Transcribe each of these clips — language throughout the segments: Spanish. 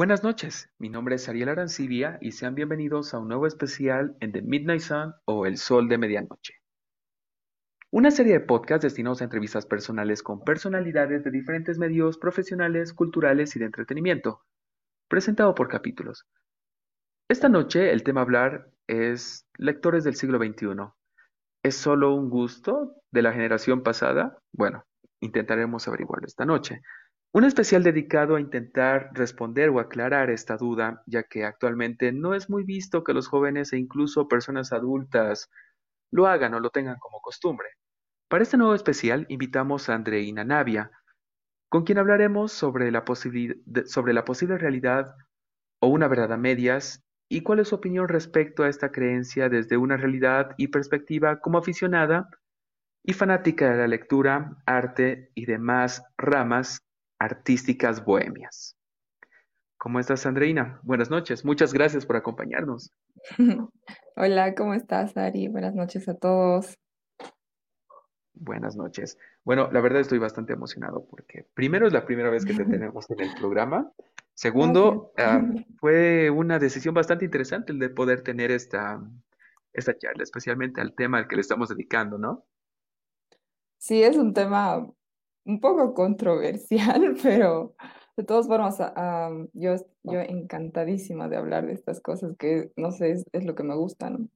Buenas noches, mi nombre es Ariel Arancibia y sean bienvenidos a un nuevo especial en The Midnight Sun o El Sol de Medianoche. Una serie de podcasts destinados a entrevistas personales con personalidades de diferentes medios profesionales, culturales y de entretenimiento, presentado por capítulos. Esta noche el tema a hablar es Lectores del siglo XXI. ¿Es solo un gusto de la generación pasada? Bueno, intentaremos averiguarlo esta noche. Un especial dedicado a intentar responder o aclarar esta duda, ya que actualmente no es muy visto que los jóvenes e incluso personas adultas lo hagan o lo tengan como costumbre. Para este nuevo especial invitamos a Andreina Navia, con quien hablaremos sobre la, sobre la posible realidad o una verdad a medias y cuál es su opinión respecto a esta creencia desde una realidad y perspectiva como aficionada y fanática de la lectura, arte y demás ramas artísticas bohemias. ¿Cómo estás, Andreina? Buenas noches. Muchas gracias por acompañarnos. Hola, ¿cómo estás, Ari? Buenas noches a todos. Buenas noches. Bueno, la verdad estoy bastante emocionado porque primero es la primera vez que te tenemos en el programa. Segundo, ah, fue una decisión bastante interesante el de poder tener esta, esta charla, especialmente al tema al que le estamos dedicando, ¿no? Sí, es un tema un poco controversial, pero de todas formas, ah, yo, yo encantadísima de hablar de estas cosas que, no sé, es, lo que me gusta, ¿no?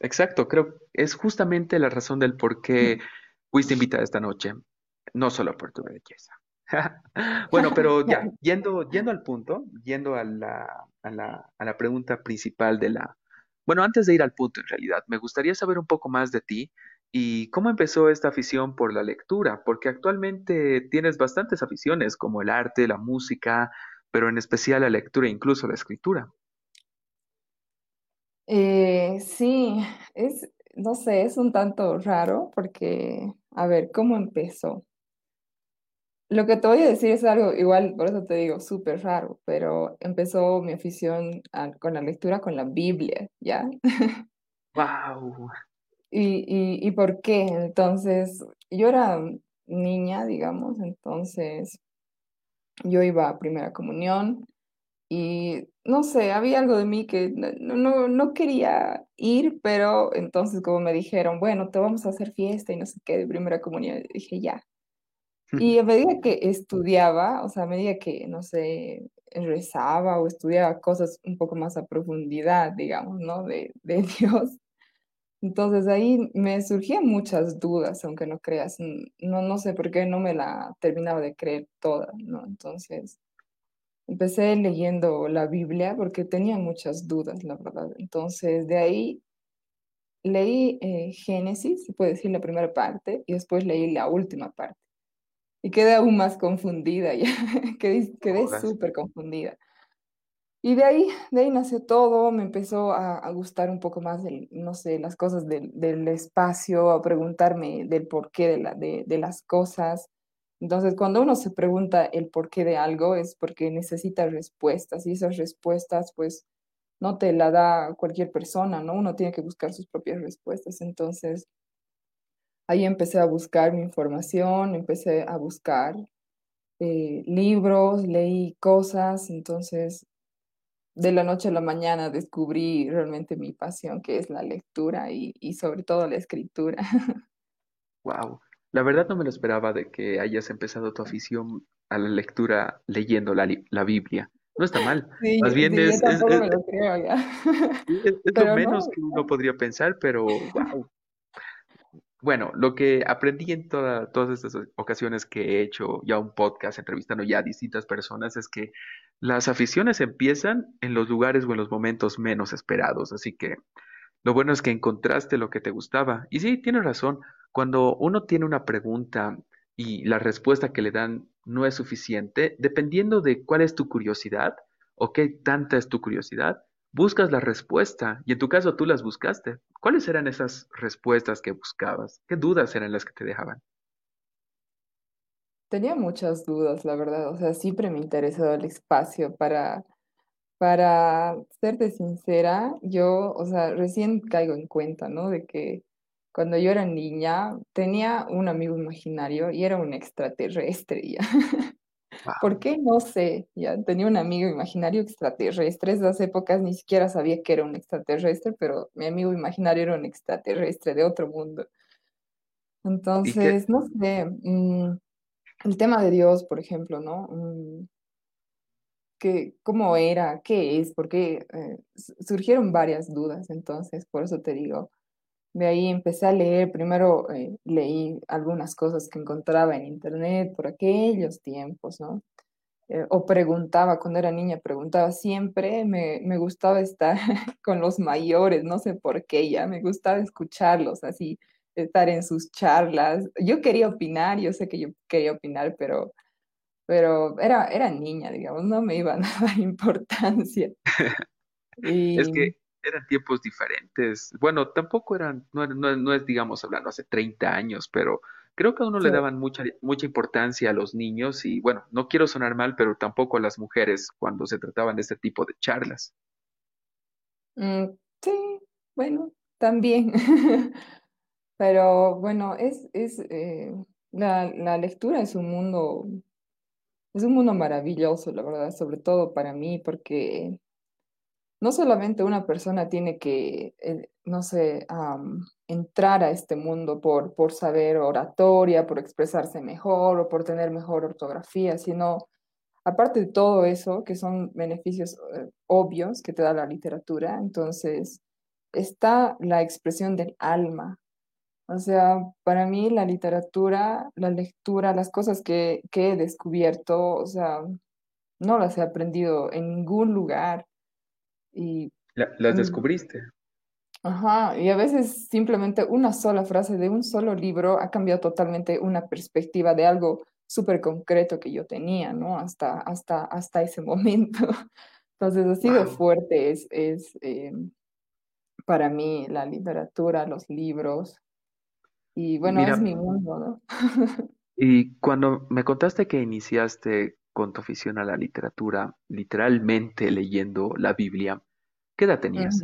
Exacto, creo que es justamente la razón del por qué fuiste invitada esta noche, no solo por tu belleza. Bueno, pero ya, yendo, yendo al punto, yendo a la, a la, a la pregunta principal de la... Bueno, antes de ir al punto en realidad, me gustaría saber un poco más de ti ¿Y cómo empezó esta afición por la lectura? Porque actualmente tienes bastantes aficiones como el arte, la música, pero en especial la lectura e incluso la escritura. Eh, sí, es, no sé, es un tanto raro porque, a ver, ¿cómo empezó? Lo que te voy a decir es algo igual, por eso te digo, súper raro, pero empezó mi afición con la lectura con la Biblia, ¿ya? ¡Wow! ¿Y, y, por qué? Entonces, yo era niña, digamos, entonces yo iba a primera comunión y no sé, había algo de mí que no, no, no quería ir, pero entonces como me dijeron, bueno, te vamos a hacer fiesta y no sé qué de primera comunión, dije ya. Y a medida que estudiaba, o sea, a medida que, no sé, rezaba o estudiaba cosas un poco más a profundidad, digamos, ¿no? De, de Dios, entonces ahí me surgían muchas dudas, aunque no creas, no, no sé por qué no me la terminaba de creer toda, ¿no? Entonces empecé leyendo la Biblia porque tenía muchas dudas, la verdad. Entonces de ahí leí eh, Génesis, se puede decir la primera parte, y después leí la última parte. Y quedé aún más confundida, ya quedé, quedé súper confundida. Y de ahí, de ahí nació todo, me empezó a, gustar un poco más, no sé, las cosas del, del, espacio, a preguntarme del porqué de, la, de, de, las cosas. Entonces, cuando uno se pregunta el porqué de algo, es porque necesita respuestas y esas respuestas, pues, no te la da cualquier persona, ¿no? Uno tiene que buscar sus propias respuestas. Entonces, ahí empecé a buscar mi información, empecé a buscar eh, libros, leí cosas, entonces de la noche a la mañana descubrí realmente mi pasión, que es la lectura y, sobre todo la escritura. Wow, la verdad no me lo esperaba de que hayas empezado tu afición a la lectura leyendo la, la Biblia. No está mal. Más bien es, es, me lo creo ya. es, lo menos que uno podría pensar, pero wow. Bueno, lo que aprendí en toda, todas estas ocasiones que he hecho ya un podcast entrevistando ya a distintas personas es que las aficiones empiezan en los lugares o en los momentos menos esperados, así que lo bueno es que encontraste lo que te gustaba. Y sí, tienes razón, cuando uno tiene una pregunta y la respuesta que le dan no es suficiente, dependiendo de cuál es tu curiosidad o qué tanta es tu curiosidad, buscas la respuesta y en tu caso tú las buscaste. ¿Cuáles eran esas respuestas que buscabas? ¿Qué dudas eran las que te dejaban? Tenía muchas dudas, la verdad. O sea, siempre me interesó el espacio. Para, para serte sincera, yo, o sea, recién caigo en cuenta, ¿no? De que cuando yo era niña tenía un amigo imaginario y era un extraterrestre ya. ¿Por Wow. qué? No sé. Ya tenía un amigo imaginario extraterrestre. Esas épocas ni siquiera sabía que era un extraterrestre, pero mi amigo imaginario era un extraterrestre de otro mundo. Entonces, no sé, mm, el tema de Dios, por ejemplo, ¿no? Mm, ¿qué- cómo era? ¿Qué es? Porque eh, su- surgieron varias dudas, entonces, por eso te digo. De ahí empecé a leer, primero eh, leí algunas cosas que encontraba en internet por aquellos tiempos, ¿no? Eh, o preguntaba, cuando era niña, preguntaba siempre, me, me gustaba estar con los mayores, no sé por qué ya, me gustaba escucharlos, así, estar en sus charlas. Yo quería opinar, yo sé que yo quería opinar, pero, pero era, era niña, digamos, no me iba a dar importancia. Es que eran tiempos diferentes. Bueno, tampoco eran, no, era- no, no es, digamos, hablando hace 30 años, pero creo que a uno le daban mucha, mucha importancia a los niños y, bueno, no quiero sonar mal, pero tampoco a las mujeres cuando se trataban de este tipo de charlas. mm, sí, bueno, también. Pero bueno, es, es eh, la, la lectura es un mundo, es un mundo maravilloso, la verdad, sobre todo para mí, porque no solamente una persona tiene que, eh, no sé, entrar a este mundo por, por saber oratoria, por expresarse mejor o por tener mejor ortografía, sino, aparte de todo eso, que son beneficios eh, obvios que te da la literatura, entonces está la expresión del alma o sea, para mí la literatura, la lectura, las cosas que, que he descubierto, o sea, no las he aprendido en ningún lugar. Y, La- las mm, descubriste. ajá, y a veces simplemente una sola frase de un solo libro ha cambiado totalmente una perspectiva de algo súper concreto que yo tenía, ¿no? Hasta, hasta, hasta ese momento. Entonces, de Wow. fuerte es, es eh, para mí la literatura, los libros. Y bueno, Mira, es mi mundo, ¿no? y cuando me contaste que iniciaste con tu afición a la literatura, literalmente leyendo la Biblia, ¿qué edad tenías?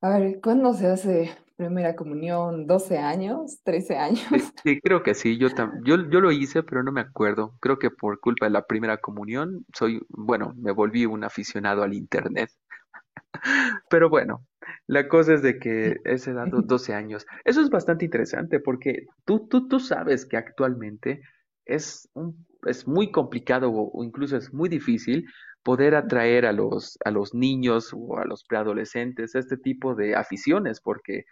A ver, ¿cuándo se hace primera comunión? doce años? trece años? Sí, sí, creo que sí, yo, yo, yo lo hice, pero no me acuerdo. Creo que por culpa de la primera comunión, soy, bueno, me volví un aficionado al internet. Pero bueno, la cosa es de que esa edad, do- 12 años, eso es bastante interesante porque tú, tú, tú sabes que actualmente es, un- es muy complicado o, o incluso es muy difícil poder atraer a los, a los niños o a los preadolescentes a este tipo de aficiones porque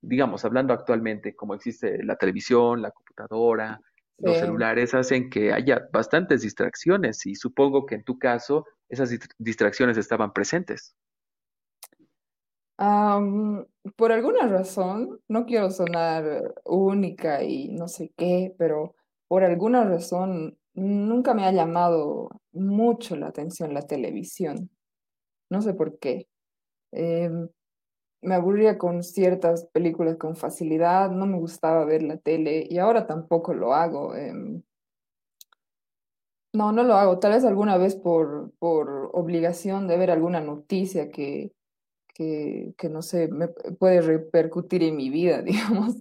digamos, hablando actualmente, como existe la televisión, la computadora, los celulares, hacen que haya bastantes distracciones y supongo que en tu caso esas dist- distracciones estaban presentes. Por alguna razón, no quiero sonar única y no sé qué, pero por alguna razón nunca me ha llamado mucho la atención la televisión. No sé por qué. Em, me aburría con ciertas películas con facilidad, no me gustaba ver la tele y ahora tampoco lo hago. em, No, no lo hago. Tal vez alguna vez por, por obligación de ver alguna noticia que, que, que no sé, me puede repercutir en mi vida, digamos,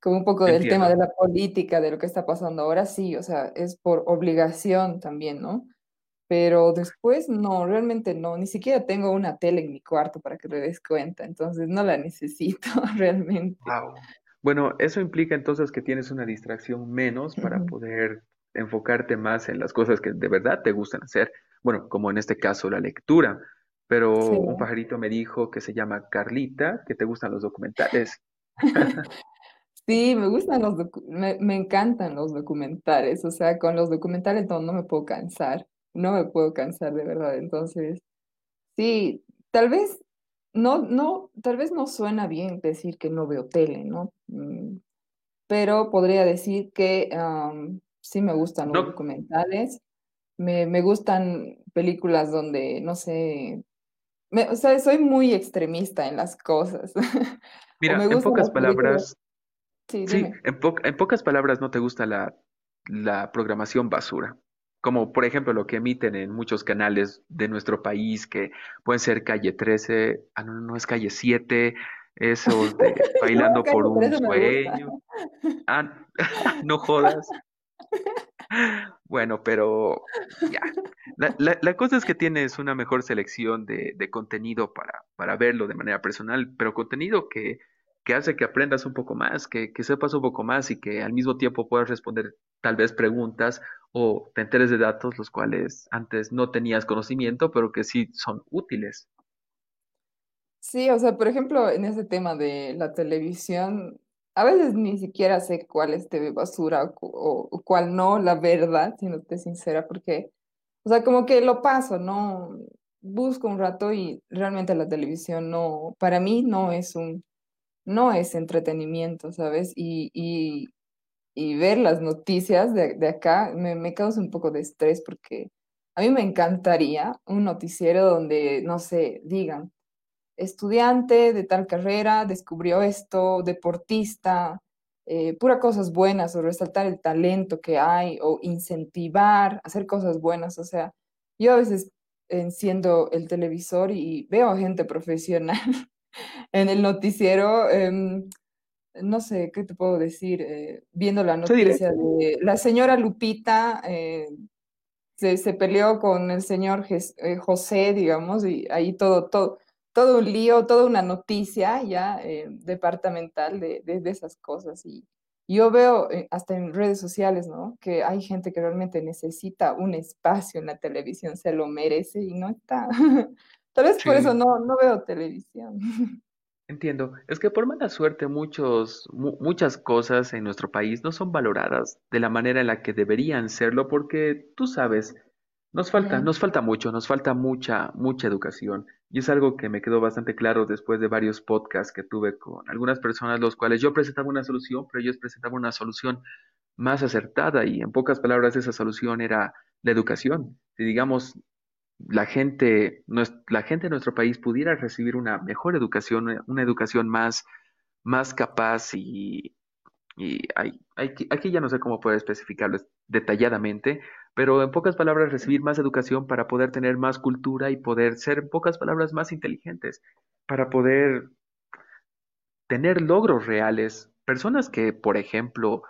como un poco del tema de la política, de lo que está pasando ahora, sí, o sea, es por obligación también, ¿no? Pero después no, realmente no, ni siquiera tengo una tele en mi cuarto para que te des cuenta, entonces no la necesito realmente. Wow. Bueno, eso implica entonces que tienes una distracción menos para poder enfocarte más en las cosas que de verdad te gustan hacer. Bueno, como en este caso la lectura. Sí. Pero un pajarito me dijo que se llama Carlita, que te gustan los documentales. Sí, me gustan los me, me encantan los documentales, o sea, con los documentales no, no me puedo cansar, no me puedo cansar de verdad, entonces, sí, tal vez no, no, tal vez no suena bien decir que no veo tele, ¿no? Mm, pero podría decir que am, sí me gustan los No, documentales, me, me gustan películas donde, no sé, me- o sea, soy muy extremista en las cosas, mira, en pocas palabras, sí, en, po- en pocas palabras no te gusta la, la programación basura, como por ejemplo lo que emiten en muchos canales de nuestro país, que pueden ser Calle 13, ah, no, no es Calle 7, esos de No, Bailando por un 13 me gusta. Sueño, ah, no jodas, Bueno, pero ya. La, la- cosa es que tienes una mejor selección de, de contenido para, para verlo de manera personal, pero contenido que, que hace que aprendas un poco más, que, que sepas un poco más y que al mismo tiempo puedas responder tal vez preguntas o te enteres de datos los cuales antes no tenías conocimiento, pero que sí son útiles. Sí, o sea, por ejemplo, en ese tema de la televisión, a veces ni siquiera sé cuál es TV basura o, o- cuál no, la verdad, siéndote sincera, porque, o sea, como que lo paso, ¿no? Busco un rato y realmente la televisión no, para mí no es un, no es entretenimiento, ¿sabes? Y, y, y ver las noticias de, de acá me, me causa un poco de estrés porque a mí me encantaría un noticiero donde, no sé, digan estudiante de tal carrera, descubrió esto, deportista, eh, pura cosas buenas, o resaltar el talento que hay, o incentivar, hacer cosas buenas. O sea, yo a veces enciendo el televisor y veo a gente profesional en el noticiero. em, no sé, ¿qué te puedo decir? Eh, viendo la noticia de la señora Lupita, eh, se, se peleó con el señor José, digamos, y ahí todo, todo, todo un lío, toda una noticia ya eh, departamental de, de, de esas cosas. Y yo veo eh, hasta en redes sociales, ¿no? Que hay gente que realmente necesita un espacio en la televisión, se lo merece y no está. Tal vez por eso no, no veo televisión. Entiendo. Es que por mala suerte muchos, mu- muchas cosas en nuestro país no son valoradas de la manera en la que deberían serlo porque tú sabes, nos falta, nos falta mucho, nos falta mucha, mucha educación. Y es algo que me quedó bastante claro después de varios podcasts que tuve con algunas personas, los cuales yo presentaba una solución, pero ellos presentaban una solución más acertada y en pocas palabras esa solución era la educación. Si digamos la gente, la gente de nuestro país pudiera recibir una mejor educación, una una educación más, más capaz y, y hay- aquí ya no sé cómo poder especificarlo detalladamente, pero en pocas palabras recibir más educación para poder tener más cultura y poder ser, en pocas palabras, más inteligentes, para poder tener logros reales. Personas que, por ejemplo,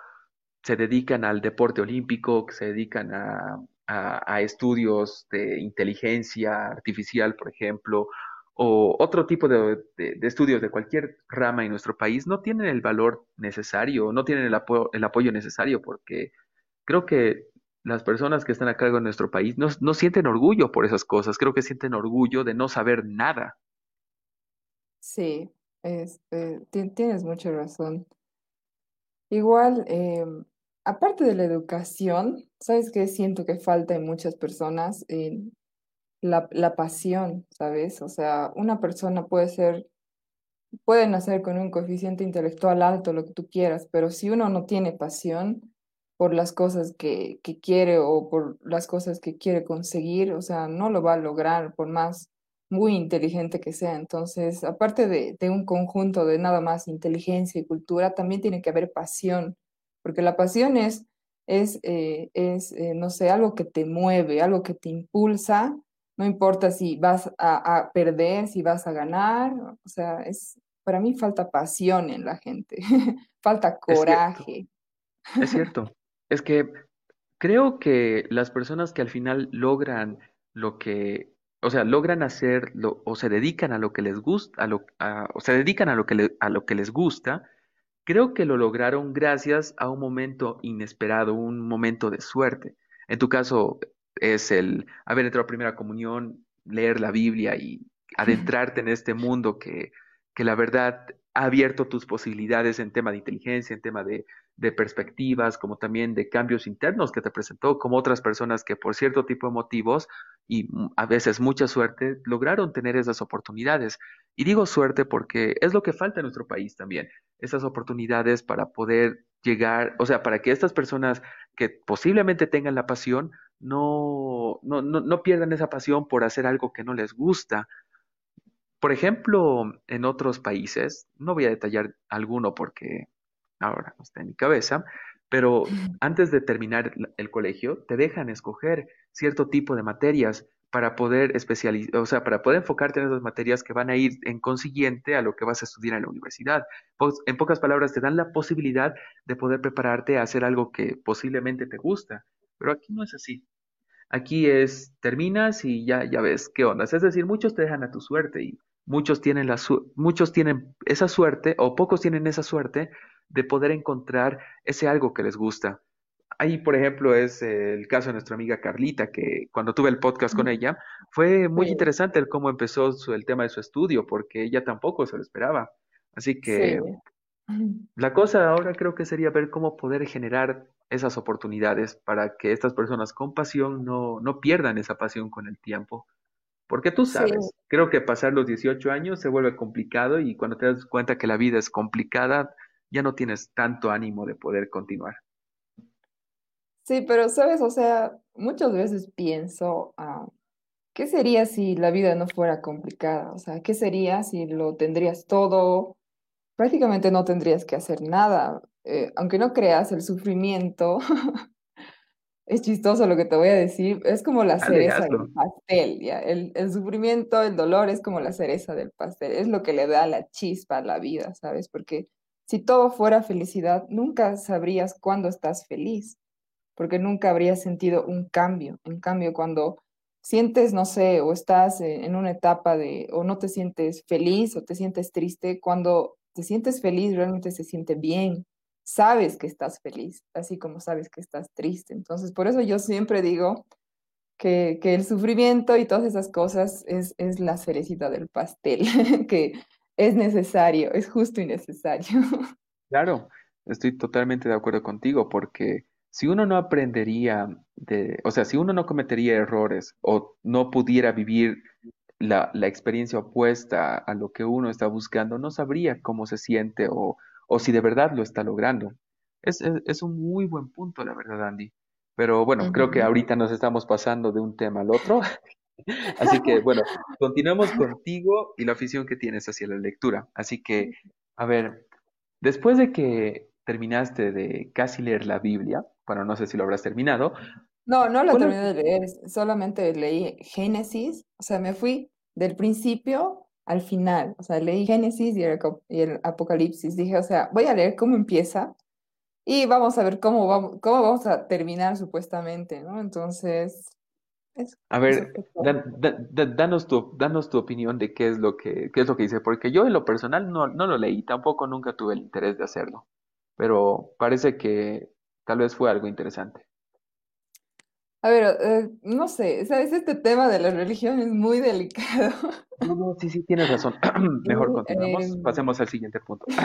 se dedican al deporte olímpico, que se dedican a, a- estudios de inteligencia artificial, por ejemplo, o otro tipo de, de- de estudios de cualquier rama en nuestro país, no tienen el valor necesario, no tienen el apo- el apoyo necesario, porque creo que las personas que están a cargo de nuestro país no, no sienten orgullo por esas cosas, creo que sienten orgullo de no saber nada. Sí, este, ti- tienes mucha razón. Igual, em, aparte de la educación, ¿sabes qué? Siento que falta en muchas personas la, la pasión, ¿sabes? O sea, una persona puede ser, puede nacer con un coeficiente intelectual alto, lo que tú quieras, pero si uno no tiene pasión por las cosas que, que quiere o por las cosas que quiere conseguir, o sea, no lo va a lograr por más muy inteligente que sea. Entonces, aparte de, de un conjunto de nada más inteligencia y cultura, también tiene que haber pasión, porque la pasión es, es, eh, es eh, no sé, algo que te mueve, algo que te impulsa. No importa si vas a, a perder, si vas a ganar, o sea, es, para mí falta pasión en la gente, falta Es cierto, coraje. es cierto. Es que Creo que las personas que al final logran lo que, o sea, logran hacer lo, o se dedican a lo que les gusta, a lo, a- o se dedican a lo que le- a lo que les gusta, creo que lo lograron gracias a un momento inesperado, un momento de suerte. En tu caso es el haber entrado a primera comunión, leer la Biblia y adentrarte en este mundo que, que la verdad abierto tus posibilidades en tema de inteligencia, en tema de, de perspectivas, como también de cambios internos que te presentó, como otras personas que por cierto tipo de motivos y a veces mucha suerte lograron tener esas oportunidades. Y digo suerte porque es lo que falta en nuestro país también esas oportunidades para poder llegar, o sea, para que estas personas que posiblemente tengan la pasión no, no, no, no pierdan esa pasión por hacer algo que no les gusta. Por ejemplo, en otros países, no voy a detallar alguno porque ahora no está en mi cabeza, pero antes de terminar el colegio, te dejan escoger cierto tipo de materias para poder especializar, o sea, para poder enfocarte en esas materias que van a ir en consiguiente a lo que vas a estudiar en la universidad. En pocas palabras, te dan la posibilidad de poder prepararte a hacer algo que posiblemente te gusta. Pero aquí no es así. Aquí es, terminas y ya, ya ves qué onda. Es decir, muchos te dejan a tu suerte y muchos tienen, la muchos tienen esa suerte o pocos tienen esa suerte de poder encontrar ese algo que les gusta. Ahí, por ejemplo, es el caso de nuestra amiga Carlita, que cuando tuve el podcast con ella, fue muy interesante el cómo empezó el tema de su estudio, porque ella tampoco se lo esperaba. Así que la cosa ahora creo que sería ver cómo poder generar esas oportunidades para que estas personas con pasión no, no pierdan esa pasión con el tiempo. Porque tú sabes, creo que pasar los 18 años se vuelve complicado y cuando te das cuenta que la vida es complicada, ya no tienes tanto ánimo de poder continuar. Sí, pero sabes, o sea, muchas veces pienso, ah, ¿qué sería si la vida no fuera complicada? O sea, ¿qué sería si lo tendrías todo? Prácticamente no tendrías que hacer nada. Eh, aunque no creas el sufrimiento, es chistoso lo que te voy a decir, es como la cereza del pastel, ¿ya? El, el, sufrimiento, el dolor es como la cereza del pastel, es lo que le da la chispa a la vida, ¿sabes? Porque si todo fuera felicidad, nunca sabrías cuándo estás feliz, porque nunca habrías sentido un cambio. En cambio, cuando sientes, no sé, o estás en una etapa de, o no te sientes feliz o te sientes triste, cuando te sientes feliz realmente se siente bien, sabes que estás feliz, así como sabes que estás triste. Entonces, por eso yo siempre digo que, que el sufrimiento y todas esas cosas es, es la cerecita del pastel, que es necesario, es justo y necesario. Claro, estoy totalmente de acuerdo contigo, porque si uno no aprendería de, o sea, si uno no cometería errores o no pudiera vivir la, la experiencia opuesta a lo que uno está buscando, no sabría cómo se siente o, o si de verdad lo está logrando. Es, es, un muy buen punto, la verdad, Andy. Pero bueno, creo que ahorita nos estamos pasando de un tema al otro. Así que bueno, continuamos contigo y la afición que tienes hacia la lectura. Así que, a ver, después de que terminaste de casi leer la Biblia, bueno, no sé si lo habrás terminado. No, no lo terminé de leer, solamente leí Génesis, o sea, me fui del principio al final. O sea, leí Génesis y el, Apocalipsis. Dije, o sea, voy a leer cómo empieza y vamos a ver cómo vamos, cómo vamos a terminar supuestamente, ¿no? Entonces... a ver, danos, tu, danos tu opinión de qué es lo que, qué es lo que dice, porque yo en lo personal no, no lo leí, tampoco nunca tuve el interés de hacerlo, pero parece que tal vez fue algo interesante. A ver, eh, no sé, ¿sabes? Este tema de la religión es muy delicado. No, no, sí, sí, tienes razón. Mejor continuamos, em, pasemos al siguiente punto.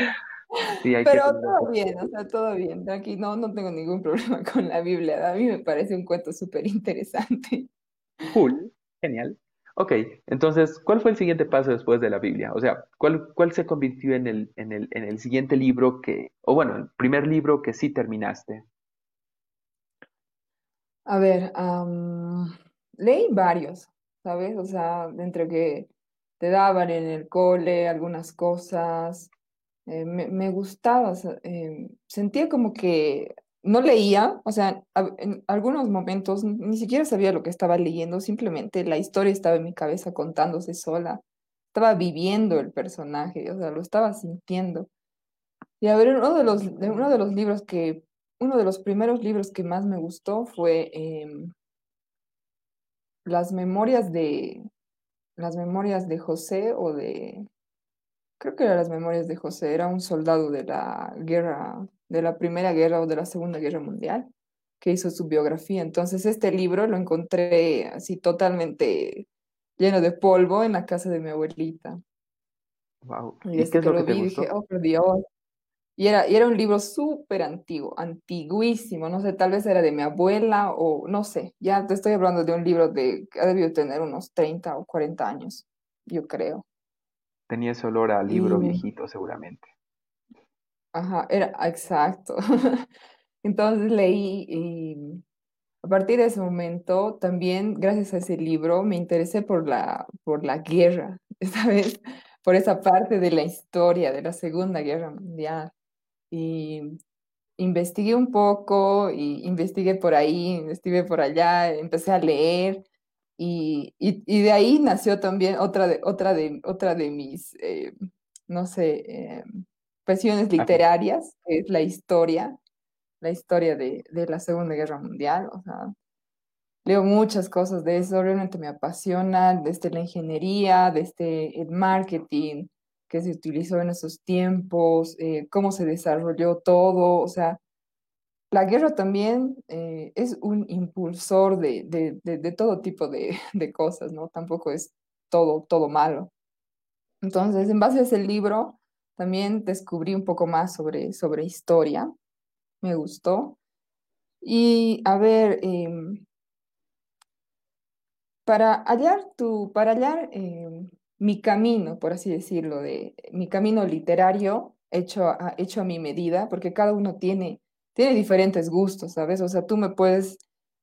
sí, hay Pero todo bien, o sea, todo bien. Aquí no, no tengo ningún problema con la Biblia. A mí me parece un cuento súper interesante. Cool, genial. Ok, entonces, ¿cuál fue el siguiente paso después de la Biblia? O sea, ¿cuál, cuál se convirtió en el, en, el, en el siguiente libro que, o bueno, el primer libro que sí terminaste? A ver, leí varios, ¿sabes? O sea, entre que te daban en el cole algunas cosas, eh, me, gustaba, em, sentía como que no leía, o sea, en algunos momentos ni siquiera sabía lo que estaba leyendo, simplemente la historia estaba en mi cabeza contándose sola, estaba viviendo el personaje, o sea, lo estaba sintiendo. Y a ver, uno de los, uno de los libros que uno de los primeros libros que más me gustó fue em, las memorias de las memorias de José o de creo que eran las memorias de José, era un soldado de la guerra, de la Primera Guerra o de la Segunda Guerra Mundial, que hizo su biografía. Entonces este libro lo encontré así totalmente lleno de polvo en la casa de mi abuelita. Wow. Y, desde que lo, vi dije, oh por Dios, y era, y era un libro súper antiguo, antiguísimo, no sé, tal vez era de mi abuela o no sé, ya te estoy hablando de un libro de que ha debido tener unos 30 o 40 años, yo creo. Tenía ese olor a libro viejito seguramente. Ajá, era exacto. Entonces leí y a partir de ese momento también, gracias a ese libro, me interesé por la, por la guerra, esta vez, por esa parte de la historia de la Segunda Guerra Mundial y investigué un poco y investigué por ahí, investigué por allá, empecé a leer y, y, de ahí nació también otra de, otra de, otra de mis, eh, no sé, eh, pasiones literarias, que es la historia. la historia de, de la Segunda Guerra Mundial, o sea, leo muchas cosas de eso, realmente me apasiona, desde la ingeniería, desde el marketing que se utilizó en esos tiempos, eh, cómo se desarrolló todo, o sea, la guerra también eh, es un impulsor de, de, de, todo tipo de, cosas, ¿no? Tampoco es todo, todo malo. Entonces, en base a ese libro, también descubrí un poco más sobre, sobre historia, me gustó. Y a ver, eh, para hallar tu, para hallar eh, mi camino, por así decirlo, de mi camino literario hecho a, hecho a mi medida, porque cada uno tiene, tiene diferentes gustos, ¿sabes? O sea, tú me puedes,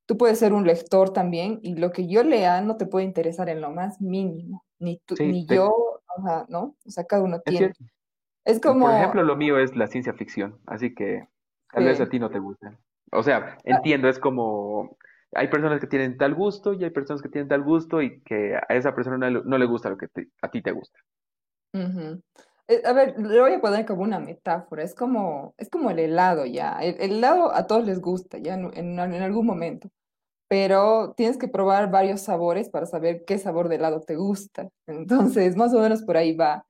tú puedes ser un lector también y lo que yo lea no te puede interesar en lo más mínimo, ni, tú, Sí, ni te- yo, o sea, ¿no? O sea, cada uno tiene. Es Por como, ejemplo, lo mío es la ciencia ficción, así que tal vez a ti no te guste. O sea, ah, entiendo, es como hay personas que tienen tal gusto y hay personas que tienen tal gusto y que a esa persona no le, le gusta lo que te- a ti te gusta. ujú. Eh, A ver, le voy a poner como una metáfora, es como, es como el helado ya. El, el helado a todos les gusta ya en, en en algún momento. pero tienes que probar varios sabores para saber qué sabor de helado te gusta. Entonces, más o menos por ahí va.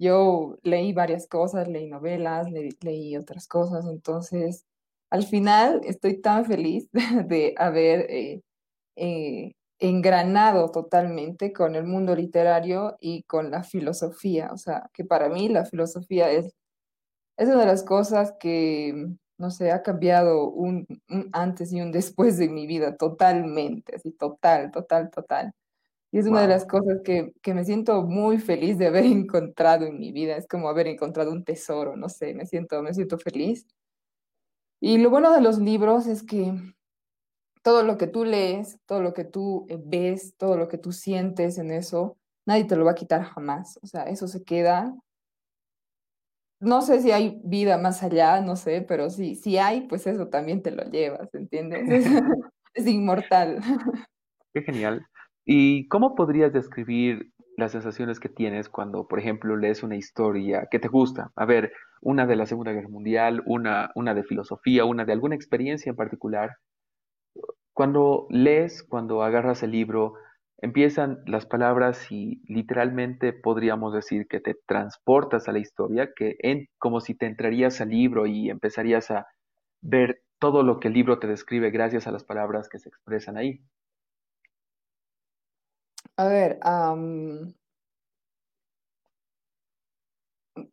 Yo leí varias cosas, leí novelas, leí, leí otras cosas, entonces al final estoy tan feliz de haber eh, eh, engranado totalmente con el mundo literario y con la filosofía. O sea, que para mí la filosofía es es una de las cosas que, no sé, ha cambiado un, un antes y un después de mi vida totalmente, así, total, total, total. Y es una de las cosas que, que me siento muy feliz de haber encontrado en mi vida. Es como haber encontrado un tesoro, no sé, me siento, me siento feliz. Y lo bueno de los libros es que todo lo que tú lees, todo lo que tú eh, ves, todo lo que tú sientes en eso, nadie te lo va a quitar jamás. O sea, eso se queda no sé si hay vida más allá, no sé, pero sí, si hay, pues eso también te lo llevas, ¿entiendes? Es, es inmortal. qué genial. ¿Y cómo podrías describir las sensaciones que tienes cuando, por ejemplo, lees una historia que te gusta? A ver, una de la Segunda Guerra Mundial, una, una de filosofía, una de alguna experiencia en particular. Cuando lees, cuando agarras el libro, empiezan las palabras y literalmente podríamos decir que te transportas a la historia, que en, como si te entrarías al libro y empezarías a ver todo lo que el libro te describe gracias a las palabras que se expresan ahí. A ver,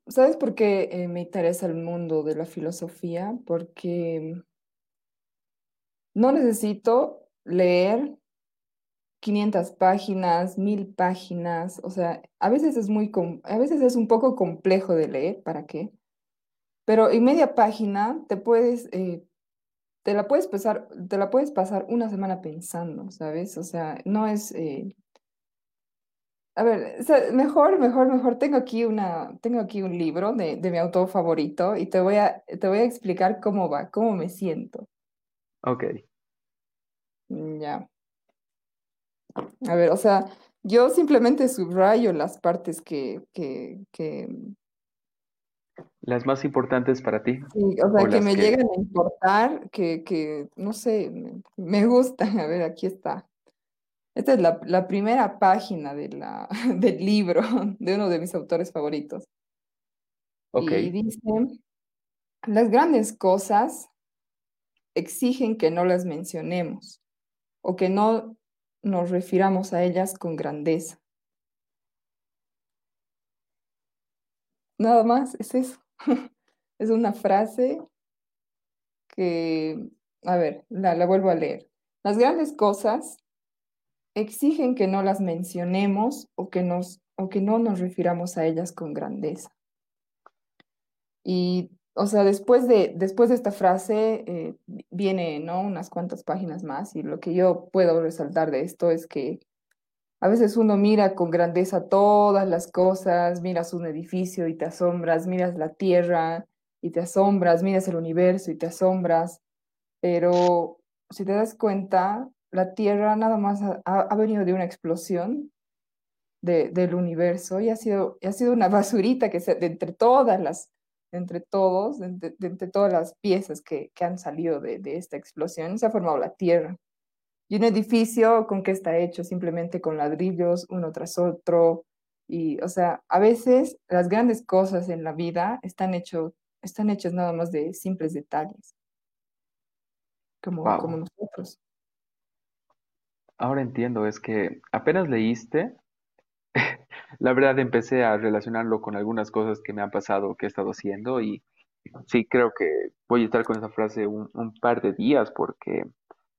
¿sabes por qué eh, me interesa el mundo de la filosofía? Porque no necesito leer 500 páginas, 1000 páginas, o sea, a veces es muy, a veces es un poco complejo de leer, ¿para qué? Pero en media página te puedes, eh, te la puedes pasar, te la puedes pasar una semana pensando, ¿sabes? O sea, no es, eh, a ver, o sea, mejor, mejor, mejor. Tengo aquí una, tengo aquí un libro de, de mi autor favorito y te voy a, te voy a explicar cómo va, cómo me siento. Ok. Mm, Ya. A ver, o sea, yo simplemente subrayo las partes que, que, que, Las más importantes para ti sí, o o sea, que me que... llegan a importar, que, que, no sé, me gustan. A ver, aquí está. Esta es la, la primera página de la, del libro de uno de mis autores favoritos. Ok. Y dice, las grandes cosas exigen que no las mencionemos o que no nos refiramos a ellas con grandeza. Nada más, es eso. Es una frase que, a ver, la, la vuelvo a leer. Las grandes cosas exigen que no las mencionemos o que nos, o que no nos refiramos a ellas con grandeza. Y, o sea, después de, después de esta frase eh, viene, ¿no? Unas cuantas páginas más y lo que yo puedo resaltar de esto es que a veces uno mira con grandeza todas las cosas, miras un edificio y te asombras, miras la tierra y te asombras, miras el universo y te asombras, pero si te das cuenta, la tierra nada más ha, ha- venido de una explosión de- del universo y ha sido, y ha sido una basurita que se, de entre todas las, entre todos, entre, entre todas las piezas que, que han salido de, de, esta explosión, se ha formado la Tierra. Y un edificio, ¿con qué está hecho? Simplemente con ladrillos, uno tras otro. Y, o sea, a veces las grandes cosas en la vida están, hecho, están hechas nada más de simples detalles, como, wow. como nosotros. Ahora entiendo, es que apenas leíste, la verdad empecé a relacionarlo con algunas cosas que me han pasado, que he estado haciendo y sí creo que voy a estar con esa frase un, un par de días porque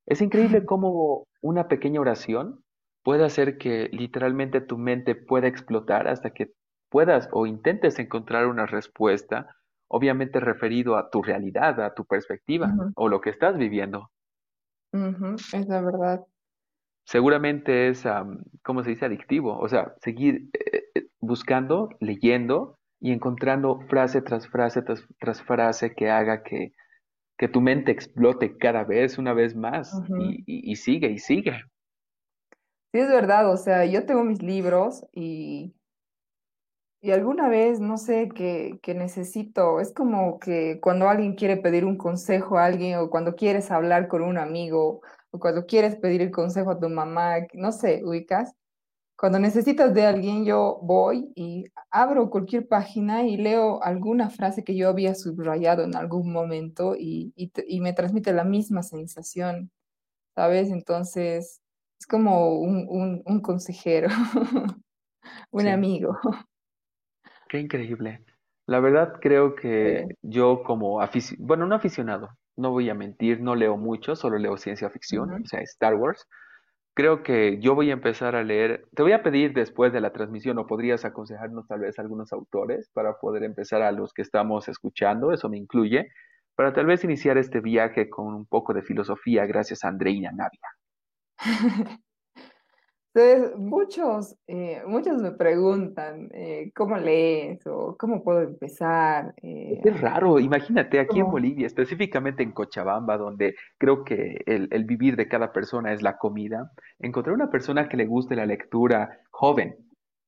es increíble cómo una pequeña oración puede hacer que literalmente tu mente pueda explotar hasta que puedas o intentes encontrar una respuesta, obviamente referido a tu realidad, a tu perspectiva uh -huh. o lo que estás viviendo. Uh -huh. Es la verdad. Seguramente es, um, ¿cómo se dice? Adictivo. O sea, seguir eh, buscando, leyendo y encontrando frase tras frase tras, tras frase que haga que, que tu mente explote cada vez, una vez más, uh -huh. y, y, y, sigue y sigue. Sí, es verdad, o sea, yo tengo mis libros y, y alguna vez, no sé, que, que necesito, es como que cuando alguien quiere pedir un consejo a alguien o cuando quieres hablar con un amigo o cuando quieres pedir el consejo a tu mamá, no sé, ubicas. Cuando necesitas de alguien, yo voy y abro cualquier página y leo alguna frase que yo había subrayado en algún momento y, y, y me transmite la misma sensación, ¿sabes? Entonces, es como un, un, un consejero, un sí. amigo. Qué increíble. La verdad creo que sí. yo como aficionado, bueno, no aficionado, no voy a mentir, no leo mucho, solo leo ciencia ficción, uh -huh. o sea, Star Wars, creo que yo voy a empezar a leer, te voy a pedir después de la transmisión o podrías aconsejarnos tal vez algunos autores para poder empezar a los que estamos escuchando, eso me incluye, para tal vez iniciar este viaje con un poco de filosofía gracias a Andreina Navia. Entonces, muchos, eh, muchos me preguntan eh, cómo lees o cómo puedo empezar. Eh, es raro, imagínate aquí ¿cómo? en Bolivia, específicamente en Cochabamba, donde creo que el, el, vivir de cada persona es la comida, encontrar una persona que le guste la lectura joven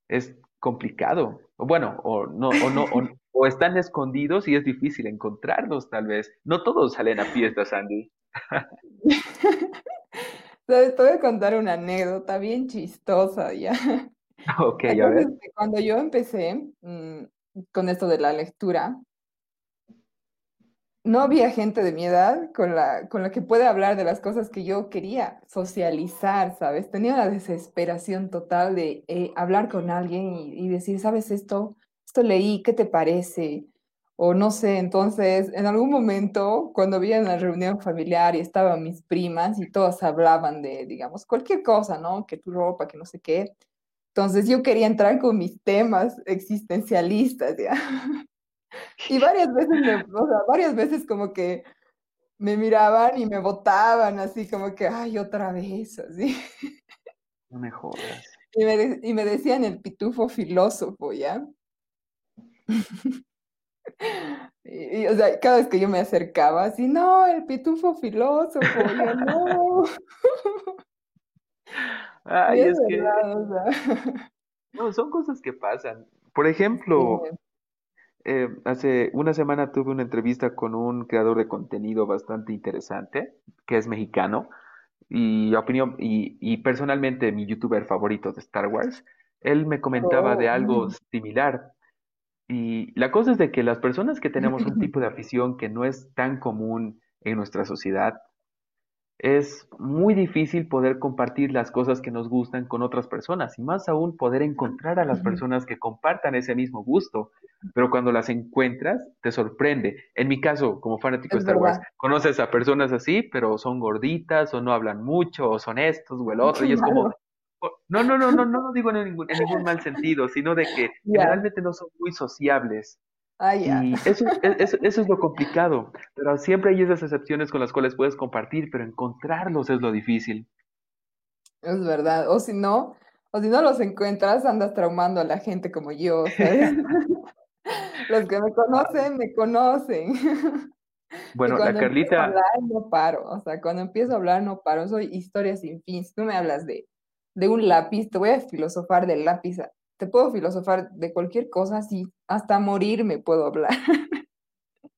es complicado. Bueno, o no, o no, o, o están escondidos y es difícil encontrarlos tal vez. No todos salen a fiestas, Andy. Te voy a contar una anécdota bien chistosa ya. Ok, a ver. Cuando yo empecé mmm, con esto de la lectura, no había gente de mi edad con la, con la que pueda hablar de las cosas que yo quería socializar, ¿sabes? Tenía la desesperación total de eh, hablar con alguien y, y, decir, ¿sabes esto? Esto leí, ¿qué te parece? O no sé, entonces en algún momento cuando había una reunión familiar y estaban mis primas y todas hablaban de, digamos, cualquier cosa, ¿no? Que tu ropa, que no sé qué. Entonces yo quería entrar con mis temas existencialistas, ¿ya? Y varias veces, me, o sea, varias veces como que me miraban y me botaban así como que, ay, otra vez, así. No me jodas. Y me, y me decían el pitufo filósofo, ¿ya? Y, y, o sea, cada vez que yo me acercaba, así, no, el pitufo filósofo, yo no. Ay, es, es verdad, que... o sea... No, son cosas que pasan. Por ejemplo, sí. eh, hace una semana tuve una entrevista con un creador de contenido bastante interesante, que es mexicano, y opinión, y, y personalmente mi youtuber favorito de Star Wars. Él me comentaba oh. de algo similar, y la cosa es de que las personas que tenemos un tipo de afición que no es tan común en nuestra sociedad, es muy difícil poder compartir las cosas que nos gustan con otras personas y más aún poder encontrar a las personas que compartan ese mismo gusto. Pero cuando las encuentras, te sorprende. En mi caso, como fanático de Star Wars, conoces a personas así, pero son gorditas o no hablan mucho o son estos o el otro y es como, no, no, no, no, no lo digo en ningún, en ningún mal sentido, sino de que yeah. generalmente no son muy sociables. Ah, yeah. Y eso, eso, eso, es lo complicado, pero siempre hay esas excepciones con las cuales puedes compartir, pero encontrarlos es lo difícil. Es verdad, o si no, o si no los encuentras, andas traumando a la gente como yo, ¿sabes? los que me conocen, me conocen. Bueno, la Carlita... Hablar, no paro, o sea, cuando empiezo a hablar no paro, soy historia sin fin. Si tú me hablas de de un lápiz, te voy a filosofar del lápiz, te puedo filosofar de cualquier cosa, así hasta morir me puedo hablar.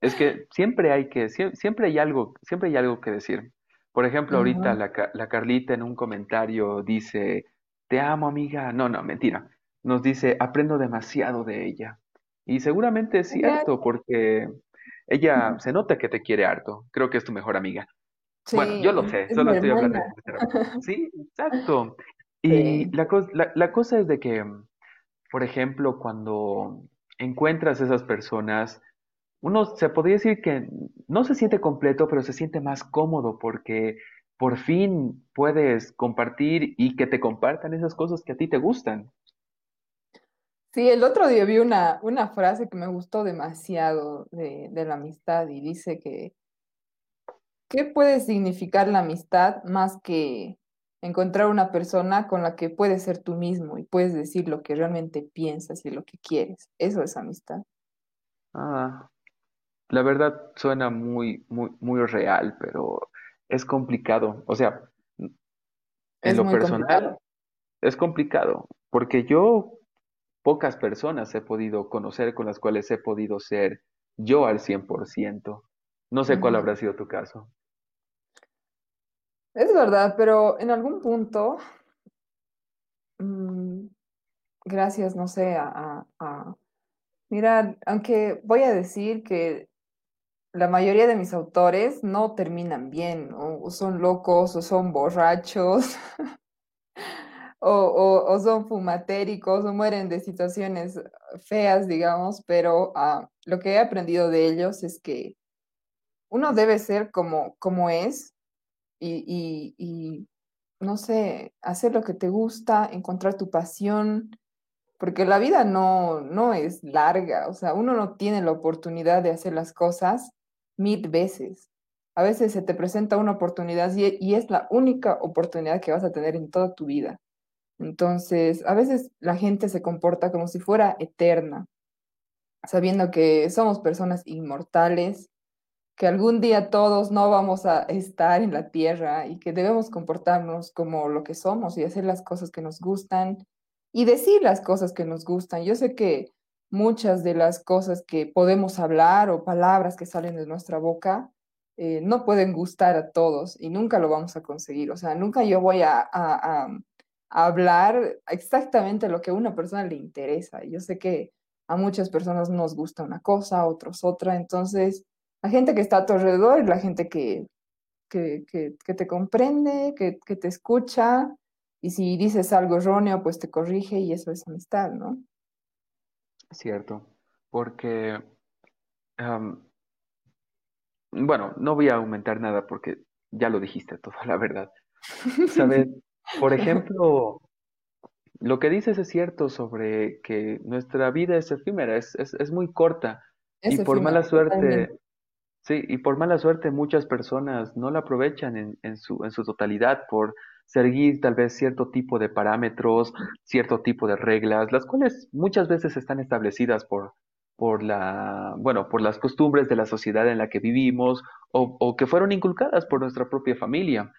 Es que siempre hay que, sie- siempre hay algo, siempre hay algo que decir. Por ejemplo, ahorita la, la Carlita en un comentario dice, te amo, amiga. No, no, mentira. Nos dice, aprendo demasiado de ella. Y seguramente es cierto, porque ella se nota que te quiere harto. Creo que es tu mejor amiga. Bueno, yo lo Sí, sé, solo estoy hablando hermana. sinceramente. Sí, exacto. Y la, cos- la, la cosa es de que, por ejemplo, cuando encuentras esas personas, uno se podría decir que no se siente completo, pero se siente más cómodo porque por fin puedes compartir y que te compartan esas cosas que a ti te gustan. Sí, el otro día vi una, una frase que me gustó demasiado de, de la amistad y dice que ¿Qué puede significar la amistad más que encontrar una persona con la que puedes ser tú mismo y puedes decir lo que realmente piensas y lo que quieres? Eso es amistad. Ah, la verdad suena muy, muy, muy real, pero es complicado. O sea, en Es lo complicado. personal es complicado porque yo pocas personas he podido conocer con las cuales he podido ser yo al 100%. No sé cuál habrá sido tu caso. Es verdad, pero en algún punto, mm, gracias, no sé, a, a, a- Mira, aunque voy a decir que la mayoría de mis autores no terminan bien, o, son locos, o son borrachos, o son fumatéricos o mueren de situaciones feas, digamos, pero ah, lo que he aprendido de ellos es que uno debe ser como, como es y, no sé, hacer lo que te gusta, encontrar tu pasión, porque la vida no, no es larga, o sea, uno no tiene la oportunidad de hacer las cosas mil veces. A veces se te presenta una oportunidad y, y es la única oportunidad que vas a tener en toda tu vida. Entonces, a veces la gente se comporta como si fuera eterna, sabiendo que somos personas inmortales, que algún día todos no vamos a estar en la tierra y que debemos comportarnos como lo que somos y hacer las cosas que nos gustan y decir las cosas que nos gustan. Yo sé que muchas de las cosas que podemos hablar o palabras que salen de nuestra boca eh, no pueden gustar a todos y nunca lo vamos a conseguir. O sea, nunca yo voy a, a, hablar exactamente lo que a una persona le interesa. Yo sé que a muchas personas nos gusta una cosa, a otros otra, entonces la gente que está a tu alrededor la gente que, que, que, que te comprende, que, que, te escucha, y si dices algo erróneo, pues te corrige y eso es amistad, ¿no? Cierto, porque, am, bueno, no voy a aumentar nada porque ya lo dijiste todo, la verdad. Sabes, por ejemplo, lo que dices es cierto sobre que nuestra vida es efímera, es, es, es muy corta y por mala suerte. Sí, y por mala suerte muchas personas no la aprovechan en, en su, en su totalidad por seguir tal vez cierto tipo de parámetros, cierto tipo de reglas, las cuales muchas veces están establecidas por, por la, bueno, por las costumbres de la sociedad en la que vivimos o, o que fueron inculcadas por nuestra propia familia.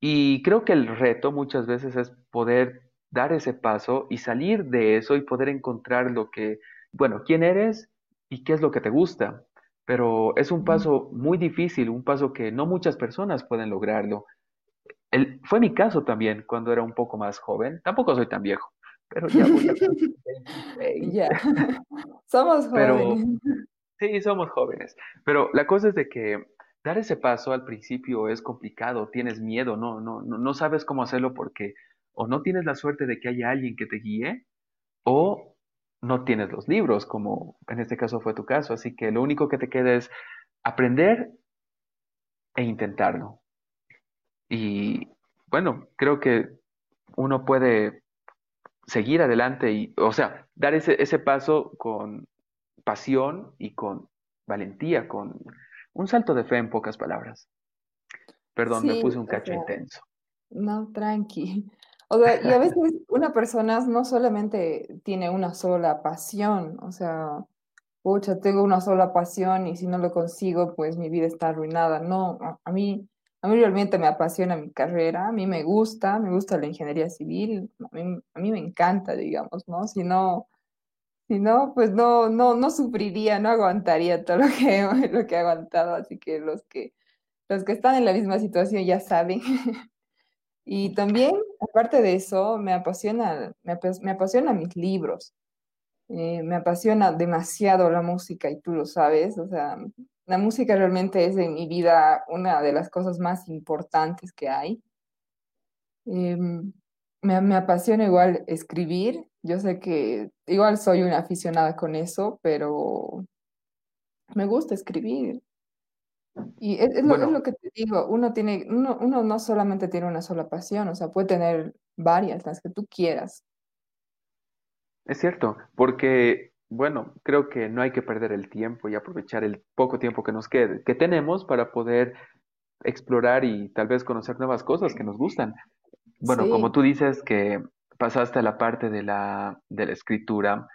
Y creo que el reto muchas veces es poder dar ese paso y salir de eso y poder encontrar lo que, bueno, quién eres y qué es lo que te gusta. Pero es un paso muy difícil, un paso que no muchas personas pueden lograrlo. El, fue mi caso también cuando era un poco más joven. Tampoco soy tan viejo, pero ya voy a cumplir 26. Ya, somos Pero jóvenes. Sí, somos jóvenes, pero la cosa es de que dar ese paso al principio es complicado, tienes miedo, no, no, no, no sabes cómo hacerlo porque o no tienes la suerte de que haya alguien que te guíe o no tienes los libros, como en este caso fue tu caso, así que lo único que te queda es aprender e intentarlo. Y bueno, creo que uno puede seguir adelante y, o sea, dar ese, ese paso con pasión y con valentía, con un salto de fe en pocas palabras. Perdón, me puse un o cacho sea, intenso. no, tranqui. O sea, y a veces una persona no solamente tiene una sola pasión, o sea, pucha, tengo una sola pasión y si no lo consigo, pues mi vida está arruinada. No, a, mí, a mí realmente me apasiona mi carrera, a mí me gusta, me gusta la ingeniería civil, a mí, a mí me encanta, digamos, ¿no? Si no, Si no, pues no, no, no sufriría, no aguantaría todo lo que, lo que he aguantado, así que los que, los que están en la misma situación ya saben. Y también, aparte de eso, me apasiona, me, apasiona me apasiona mis libros. Eh, me apasiona demasiado la música y tú lo sabes, o sea, la música realmente es en mi vida una de las cosas más importantes que hay. Em, me, me apasiona igual escribir, yo sé que igual soy una aficionada con eso, pero me gusta escribir. Y es, es lo, es Bueno, lo que te digo, uno tiene, uno, uno no solamente tiene una sola pasión, o sea, puede tener varias, las que tú quieras. es cierto, porque, bueno, creo que no hay que perder el tiempo y aprovechar el poco tiempo que nos quede, que tenemos para poder explorar y tal vez conocer nuevas cosas que nos gustan. Bueno, como tú dices que pasaste a la parte de la, de la escritura,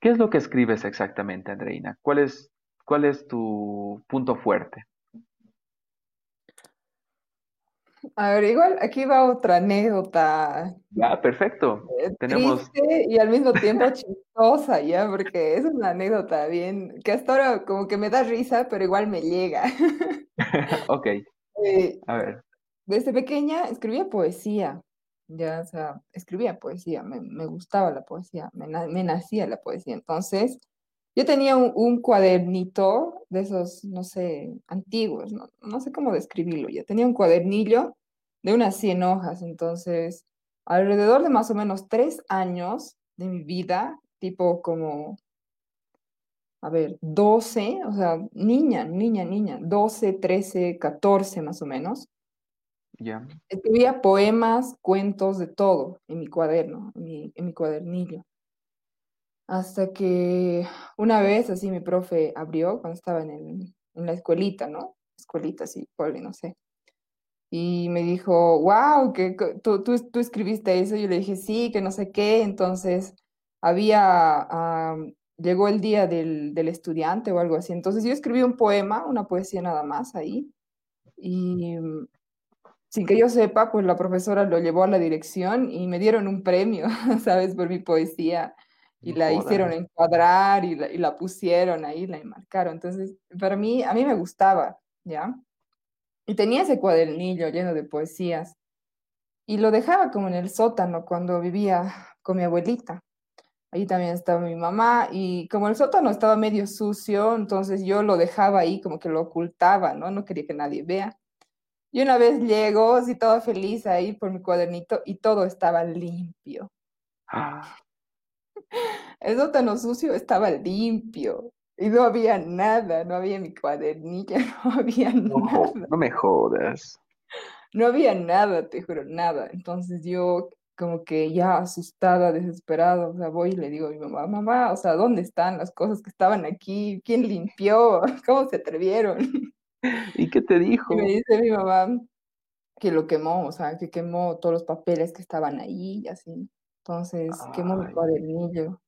¿qué es lo que escribes exactamente, Andreina? ¿Cuál es, cuál es tu punto fuerte? A ver, igual aquí va otra anécdota Ya, perfecto. eh, Tenemos, triste y al mismo tiempo chistosa, ¿ya? Porque es una anécdota bien, que hasta ahora como que me da risa, pero igual me llega. ok, Eh, a ver, desde pequeña escribía poesía, ya, o sea, escribía poesía, me, me gustaba la poesía, me, me nacía la poesía. Entonces, yo tenía un, un cuadernito de esos, no sé, antiguos, no, no sé cómo describirlo, ya tenía un cuadernillo de unas 100 hojas, entonces, alrededor de más o menos tres años de mi vida, tipo como, a ver, 12 o sea, niña, niña, niña, 12 13 14 más o menos ya. Escribía poemas, cuentos, de todo en mi cuaderno, en mi, en mi cuadernillo. Hasta que una vez así mi profe abrió cuando estaba en, el- en la escuelita, ¿no? Escuelita, así, cole, no sé. Y me dijo, wow, que tú, tú, tú escribiste eso. Yo le dije, sí, que no sé qué. Entonces había, am, llegó el día del, del estudiante o algo así. Entonces yo escribí un poema, una poesía nada más ahí. Y sin que yo sepa, pues la profesora lo llevó a la dirección y me dieron un premio, ¿sabes? Por mi poesía. Y la hicieron encuadrar y la, y la pusieron ahí, la enmarcaron. Entonces, para mí, a mí me gustaba, ¿ya? Y tenía ese cuadernillo lleno de poesías. Y lo dejaba como en el sótano cuando vivía con mi abuelita. Ahí también estaba mi mamá y como el sótano estaba medio sucio, entonces yo lo dejaba ahí como que lo ocultaba, ¿no? No quería que nadie vea. Y una vez llego, así toda feliz ahí por mi cuadernito y todo estaba limpio. Ah, El sótano sucio estaba limpio y no había nada, no había mi cuadernilla, no había no, nada, no me jodas. no había nada, te juro, nada. Entonces yo como que ya asustada, desesperada, o sea, voy y le digo a mi mamá, mamá, o sea, ¿dónde están las cosas que estaban aquí? ¿Quién limpió? ¿Cómo se atrevieron? ¿Y qué te Y me dijo? dice mi mamá, que lo quemó, o sea, que quemó todos los papeles que estaban ahí y así. Entonces, quemó mi Ay, cuadernillo,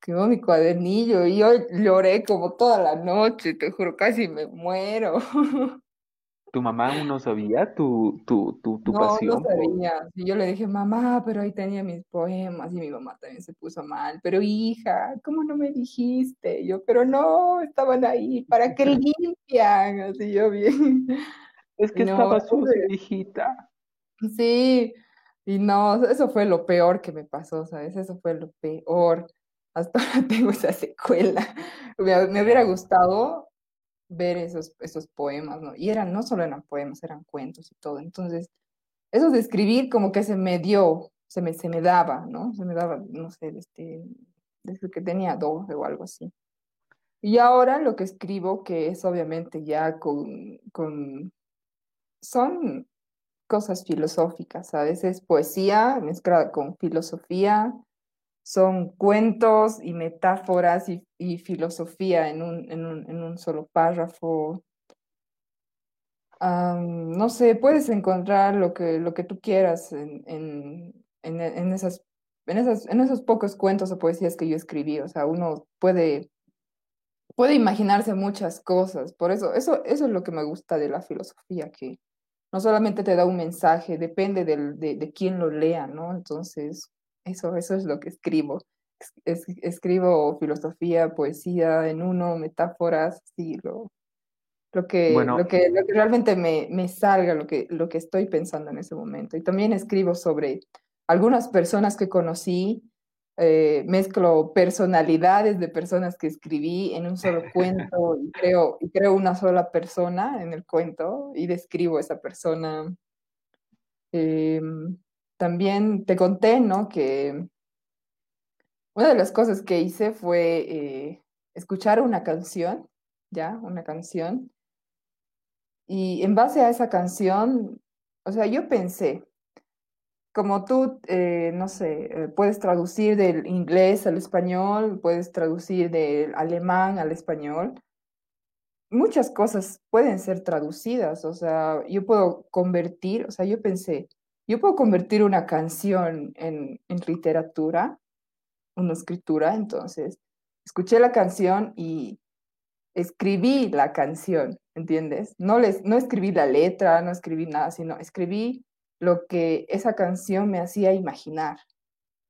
quemó mi cuadernillo y yo lloré como toda la noche, te juro, casi me muero. ¿tu mamá no sabía tu, tu, tu, tu No, no pasión por... sabía. Y yo le dije, mamá, pero ahí tenía mis poemas y mi mamá también se puso mal. Pero hija, ¿cómo no me dijiste? Y yo, pero no, estaban ahí, ¿para qué limpian? Así yo bien. Es que no, estaba sucio, hijita. Sí, y no, eso fue lo peor que me pasó, ¿sabes? Eso fue lo peor. Hasta ahora tengo esa secuela. Me, me hubiera gustado ver esos, esos poemas, ¿no? Y eran, no solo eran poemas, eran cuentos y todo. Entonces, eso de escribir como que se me dio, se me, se me daba, ¿no? Se me daba, no sé, este, desde que tenía 12 o algo así. Y ahora lo que escribo, que es obviamente ya con, con, son cosas filosóficas, a veces poesía mezclada con filosofía, son cuentos y metáforas y, filosofía en un, en un, en un solo párrafo. No sé, puedes encontrar lo que, lo que tú quieras en, en esas, en esas, en esos pocos cuentos o poesías que yo escribí. O sea, uno puede, puede imaginarse muchas cosas. Por eso, eso, eso es lo que me gusta de la filosofía, que no solamente te da un mensaje, depende del, de, de quién lo lea, ¿no? Entonces, eso, eso es lo que escribo. escribo filosofía, poesía en uno, metáforas, sí, lo, lo, que, Bueno, lo, que, lo que realmente me, me salga, lo que, lo que estoy pensando en ese momento. Y también escribo sobre algunas personas que conocí, eh, mezclo personalidades de personas que escribí en un solo cuento y creo, y creo una sola persona en el cuento y describo a esa persona. Eh, también te conté, ¿no? Que una de las cosas que hice fue eh, escuchar una canción, ¿ya? Una canción. Y en base a esa canción, o sea, yo pensé, como tú, eh, no sé, eh, puedes traducir del inglés al español, puedes traducir del alemán al español, muchas cosas pueden ser traducidas, o sea, yo puedo convertir, o sea, yo pensé, yo puedo convertir una canción en, en literatura, una escritura, entonces, escuché la canción y escribí la canción, ¿entiendes? No, les, no escribí la letra, no escribí nada, sino escribí lo que esa canción me hacía imaginar,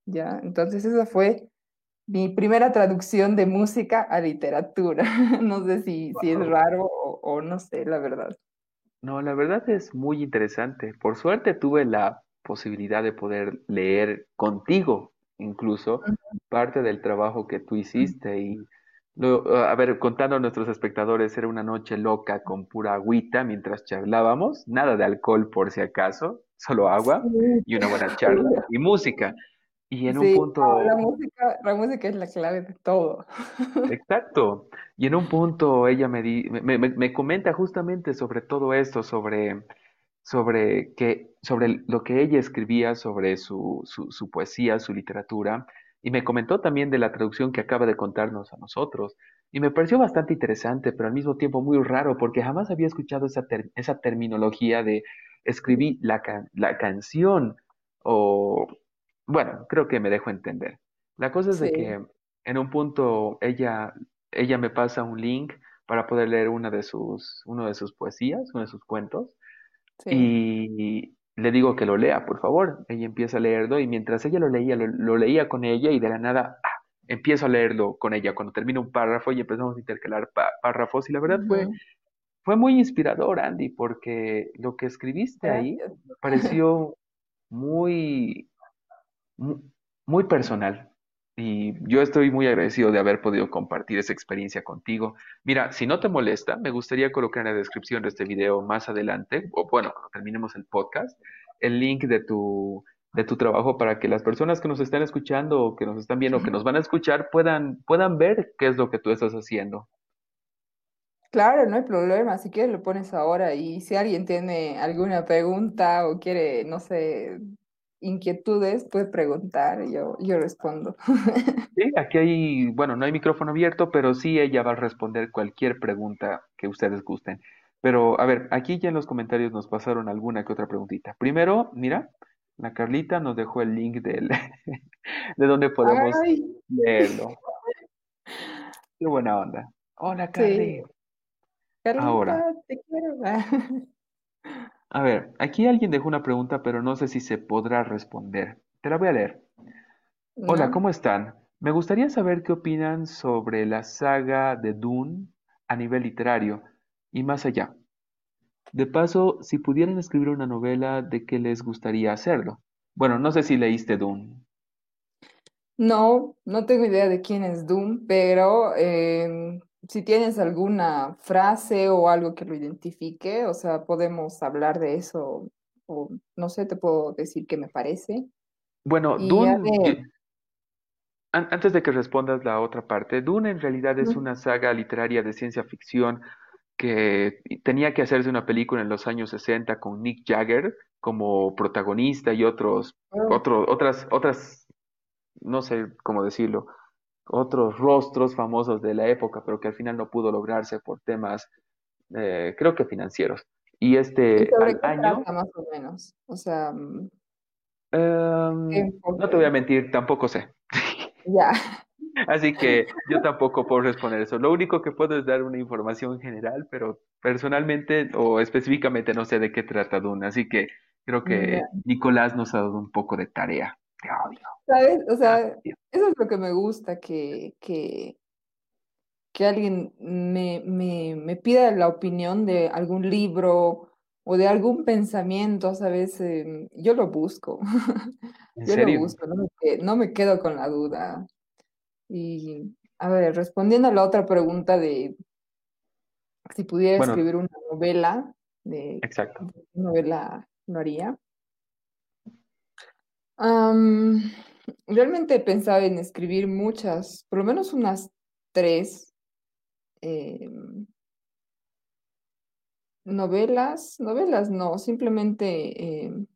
¿ya? Entonces esa fue mi primera traducción de música a literatura. no sé si, si es raro o, o, no sé, la verdad. No, la verdad es muy interesante. Por suerte tuve la posibilidad de poder leer contigo, incluso, parte del trabajo que tú hiciste y a ver, contando a nuestros espectadores, era una noche loca con pura agüita mientras charlábamos, nada de alcohol por si acaso, solo agua y una buena charla y música. Y en un punto... la, música, la música es la clave de todo. Exacto. Y en un punto ella me, di, me, me, me comenta justamente sobre todo esto, sobre, sobre, que, sobre lo que ella escribía, sobre su, su, su poesía, su literatura y me comentó también de la traducción que acaba de contarnos a nosotros. Y me pareció bastante interesante, pero al mismo tiempo muy raro, porque jamás había escuchado esa, ter esa terminología de escribí la, can la, canción. O, bueno, creo que me dejo entender. La cosa es sí. de que en un punto ella, ella me pasa un link para poder leer una de sus, uno de sus poesías, uno de sus cuentos. Sí. Y, le digo que lo lea, por favor. Ella empieza a leerlo y mientras ella lo leía, lo, lo leía con ella y de la nada ah, empiezo a leerlo con ella cuando termina un párrafo y empezamos a intercalar párrafos y la verdad uh -huh. fue, fue muy inspirador, Andy, porque lo que escribiste ahí pareció muy, muy, muy personal. Y yo estoy muy agradecido de haber podido compartir esa experiencia contigo. Mira, si no te molesta, me gustaría colocar en la descripción de este video más adelante, o bueno, cuando terminemos el podcast, el link de tu, de tu trabajo para que las personas que nos están escuchando o que nos están viendo o que nos van a escuchar puedan, puedan ver qué es lo que tú estás haciendo. Claro, no hay problema, si quieres lo pones ahora y si alguien tiene alguna pregunta o quiere, no sé, inquietudes, puede preguntar yo, yo respondo. Sí, aquí hay, bueno, no hay micrófono abierto, pero sí ella va a responder cualquier pregunta que ustedes gusten. Pero, a ver, aquí ya en los comentarios nos pasaron alguna que otra preguntita. Primero, mira, la Carlita nos dejó el link del, de donde podemos Ay. leerlo. Qué buena onda. Hola, Carly. Sí. Carlita, Ahora. te quiero. A ver, aquí alguien dejó una pregunta, pero no sé si se podrá responder. Te la voy a leer. Hola. ¿cómo están? Me gustaría saber qué opinan sobre la saga de Dune a nivel literario y más allá. De paso, si pudieran escribir una novela, ¿de qué les gustaría hacerlo? Bueno, no sé si leíste Dune. No, no tengo idea de quién es Doom, pero eh, si tienes alguna frase o algo que lo identifique, o sea, podemos hablar de eso, o no sé, te puedo decir qué me parece. Bueno, Y Dune, antes de que respondas la otra parte, Dune en realidad es una saga literaria de ciencia ficción que tenía que hacerse una película en los años 60 con Mick Jagger como protagonista y otros, oh, otro, otras, otras, no sé cómo decirlo, otros rostros famosos de la época, pero que al final no pudo lograrse por temas, eh, creo que financieros. Y ¿y este, sobre al qué año, trata más o menos? O sea, mm, ¿qué em, no te voy a mentir, tampoco sé. Ya, Así que yo tampoco puedo responder eso. Lo único que puedo es dar una información general, pero personalmente o específicamente no sé de qué trata Dune. Así que creo que Nicolás nos ha dado un poco de tarea de audio. ¿Sabes? O Ah, sea, eso es lo que me gusta, que, que, que alguien me, me, me pida la opinión de algún libro o de algún pensamiento, ¿sabes? Em, yo lo busco, ¿En yo lo busco, no me, no me quedo con la duda. Y, a ver, respondiendo a la otra pregunta de si pudiera Bueno, escribir una novela, ¿de exacto. novela lo haría? Realmente he pensado en escribir muchas, por lo menos unas tres em, novelas, novelas no, simplemente em,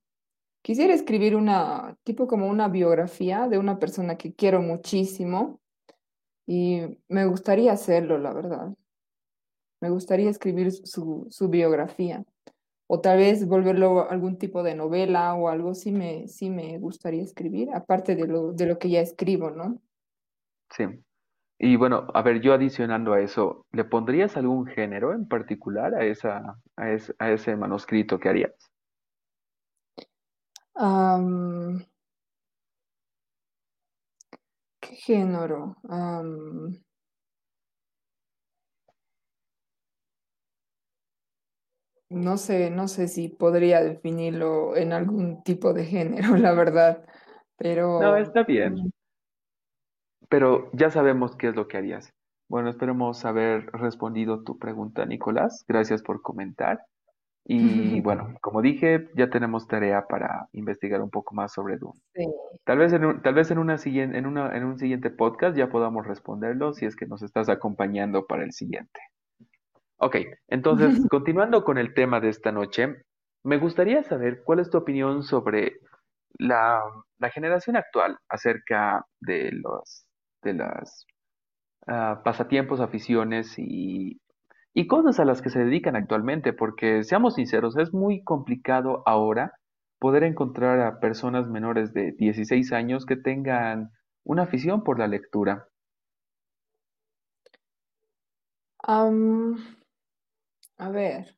quisiera escribir una, tipo como una biografía de una persona que quiero muchísimo y me gustaría hacerlo, la verdad. Me gustaría escribir su, su biografía. O tal vez volverlo algún tipo de novela o algo sí me, sí me gustaría escribir, aparte de lo, de lo que ya escribo, ¿no? Sí. Y bueno, a ver, yo adicionando a eso, ¿le pondrías algún género en particular a esa, a ese, a ese manuscrito que harías? ¿qué género? No sé, no sé si podría definirlo en algún tipo de género, la verdad, No, pero está bien, pero ya sabemos qué es lo que harías. Bueno, esperemos haber respondido tu pregunta, Nicolás. Gracias por comentar. Y bueno, como dije, ya tenemos tarea para investigar un poco más sobre Dune. sí. Tal vez en un, tal vez en una siguiente, en una, en un siguiente podcast ya podamos responderlo si es que nos estás acompañando para el siguiente. Ok, entonces, continuando con el tema de esta noche, me gustaría saber cuál es tu opinión sobre la, la generación actual acerca de los, de las ah, pasatiempos, aficiones y, y cosas a las que se dedican actualmente, porque seamos sinceros, es muy complicado ahora poder encontrar a personas menores de 16 años que tengan una afición por la lectura. Am, a ver,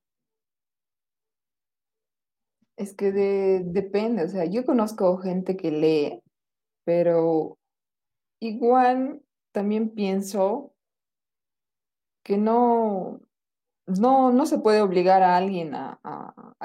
es que de- depende, o sea, yo conozco gente que lee, pero igual también pienso que no. No, no se puede obligar a alguien a,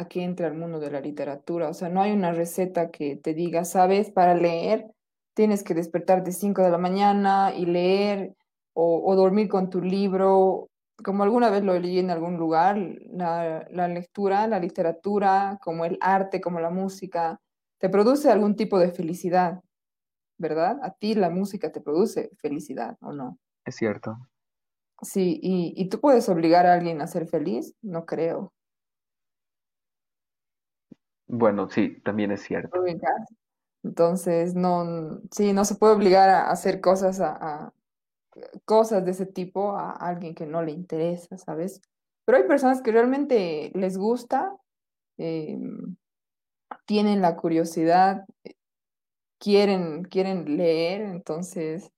que entre al mundo de la literatura. O sea, no hay una receta que te diga, sabes, para leer tienes que despertarte 5 de la mañana y leer o dormir con tu libro. Como alguna vez lo leí en algún lugar, la, la lectura, la literatura, como el arte, como la música, te produce algún tipo de felicidad, ¿verdad? A ti la música te produce felicidad, ¿o no? Es cierto. Sí, y, y tú puedes obligar a alguien a ser feliz, no creo. Bueno, sí, también es cierto. Entonces, no, sí, no se puede obligar a hacer cosas a, a- cosas de ese tipo a alguien que no le interesa, ¿sabes? Pero hay personas que realmente les gusta, eh, tienen la curiosidad, quieren, quieren leer, entonces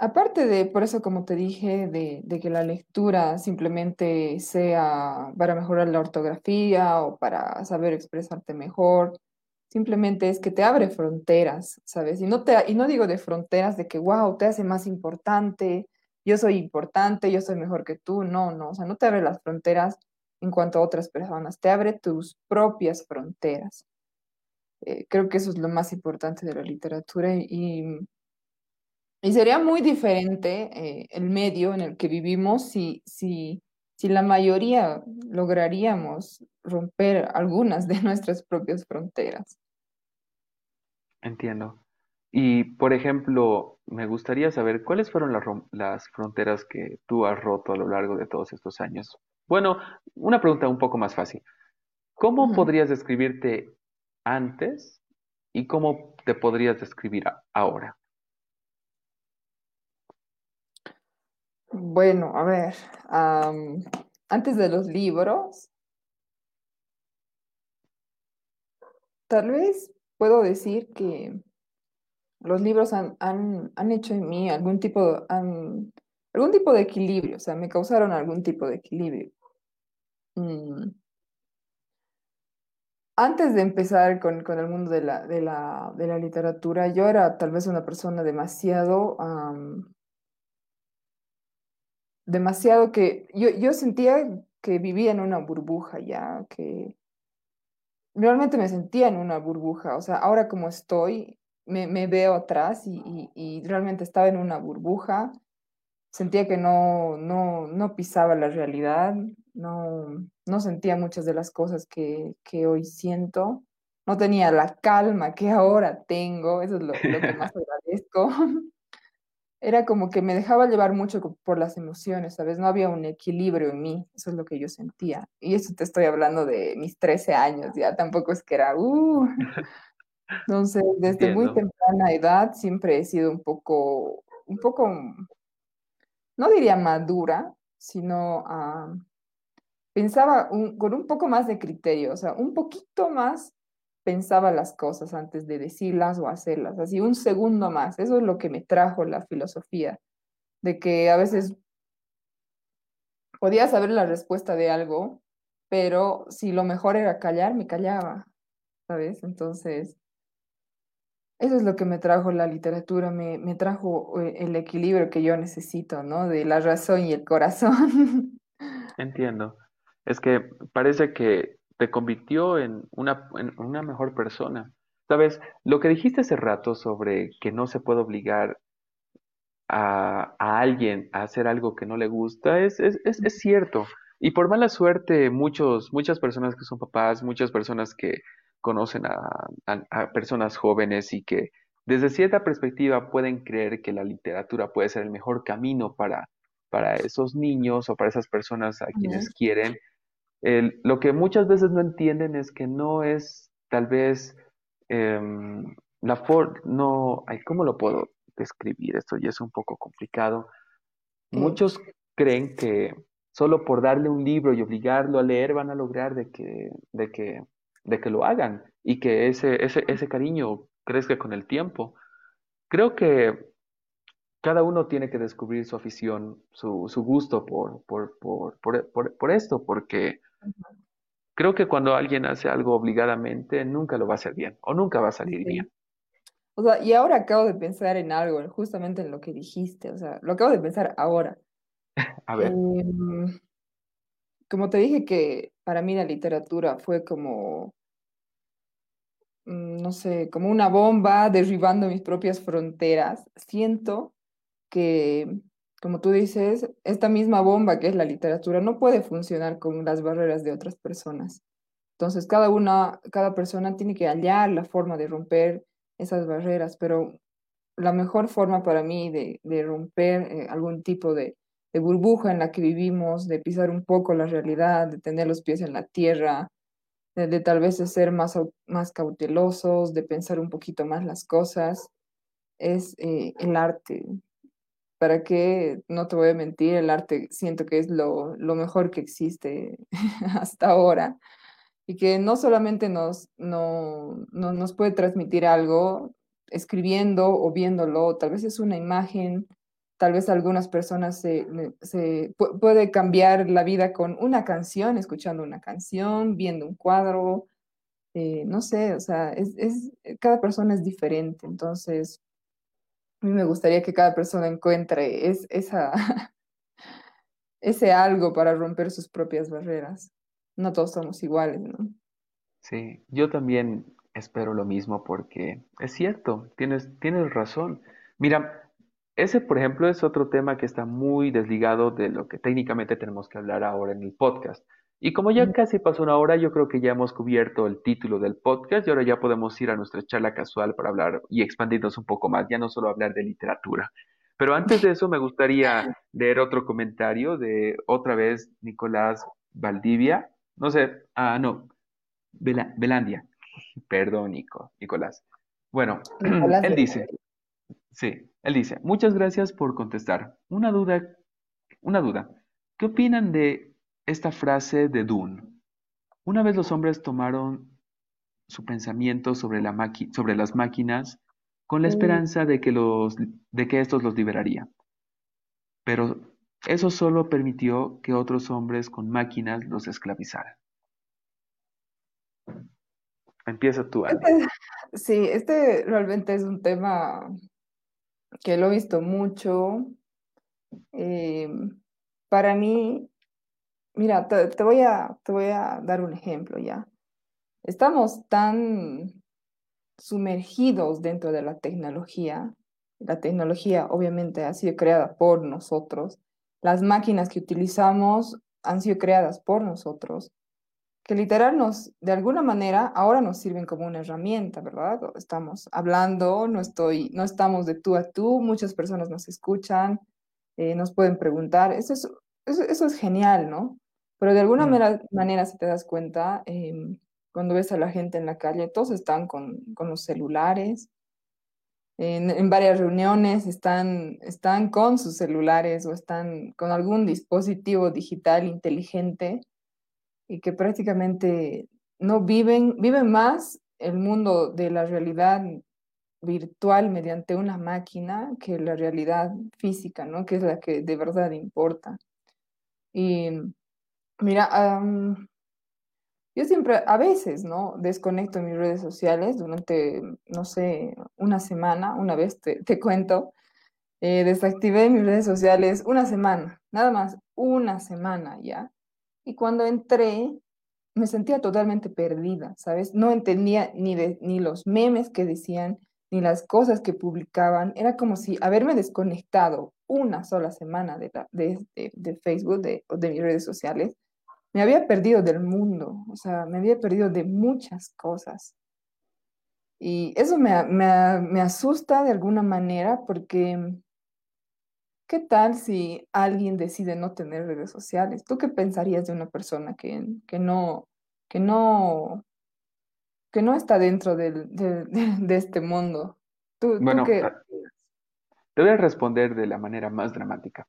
Aparte de, por eso como te dije, de, de que la lectura simplemente sea para mejorar la ortografía o para saber expresarte mejor, simplemente es que te abre fronteras, ¿sabes? Y no te, y no digo de fronteras de que, wow, te hace más importante, yo soy importante, yo soy mejor que tú, no, no, o sea, no te abre las fronteras en cuanto a otras personas, te abre tus propias fronteras. Eh, creo que eso es lo más importante de la literatura y y sería muy diferente eh, el medio en el que vivimos si, si, si la mayoría lograríamos romper algunas de nuestras propias fronteras. Entiendo. Y, por ejemplo, me gustaría saber cuáles fueron las, rom- las fronteras que tú has roto a lo largo de todos estos años. Bueno, una pregunta un poco más fácil. ¿Cómo Ujú. podrías describirte antes y cómo te podrías describir a- ahora? Bueno, a ver, am, antes de los libros, tal vez puedo decir que los libros han, han, han hecho en mí algún tipo, han- algún tipo de equilibrio, o sea, me causaron algún tipo de equilibrio. Mm, antes de empezar con, con el mundo de la, de la, de la literatura, yo era tal vez una persona demasiado, demasiado que yo, yo sentía que vivía en una burbuja ya, que realmente me sentía en una burbuja, o sea, ahora como estoy, me, me veo atrás y, y, y realmente estaba en una burbuja, sentía que no, no, no pisaba la realidad, no, no sentía muchas de las cosas que, que hoy siento, no tenía la calma que ahora tengo, eso es lo, lo que más agradezco. Era como que me dejaba llevar mucho por las emociones, ¿sabes? No había un equilibrio en mí, eso es lo que yo sentía. Y eso te estoy hablando de mis 13 años, ya tampoco es que era, uh. Entonces, desde muy temprana edad siempre he sido un poco, un poco, no diría madura, sino ah, pensaba un- con un poco más de criterio, o sea, un poquito más pensaba las cosas antes de decirlas o hacerlas, así un segundo más. Eso es lo que me trajo la filosofía, de que a veces podía saber la respuesta de algo, pero si lo mejor era callar, me callaba, ¿sabes? Entonces, eso es lo que me trajo la literatura, me, me trajo eh, el equilibrio que yo necesito, ¿no? De la razón y el corazón. entiendo. Es que parece que te convirtió en una, en una mejor persona. Sabes, lo que dijiste hace rato sobre que no se puede obligar a, a alguien a hacer algo que no le gusta es, es, es, es cierto. Y por mala suerte, muchos, muchas personas que son papás, muchas personas que conocen a, a- a personas jóvenes y que desde cierta perspectiva pueden creer que la literatura puede ser el mejor camino para, para esos niños o para esas personas a quienes quieren. El- lo que muchas veces no entienden es que no es tal vez em, la for no, ay, ¿cómo lo puedo describir? Esto ya es un poco complicado. Muchos creen que solo por darle un libro y obligarlo a leer van a lograr de que, de que, de que lo hagan y que ese, ese, ese cariño crezca con el tiempo. Creo que cada uno tiene que descubrir su afición, su, su gusto por, por, por, por, por, por esto, porque creo que cuando alguien hace algo obligadamente, nunca lo va a hacer bien o nunca va a salir bien. O sea, y ahora acabo de pensar en algo, justamente en lo que dijiste, o sea, lo acabo de pensar ahora. A ver, Em, como te dije que para mí la literatura fue como, mm, no sé, como una bomba derribando mis propias fronteras. Siento que, como tú dices, esta misma bomba que es la literatura no puede funcionar con las barreras de otras personas. Entonces, cada una, cada persona tiene que hallar la forma de romper esas barreras, pero la mejor forma para mí de, romper eh, algún tipo de, de burbuja en la que vivimos, de pisar un poco la realidad, de tener los pies en la tierra, de, tal vez ser más, más cautelosos, de pensar un poquito más las cosas, es eh, el arte. ¿Para qué? No te voy a mentir, el arte siento que es lo, mejor que existe hasta ahora y que no solamente nos, no, no- nos puede transmitir algo escribiendo o viéndolo, tal vez es una imagen, tal vez algunas personas se, se pu- puede cambiar la vida con una canción, escuchando una canción, viendo un cuadro, eh, no sé, o sea, es, cada persona es diferente, entonces a mí me gustaría que cada persona encuentre es, esa, ese algo para romper sus propias barreras. No todos somos iguales, ¿no? sí, yo también espero lo mismo porque es cierto, tienes, tienes razón. Mira, ese, por ejemplo, es otro tema que está muy desligado de lo que técnicamente tenemos que hablar ahora en el podcast. Y como ya casi pasó una hora, yo creo que ya hemos cubierto el título del podcast y ahora ya podemos ir a nuestra charla casual para hablar y expandirnos un poco más, ya no solo hablar de literatura. Pero antes de eso, me gustaría leer otro comentario de otra vez Nicolás Valdivia. No sé, ah, no, Bela- Belandia. Perdón, Nico, Nicolás. Bueno, Nicolás él dice, sí, él dice, muchas gracias por contestar. Una duda, una duda. ¿Qué opinan de esta frase de Dune? Una vez los hombres tomaron su pensamiento sobre la maqui- sobre las máquinas con la Uh, esperanza de que los, de que estos los liberaría. Pero eso solo permitió que otros hombres con máquinas los esclavizaran. Empieza tú. Este- sí, este realmente es un tema que lo he visto mucho. Eh, para mí, mira, te, voy a, te voy a dar un ejemplo ya. Estamos tan sumergidos dentro de la tecnología. La tecnología obviamente ha sido creada por nosotros. Las máquinas que utilizamos han sido creadas por nosotros que literal nos, de alguna manera, ahora nos sirven como una herramienta, ¿verdad? Estamos hablando, no estoy, no estamos de tú a tú, muchas personas nos escuchan, eh, nos pueden preguntar, eso es, eso, eso es genial, ¿no? Pero de alguna manera, manera si te das cuenta, em, cuando ves a la gente en la calle, todos están con, con los celulares, en, en varias reuniones están, están con sus celulares o están con algún dispositivo digital inteligente y que prácticamente no viven, viven más el mundo de la realidad virtual mediante una máquina que la realidad física, ¿no? Que es la que de verdad importa. Y mira, am, yo siempre, a veces, ¿no? Desconecto mis redes sociales durante, no sé, una semana, una vez te, cuento, eh, desactivé mis redes sociales una semana, nada más, una semana ya. Y cuando entré, me sentía totalmente perdida, ¿sabes? No entendía ni, de, ni los memes que decían, ni las cosas que publicaban. Era como si haberme desconectado una sola semana de, la- de- de Facebook, de, de mis redes sociales, me había perdido del mundo, o sea, me había perdido de muchas cosas. Y eso me, me, asusta de alguna manera porque, ¿qué tal si alguien decide no tener redes sociales? ¿Tú qué pensarías de una persona que, que no, que no que no está dentro del, de, de este mundo. ¿Tú, tú Bueno, qué? a- te voy a responder de la manera más dramática.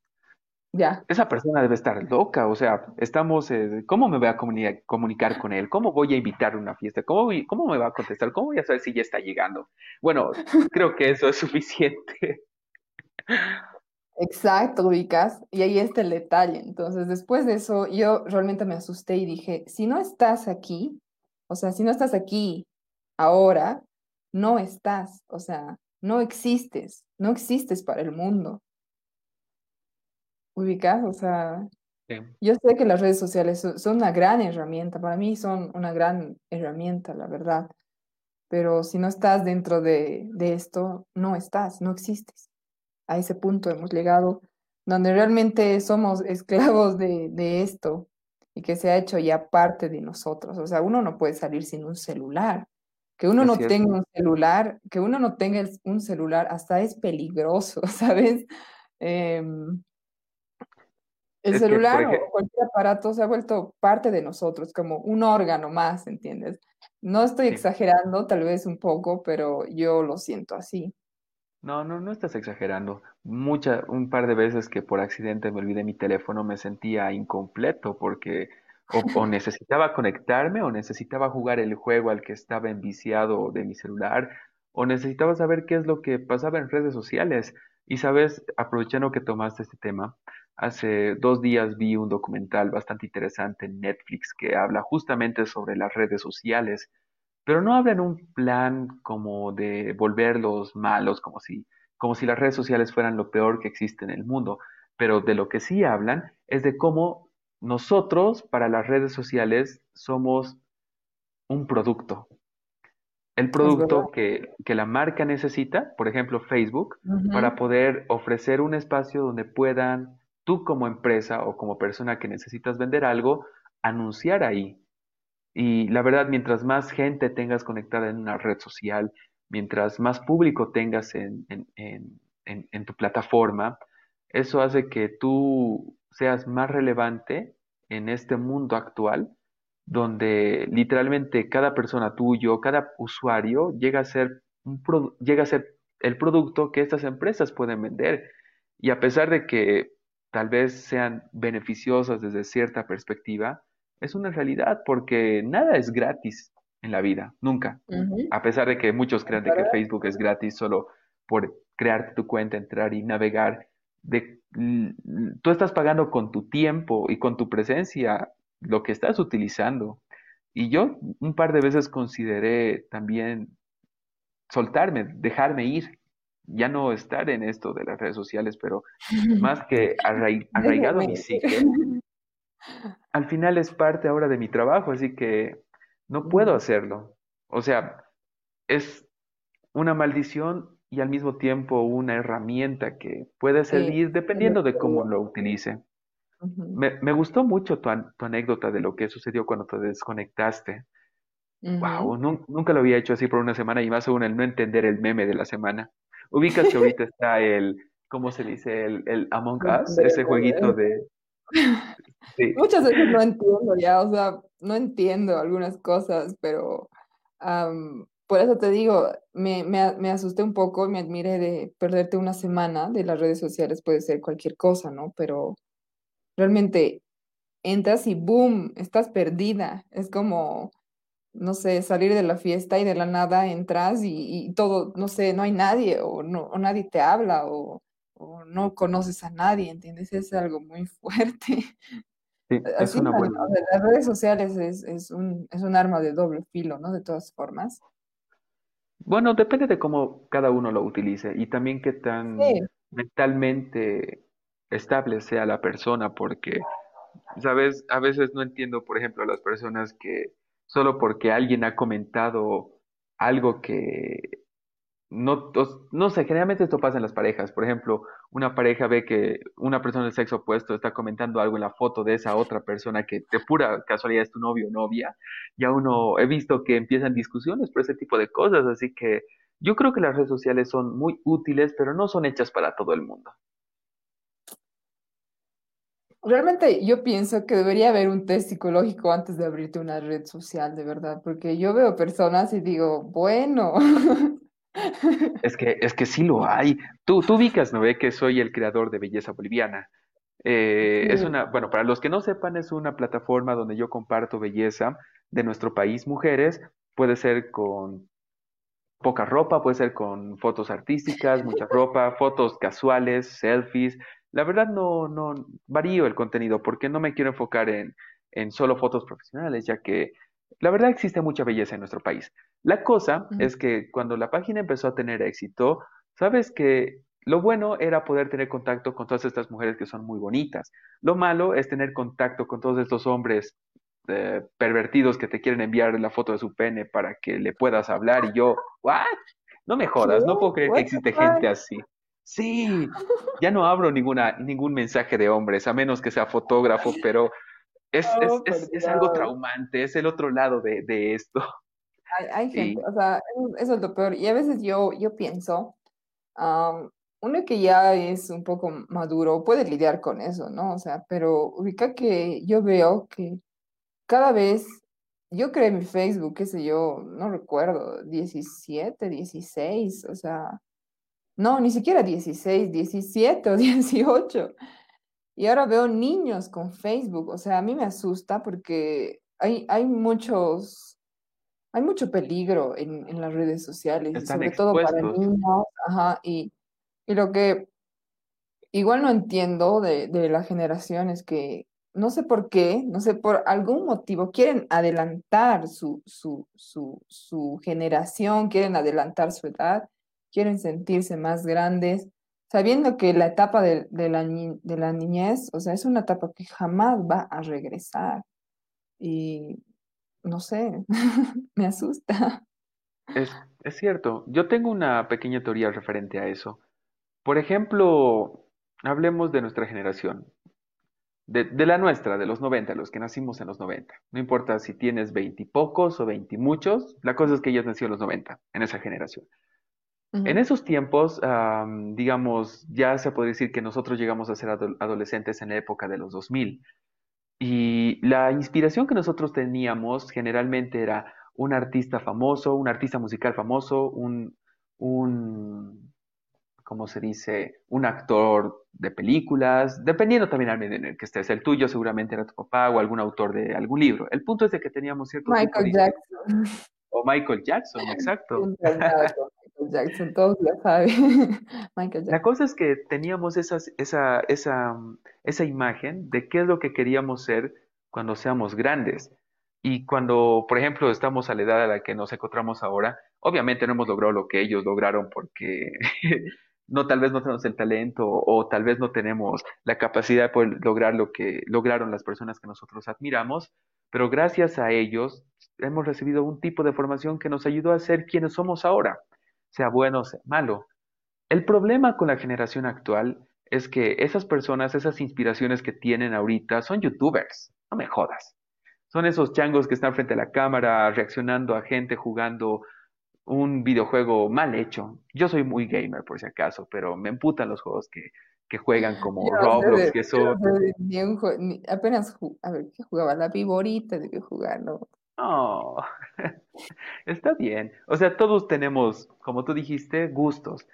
Ya, Esa persona debe estar loca, o sea, estamos, eh, ¿cómo me voy a comuni- comunicar con él? ¿Cómo voy a invitar a una fiesta? ¿Cómo, voy- cómo me va a contestar? ¿Cómo voy a saber si ya está llegando? Bueno, creo que eso es suficiente. exacto, ubicas. Y ahí está el detalle. Entonces, después de eso, yo realmente me asusté y dije, si no estás aquí, o sea, si no estás aquí ahora, no estás, o sea, no existes, no existes para el mundo. Ubicas, o sea, Sí, yo sé que las redes sociales son, una gran herramienta, para mí son una gran herramienta, la verdad. pero si no estás dentro de, de esto, no estás, no existes. A ese punto hemos llegado donde realmente somos esclavos de, de esto y que se ha hecho ya parte de nosotros. O sea, uno no puede salir sin un celular. Que uno es no cierto. tenga un celular, que uno no tenga un celular, hasta es peligroso, ¿sabes? Em, el Es que, por celular o cualquier aparato se ha vuelto parte de nosotros, como un órgano más, ¿entiendes? No estoy sí. exagerando, tal vez un poco, pero yo lo siento así. No, no, no estás exagerando. Mucha, un par de veces que por accidente me olvidé mi teléfono me sentía incompleto porque o, o necesitaba conectarme o necesitaba jugar el juego al que estaba enviciado de mi celular o necesitaba saber qué es lo que pasaba en redes sociales. Y sabes, aprovechando que tomaste este tema, hace dos días vi un documental bastante interesante en Netflix que habla justamente sobre las redes sociales pero no hablan un plan como de volverlos malos, como si, como si las redes sociales fueran lo peor que existe en el mundo. Pero de lo que sí hablan es de cómo nosotros para las redes sociales somos un producto. El producto que, que la marca necesita, por ejemplo Facebook, para poder ofrecer un espacio donde puedan, tú como empresa o como persona que necesitas vender algo, anunciar ahí. Y la verdad, mientras más gente tengas conectada en una red social, mientras más público tengas en, en- tu plataforma, eso hace que tú seas más relevante en este mundo actual, donde literalmente cada persona tuyo, cada usuario llega a ser un llega a ser el producto que estas empresas pueden vender. Y a pesar de que tal vez sean beneficiosas desde cierta perspectiva, es una realidad porque nada es gratis en la vida, nunca. A pesar de que muchos es crean de que. Facebook es gratis solo por crearte tu cuenta, entrar y navegar, de, tú estás pagando con tu tiempo y con tu presencia lo que estás utilizando. Y yo un par de veces consideré también soltarme, dejarme ir, ya no estar en esto de las redes sociales, pero más que arraigado a mi psique, al final es parte ahora de mi trabajo, así que no puedo hacerlo. O sea, es una maldición y al mismo tiempo una herramienta que puede servir dependiendo de cómo lo utilice. me, me, gustó mucho tu, tu, anécdota de lo que sucedió cuando te desconectaste. Wow, nunca lo había hecho así por una semana y más aún el no entender el meme de la semana. Ubicas que ahorita está el, ¿cómo se dice? El, el Among Us, ese jueguito de... Muchas veces no entiendo ya, o sea, no entiendo algunas cosas, pero por eso te digo, me, me, me, asusté un poco, me admiré de perderte una semana de las redes sociales, puede ser cualquier cosa, ¿no? Pero realmente entras y boom, estás perdida. Es como, no sé, salir de la fiesta y de la nada entras y, todo, no sé, no hay nadie o, no, o nadie te habla o, o, no conoces a nadie, ¿entiendes? Es algo muy fuerte. Sí, es una buena. Las redes sociales es, es, un, es un arma de doble filo, ¿no? De todas formas. Bueno, depende de cómo cada uno lo utilice y también qué tan mentalmente estable sea la persona, porque, ¿sabes? A veces no entiendo, por ejemplo, a las personas que solo porque alguien ha comentado algo que no, no sé, generalmente esto pasa en las parejas. Por ejemplo, una pareja ve que una persona del sexo opuesto está comentando algo en la foto de esa otra persona que de pura casualidad es tu novio o novia. Ya uno, he visto que empiezan discusiones por ese tipo de cosas, así que yo creo que las redes sociales son muy útiles, pero no son hechas para todo el mundo. Realmente yo pienso que debería haber un test psicológico antes de abrirte una red social, de verdad, porque yo veo personas y digo, bueno. Es que, es que sí lo hay. Tú, tú ubicas, ¿no ve? Que soy el creador de Belleza Boliviana. Eh, es una, bueno, para los que no sepan, es una plataforma donde yo comparto belleza de nuestro país, mujeres. Puede ser con poca ropa, puede ser con fotos artísticas, mucha ropa, fotos casuales, selfies. La verdad no, no varío el contenido porque no me quiero enfocar en, en solo fotos profesionales, ya que la verdad existe mucha belleza en nuestro país. La cosa es que cuando la página empezó a tener éxito, sabes que lo bueno era poder tener contacto con todas estas mujeres que son muy bonitas. Lo malo es tener contacto con todos estos hombres eh, pervertidos que te quieren enviar la foto de su pene para que le puedas hablar y yo, ¿what? No me jodas, no puedo creer que existe gente así. Sí, ya no abro ninguna, ningún mensaje de hombres, a menos que sea fotógrafo, pero es, oh, es, es, algo traumante, es el otro lado de, de esto. Hay, hay gente, o sea, eso es lo peor. Y a veces yo, yo pienso, uno que ya es un poco maduro puede lidiar con eso, ¿no? O sea, pero ubica que yo veo que cada vez, yo creé mi Facebook, qué sé yo, no recuerdo, 17, 16, o sea, no, ni siquiera 16, 17 o 18. Y ahora veo niños con Facebook, o sea, a mí me asusta porque hay, hay muchos, hay mucho peligro en, en las redes sociales, sobre todo para niños, ajá, y, y, lo que igual no entiendo de, de la generación es que no sé por qué, no sé, por algún motivo quieren adelantar su, su, su, su generación, quieren adelantar su edad, quieren sentirse más grandes sabiendo que la etapa de, la, niñez, o sea, es una etapa que jamás va a regresar. Y no sé, me asusta. Es, cierto, yo tengo una pequeña teoría referente a eso. Por ejemplo, hablemos de nuestra generación, de, la nuestra, de los 90, los que nacimos en los 90. No importa si tienes veintipocos o veintimuchos, la cosa es que ellos nacieron en los 90, en esa generación. En esos tiempos, digamos, ya se puede decir que nosotros llegamos a ser adolescentes en la época de los 2000. Y la inspiración que nosotros teníamos generalmente era un artista famoso, un artista musical famoso, un, un ¿cómo se dice? Un actor de películas, dependiendo también al medio en el que estés. El tuyo seguramente era tu papá o algún autor de algún libro. El punto es de que teníamos cierto... Michael Jackson. O Michael Jackson, exacto. Jackson, todos ya saben. La cosa es que teníamos esa, esa, esa, esa imagen de qué es lo que queríamos ser cuando seamos grandes. Y cuando, por ejemplo, estamos a la edad a la que nos encontramos ahora, obviamente no hemos logrado lo que ellos lograron porque no, tal vez no tenemos el talento o tal vez no tenemos la capacidad de poder lograr lo que lograron las personas que nosotros admiramos, pero gracias a ellos hemos recibido un tipo de formación que nos ayudó a ser quienes somos ahora, sea bueno o sea malo. El problema con la generación actual es que esas personas, esas inspiraciones que tienen ahorita son youtubers, no me jodas. Son esos changos que están frente a la cámara reaccionando a gente jugando un videojuego mal hecho. Yo soy muy gamer por si acaso, pero me emputan los juegos que, que juegan como Yo Roblox, de, que son... apenas, a ver, ¿qué jugaba? La viborita de que jugar, ¿no? No, está bien. O sea, todos tenemos, como tú dijiste, gustos,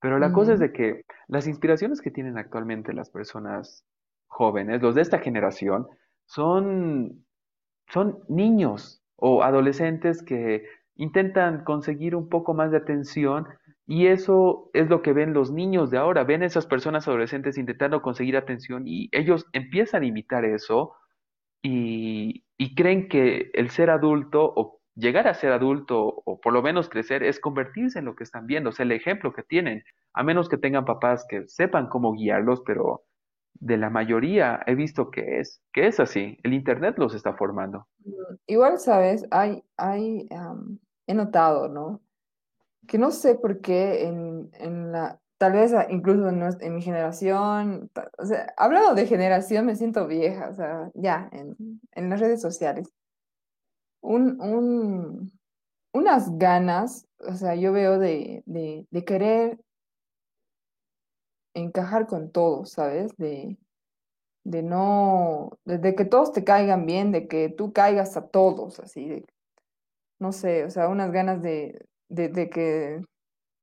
pero la cosa es de que las inspiraciones que tienen actualmente las personas jóvenes, los de esta generación, son son niños o adolescentes que intentan conseguir un poco más de atención y eso es lo que ven los niños de ahora. Ven esas personas adolescentes intentando conseguir atención y ellos empiezan a imitar eso y, y creen que el ser adulto o llegar a ser adulto o por lo menos crecer es convertirse en lo que están viendo, o sea, el ejemplo que tienen, a menos que tengan papás que sepan cómo guiarlos, pero de la mayoría he visto que es, que es así. El internet los está formando. Igual, sabes, hay, hay, am, he notado, ¿no? Que no sé por qué en, en la, tal vez ah, incluso en, mi generación, o sea, hablando de generación me siento vieja, o sea, ya, en, en las redes sociales, un, un, unas ganas, o sea, yo veo de, de, querer encajar con todos, ¿sabes? De, de no, de, que todos te caigan bien, de que tú caigas a todos, así, de, no sé, o sea, unas ganas de, de que,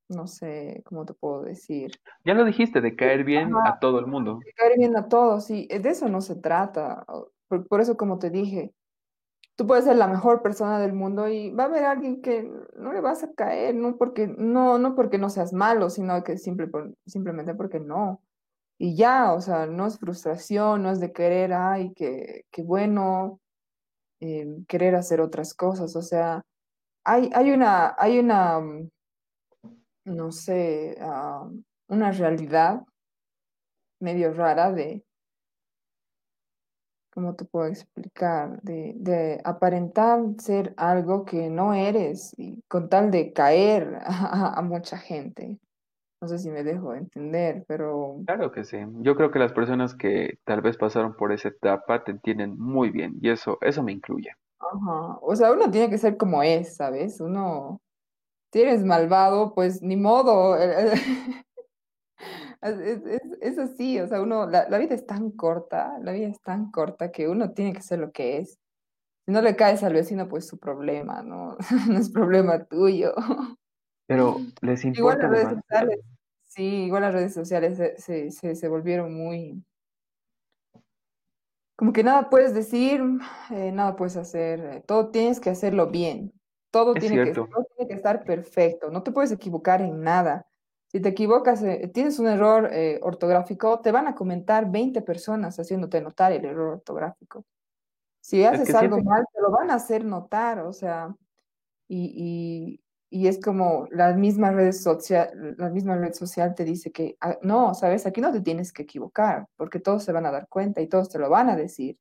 no sé, ¿cómo te puedo decir? Ya lo dijiste, de caer bien Ajá, a todo el mundo. de caer bien a todos, y de eso no se trata. Por, por eso, como te dije, tú puedes ser la mejor persona del mundo y va a haber alguien que no le vas a caer, no porque no, no porque no seas malo, sino que simple por- simplemente porque no. Y ya, o sea, no es frustración, no es de querer, ay, que, que bueno, eh, querer hacer otras cosas. O sea, hay, hay una, hay una, mm, no sé, ah, una realidad medio rara de, ¿cómo te puedo explicar? De, de aparentar ser algo que no eres y con tal de caer a, a mucha gente. No sé si me dejo entender, pero Claro que sí. Yo creo que las personas que tal vez pasaron por esa etapa te entienden muy bien y eso, eso me incluye. Ajá. O sea, uno tiene que ser como es, ¿sabes? Uno, si eres malvado, pues ni modo. Es, es- es- así, o sea, uno, la, la vida es tan corta, la vida es tan corta que uno tiene que ser lo que es. Si no le caes al vecino, pues su problema, ¿no? No es problema tuyo. Pero les Igual importa las redes sociales, sí, igual las redes sociales se, se, se, se volvieron muy, Como que nada puedes decir, eh, nada puedes hacer, eh, todo tienes que hacerlo bien, todo tiene que, todo tiene que estar perfecto, no te puedes equivocar en nada. Si te equivocas, eh, tienes un error eh, ortográfico, te van a comentar 20 personas haciéndote notar el error ortográfico. Si Es que haces algo mal, te lo van a hacer notar, o sea, y, y, y es como las mismas redes social, la misma red social te dice que, ah, no, sabes, aquí no te tienes que equivocar, porque todos se van a dar cuenta y todos te lo van a decir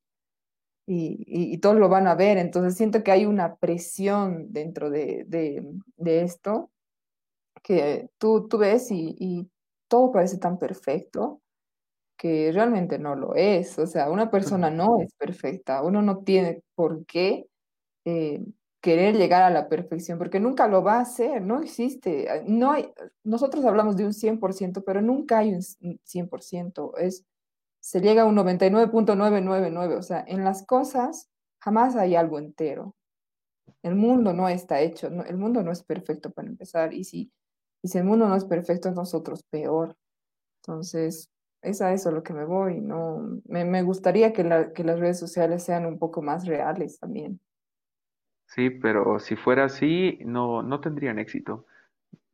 y, y- todos lo van a ver. Entonces siento que hay una presión dentro de, de- de esto que tú, tú ves y, y todo parece tan perfecto que realmente no lo es. O sea, una persona no es perfecta. Uno no tiene por qué eh, querer llegar a la perfección porque nunca lo va a hacer. No existe. eh, No hay, nosotros hablamos de un 100% pero nunca hay un 100%. Es se llega a un 99.999. O sea, en las cosas jamás hay algo entero. El mundo no está hecho, no- el mundo no es perfecto para empezar. Y si, y si el mundo no es perfecto, nosotros peor. Entonces, es a eso lo que me voy. No, me, me gustaría que, la- que las redes sociales sean un poco más reales también. sí, pero si fuera así, no, no tendrían éxito.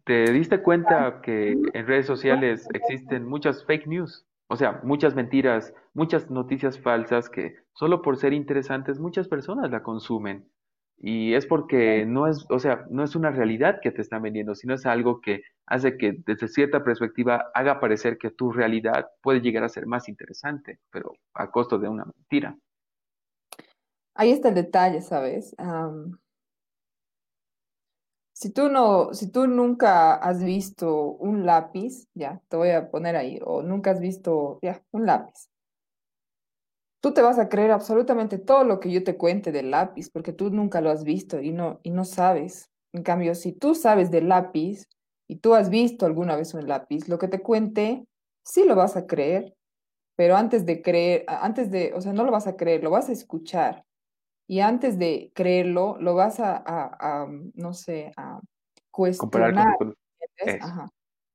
¿Te diste cuenta que Ujú. en redes sociales existen muchas fake news? O sea, muchas mentiras, muchas noticias falsas que solo por ser interesantes muchas personas la consumen. Y es porque no es, o sea, no es una realidad que te están vendiendo, sino es algo que hace que desde cierta perspectiva haga parecer que tu realidad puede llegar a ser más interesante, pero a costo de una mentira. Ahí está el detalle, ¿sabes? Si tú no, si tú nunca has visto un lápiz, ya, te voy a poner ahí, o nunca has visto, ya, un lápiz. Tú te vas a creer absolutamente todo lo que yo te cuente del lápiz, porque tú nunca lo has visto y no, y no sabes. En cambio, si tú sabes del lápiz y tú has visto alguna vez un lápiz, lo que te cuente, sí lo vas a creer, pero antes de creer, antes de, o sea, no lo vas a creer, lo vas a escuchar. Y antes de creerlo, lo vas a, a- a, no sé, a cuestionar. con-. Ajá.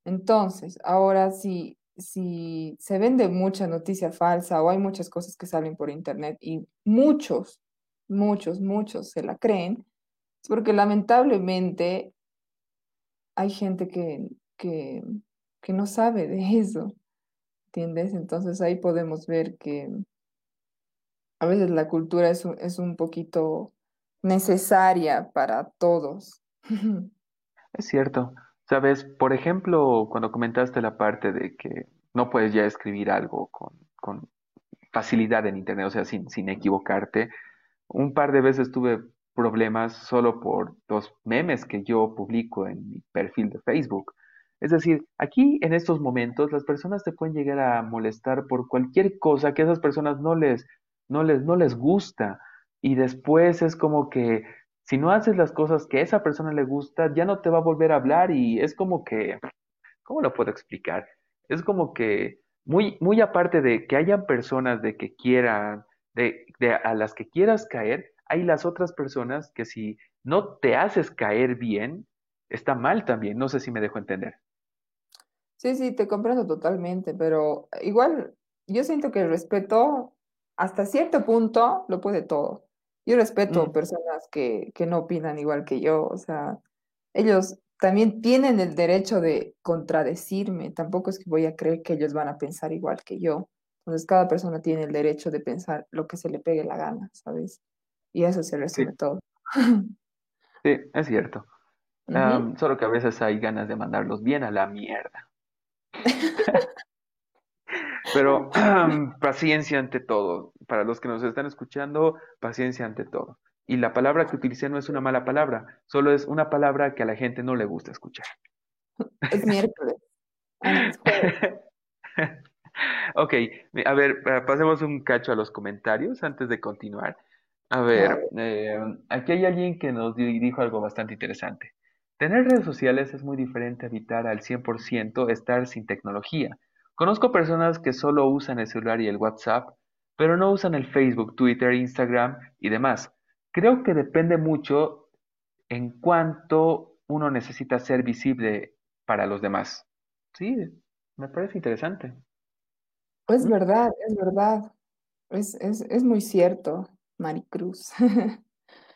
Entonces, ahora si, si se vende mucha noticia falsa o hay muchas cosas que salen por internet y muchos, muchos, muchos se la creen, es porque lamentablemente hay gente que, que, que no sabe de eso, ¿entiendes? Entonces ahí podemos ver que a veces la cultura es es un poquito necesaria para todos. Es cierto. Sabes, por ejemplo, cuando comentaste la parte de que no puedes ya escribir algo con, con facilidad en internet, o sea, sin, sin equivocarte, Un par de veces tuve problemas solo por los memes que yo publico en mi perfil de Facebook. Es decir, aquí en estos momentos las personas te pueden llegar a molestar por cualquier cosa que esas personas no les, no les, no les gusta. Y después es como que si no haces las cosas que a esa persona le gusta, ya no te va a volver a hablar y es como que ¿Cómo lo puedo explicar? Es como que muy, muy aparte de que hayan personas de que quieran, de, de a las que quieras caer, hay las otras personas que si no te haces caer bien, está mal también. No sé si me dejo entender. Sí, sí, te comprendo totalmente, pero igual yo siento que el respeto hasta cierto punto lo puede todo. Yo respeto Mm, personas que, que no opinan igual que yo, o sea, ellos también tienen el derecho de contradecirme, tampoco es que voy a creer que ellos van a pensar igual que yo. Entonces, cada persona tiene el derecho de pensar lo que se le pegue la gana, ¿sabes? Y eso se sí, resume todo. sí, es cierto. Solo que a veces hay ganas de mandarlos bien a la mierda. Pero paciencia ante todo. Para los que nos están escuchando, paciencia ante todo. Y la palabra que utilicé no es una mala palabra, solo es una palabra que a la gente no le gusta escuchar. Es miércoles. Ah. Ok, a ver, eh, pasemos un cacho a los comentarios antes de continuar. A ver, eh, aquí hay alguien que nos di- dijo algo bastante interesante. Tener redes sociales es muy diferente a evitar al 100% estar sin tecnología. Conozco personas que solo usan el celular y el WhatsApp, pero no usan el Facebook, Twitter, Instagram y demás. Creo que depende mucho en cuánto uno necesita ser visible para los demás. Sí, me parece interesante. es verdad, es verdad. Es, es, es muy cierto, Maricruz.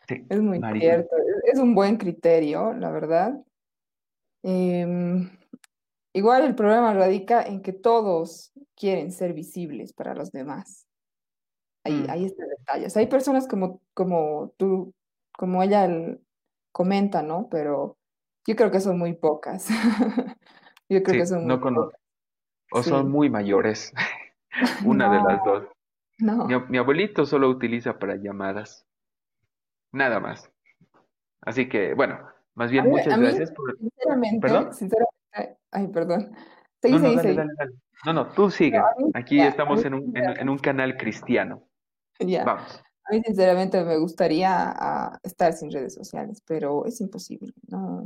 Sí, Es muy Maricruz. cierto. Es es un buen criterio, la verdad. Em, igual el problema radica en que todos quieren ser visibles para los demás. Ahí, Mm, ahí está el detalle. O sea, hay personas como, como tú, como ella el- comenta, ¿no? Pero yo creo que son muy pocas. Yo creo que son muy no pocas. o son muy mayores, una de las dos. Mi, no. ab- mi abuelito solo utiliza para llamadas, nada más. Así que, bueno, más bien muchas a mí, gracias por... sinceramente, ¿Perdón? sinceramente, ay, perdón. No, Seguí, no, seguí, dale, seguí. dale, dale. No, no, tú sigue. Aquí ya, estamos en un, en, en un canal cristiano. Ya, Vamos. a mí sinceramente me gustaría ah, estar sin redes sociales, pero es imposible, ¿no?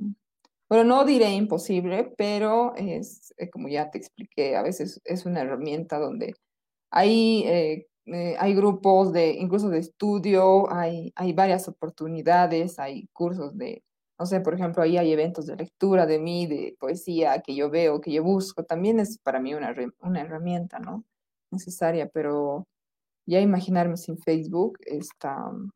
Bueno, no diré imposible, pero es, eh, como ya te expliqué, a veces es una herramienta donde hay, eh, eh, hay grupos de, incluso de estudio, hay, hay varias oportunidades, hay cursos de, no sé, por ejemplo, ahí hay eventos de lectura de mí, de poesía que yo veo, que yo busco, también es para mí una, una herramienta, ¿no? Necesaria, pero ya imaginarme sin Facebook está mm,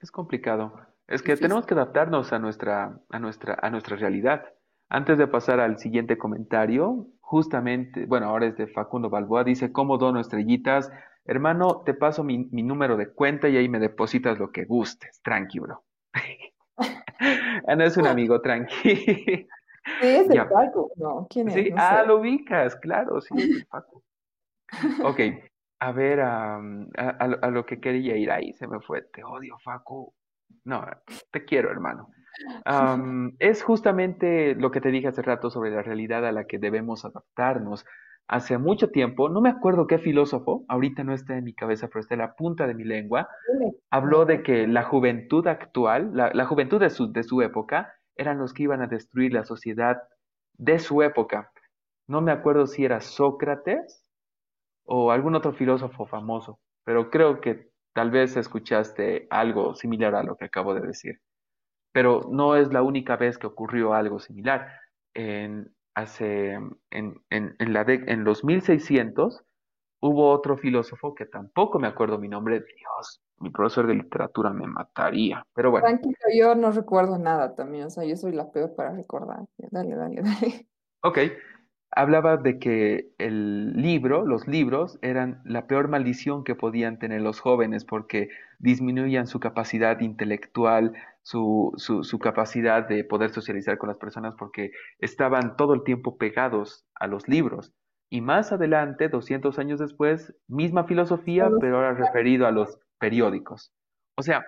Es complicado. Es que difícil. tenemos que adaptarnos a nuestra, a nuestra, a nuestra realidad. Antes de pasar al siguiente comentario, justamente, bueno, ahora es de Facundo Balboa, dice, ¿cómo dono estrellitas? Hermano, te paso mi, mi número de cuenta y ahí me depositas lo que gustes. Tranqui, bro. Ah, no es un amigo, tranqui. Sí, es el. Paco. No, ¿quién es? Sí, No ah, sé. lo ubicas, claro, sí, es el Facu. Ok, a ver, a, a lo a lo que quería ir ahí, se me fue. Te odio, Facu. No, te quiero, hermano. Es justamente lo que te dije hace rato sobre la realidad a la que debemos adaptarnos. Hace mucho tiempo, no me acuerdo qué filósofo, ahorita no está en mi cabeza, pero está en la punta de mi lengua, habló de que la juventud actual, la, la juventud de su, de su época, eran los que iban a destruir la sociedad de su época. No me acuerdo si era Sócrates o algún otro filósofo famoso, pero creo que tal vez escuchaste algo similar a lo que acabo de decir. Pero no es la única vez que ocurrió algo similar. En, hace, en, en, en la de- en los 1600 hubo otro filósofo que tampoco me acuerdo mi nombre. Dios, mi profesor de literatura me mataría. Pero bueno, Tranquilo, yo no recuerdo nada también. O sea, yo soy la peor para recordar. Dale, dale, dale. ok. Hablaba de que el libro, los libros, eran la peor maldición que podían tener los jóvenes porque disminuían su capacidad intelectual, su, su, su capacidad de poder socializar con las personas porque estaban todo el tiempo pegados a los libros. Y más adelante, 200 años después, misma filosofía, pero ahora referido a los periódicos. O sea,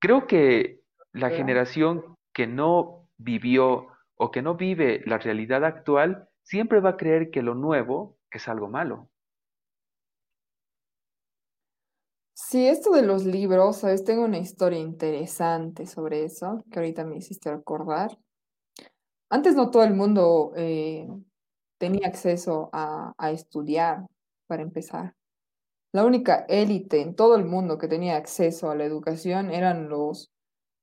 creo que la generación que no vivió o que no vive la realidad actual siempre va a creer que lo nuevo es algo malo. Sí, esto de los libros, ¿sabes? Tengo una historia interesante sobre eso, que ahorita me hiciste recordar. Antes no todo el mundo eh, tenía acceso a, a estudiar, para empezar. La única élite en todo el mundo que tenía acceso a la educación eran los,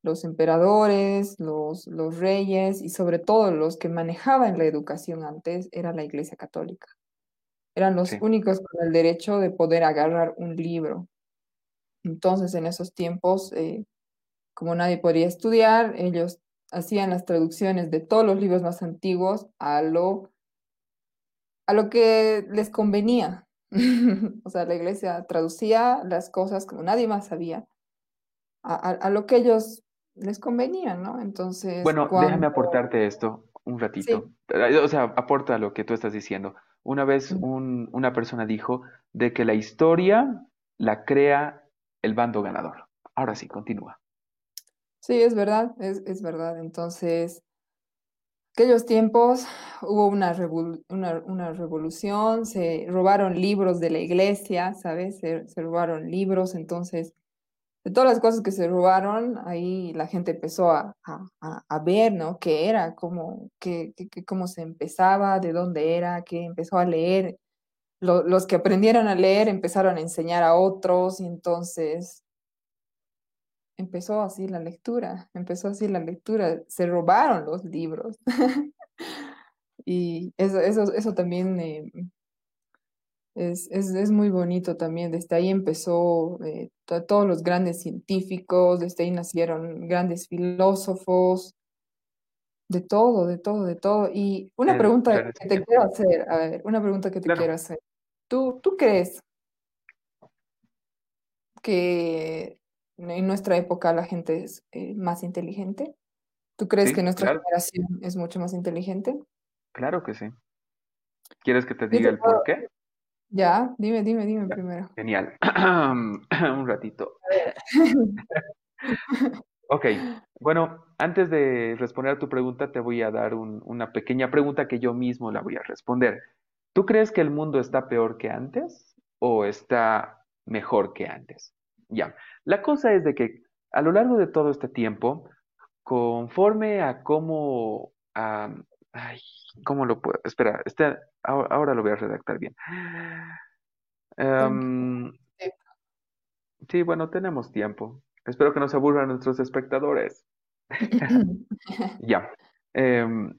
los emperadores, los, los reyes y sobre todo los que manejaban la educación antes era la Iglesia Católica. Eran los Sí, únicos con el derecho de poder agarrar un libro. Entonces, en esos tiempos, eh, como nadie podía estudiar, ellos hacían las traducciones de todos los libros más antiguos a lo, a lo que les convenía. O sea, la iglesia traducía las cosas como nadie más sabía, a, a- a lo que ellos les convenía, ¿no? Entonces, Bueno, déjame aportarte esto un ratito. O sea, aporta lo que tú estás diciendo. Una vez un- una persona dijo de que la historia la crea el bando ganador. Ahora sí, continúa. sí, es verdad, es, es verdad. Entonces, aquellos tiempos hubo una, revol- una, una revolución, se robaron libros de la iglesia, ¿sabes? Se, robaron libros, entonces, de todas las cosas que se robaron, ahí la gente empezó a, a, a- ver, ¿no? ¿Qué era? ¿Cómo, qué- qué- cómo se empezaba? ¿De dónde era? ¿Qué empezó a leer? Lo- los que aprendieron a leer empezaron a enseñar a otros y entonces empezó así la lectura, empezó así la lectura, se robaron los libros. Y eso, eso, eso también eh, es, es, es muy bonito también. Desde ahí empezó eh, to- todos los grandes científicos, desde ahí nacieron grandes filósofos, de todo, de todo, de todo. Y una El pregunta que te quiero hacer, a ver, una pregunta que te quiero hacer. ¿Tú, tú crees que en nuestra época la gente es eh, más inteligente? ¿Tú crees que nuestra claro, generación es mucho más inteligente? claro que sí. ¿Quieres que te diga el por qué? Ya, dime, dime, dime Ya, primero. Genial. Un ratito. Ok, bueno, antes de responder a tu pregunta, te voy a dar un- una pequeña pregunta que yo mismo la voy a responder. ¿Tú crees que el mundo está peor que antes o está mejor que antes? Ya, la cosa es de que a lo largo de todo este tiempo, conforme a cómo, a- ay, ¿cómo lo puedo? Espera, este, ahora, ahora lo voy a redactar bien. Em, sí, bueno, tenemos tiempo. Espero que no se aburran nuestros espectadores. Ya. Em,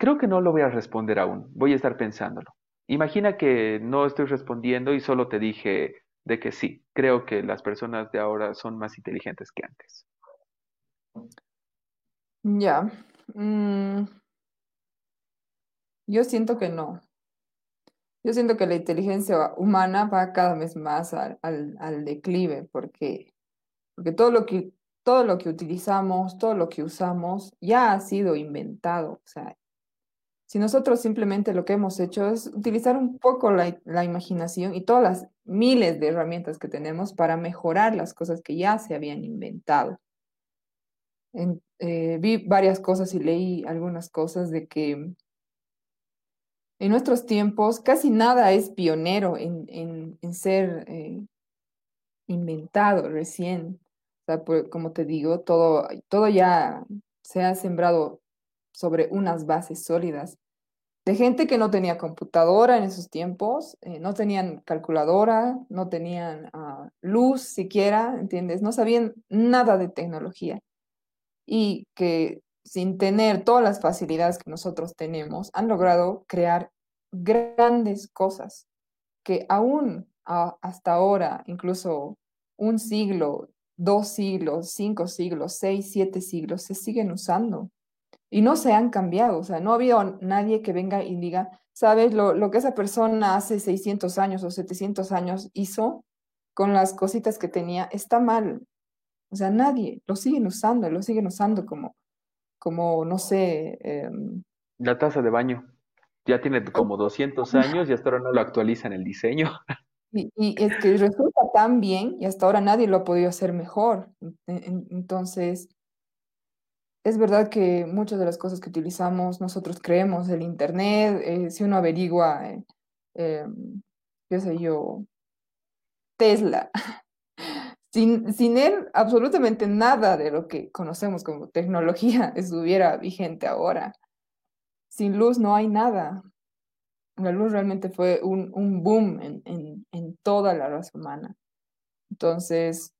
creo que no lo voy a responder aún. Voy a estar pensándolo. Imagina que no estoy respondiendo y solo te dije de que sí. Creo que las personas de ahora son más inteligentes que antes. Ya. Mm, Yo siento que no. Yo siento que la inteligencia humana va cada vez más al, declive, porque, porque todo lo que, todo lo que utilizamos, todo lo que usamos, ya ha sido inventado. O sea, si nosotros simplemente lo que hemos hecho es utilizar un poco la, la imaginación y todas las miles de herramientas que tenemos para mejorar las cosas que ya se habían inventado. En- eh, vi varias cosas y leí algunas cosas de que en nuestros tiempos casi nada es pionero en, en- en ser eh, inventado recién. Como te digo, todo, todo ya se ha sembrado sobre unas bases sólidas. De gente que no tenía computadora en esos tiempos, eh, no tenían calculadora, no tenían ah, luz siquiera, ¿entiendes? No sabían nada de tecnología y que sin tener todas las facilidades que nosotros tenemos, han logrado crear grandes cosas que aún a- hasta ahora, incluso un siglo, dos siglos, cinco siglos, seis, siete siglos, se siguen usando y no se han cambiado. O sea, no ha habido nadie que venga y diga, ¿sabes? Lo, lo que esa persona hace 600 años o 700 años hizo con las cositas que tenía está mal. O sea, nadie, lo siguen usando, lo siguen usando como, como no sé, em, La taza de baño ya tiene como 200 años y hasta ahora no lo actualizan el diseño. y, y es que resulta tan bien y hasta ahora nadie lo ha podido hacer mejor. En- en- Entonces, es verdad que muchas de las cosas que utilizamos nosotros creemos, el Internet, eh, si uno averigua, eh, em, qué sé yo, Tesla, sin, sin él absolutamente nada de lo que conocemos como tecnología estuviera vigente ahora. Sin luz no hay nada. La luz realmente fue un, un boom en, en, en toda la raza humana. Entonces,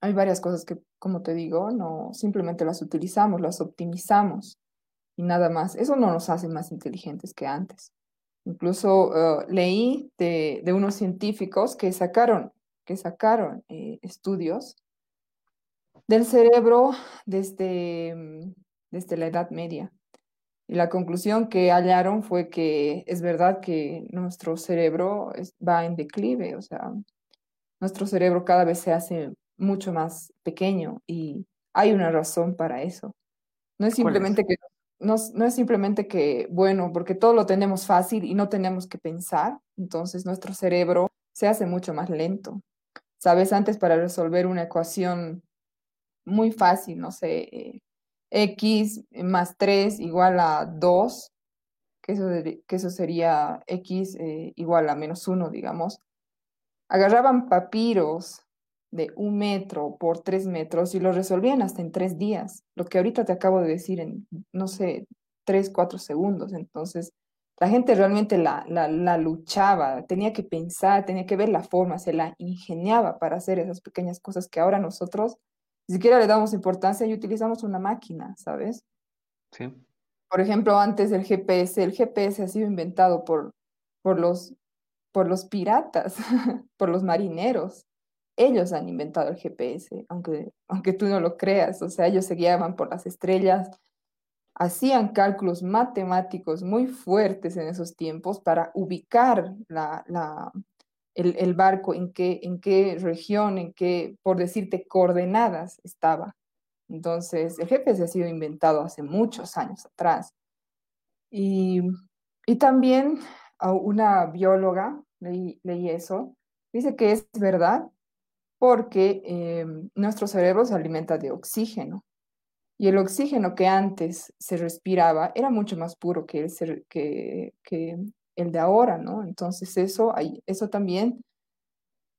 hay varias cosas que, como te digo, no simplemente las utilizamos, las optimizamos y nada más. Eso no nos hace más inteligentes que antes. Incluso eh, leí de, unos científicos que sacaron, que sacaron eh, estudios del cerebro desde, mm, desde la Edad Media. Y la conclusión que hallaron fue que es verdad que nuestro cerebro va en declive, o sea, nuestro cerebro cada vez se hace mucho más pequeño y hay una razón para eso. No es simplemente que, no, no es simplemente que, bueno, porque todo lo tenemos fácil y no tenemos que pensar, entonces nuestro cerebro se hace mucho más lento. Sabes, antes para resolver una ecuación muy fácil, no sé, eh, x más 3 igual a 2 que eso, que eso sería x eh, igual a menos uno digamos agarraban papiros de un metro por tres metros y lo resolvían hasta en tres días, lo que ahorita te acabo de decir en, no sé, tres, cuatro segundos. Entonces, la gente realmente la, la, la luchaba, tenía que pensar, tenía que ver la forma, se la ingeniaba para hacer esas pequeñas cosas que ahora nosotros ni siquiera le damos importancia y utilizamos una máquina, ¿sabes? Sí. Por ejemplo, antes del GPS, el GPS ha sido inventado por, por los por los piratas, por los marineros. Ellos han inventado el GPS, aunque, aunque tú no lo creas. O sea, ellos se guiaban por las estrellas, hacían cálculos matemáticos muy fuertes en esos tiempos para ubicar la, la, el, barco en qué, en qué región, en qué, por decirte, coordenadas estaba. Entonces, el GPS ha sido inventado hace muchos años atrás. Y, y también a una bióloga, leí, leí, eso, dice que es verdad porque eh, nuestro cerebro se alimenta de oxígeno y el oxígeno que antes se respiraba era mucho más puro que el, que, que el de ahora, ¿no? Entonces eso, eso también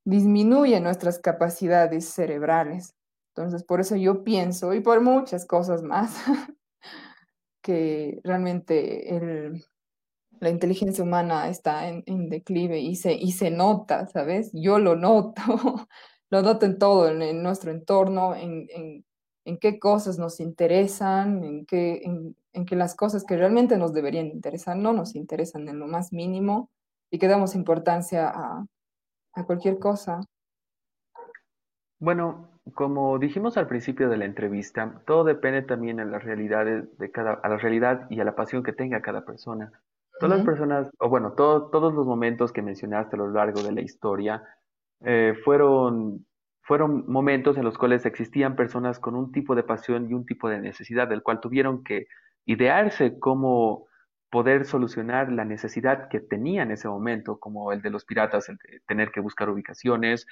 disminuye nuestras capacidades cerebrales. Entonces por eso yo pienso, y por muchas cosas más, que realmente el, la inteligencia humana está en, en, declive y se, y se nota, ¿sabes? Yo lo noto, lo noto en todo, en, en nuestro entorno, en, en, en, qué cosas nos interesan, en, qué, en, que las cosas que realmente nos deberían interesar no nos interesan en lo más mínimo y que damos importancia a, a cualquier cosa. Bueno, como dijimos al principio de la entrevista, todo depende también de las realidades de cada, a la realidad y a la pasión que tenga cada persona. Todas las personas, o bueno, todo- todos los momentos que mencionaste a lo largo de la historia eh, fueron, fueron momentos en los cuales existían personas con un tipo de pasión y un tipo de necesidad, del cual tuvieron que idearse cómo poder solucionar la necesidad que tenía en ese momento, como el de los piratas, el de tener que buscar ubicaciones,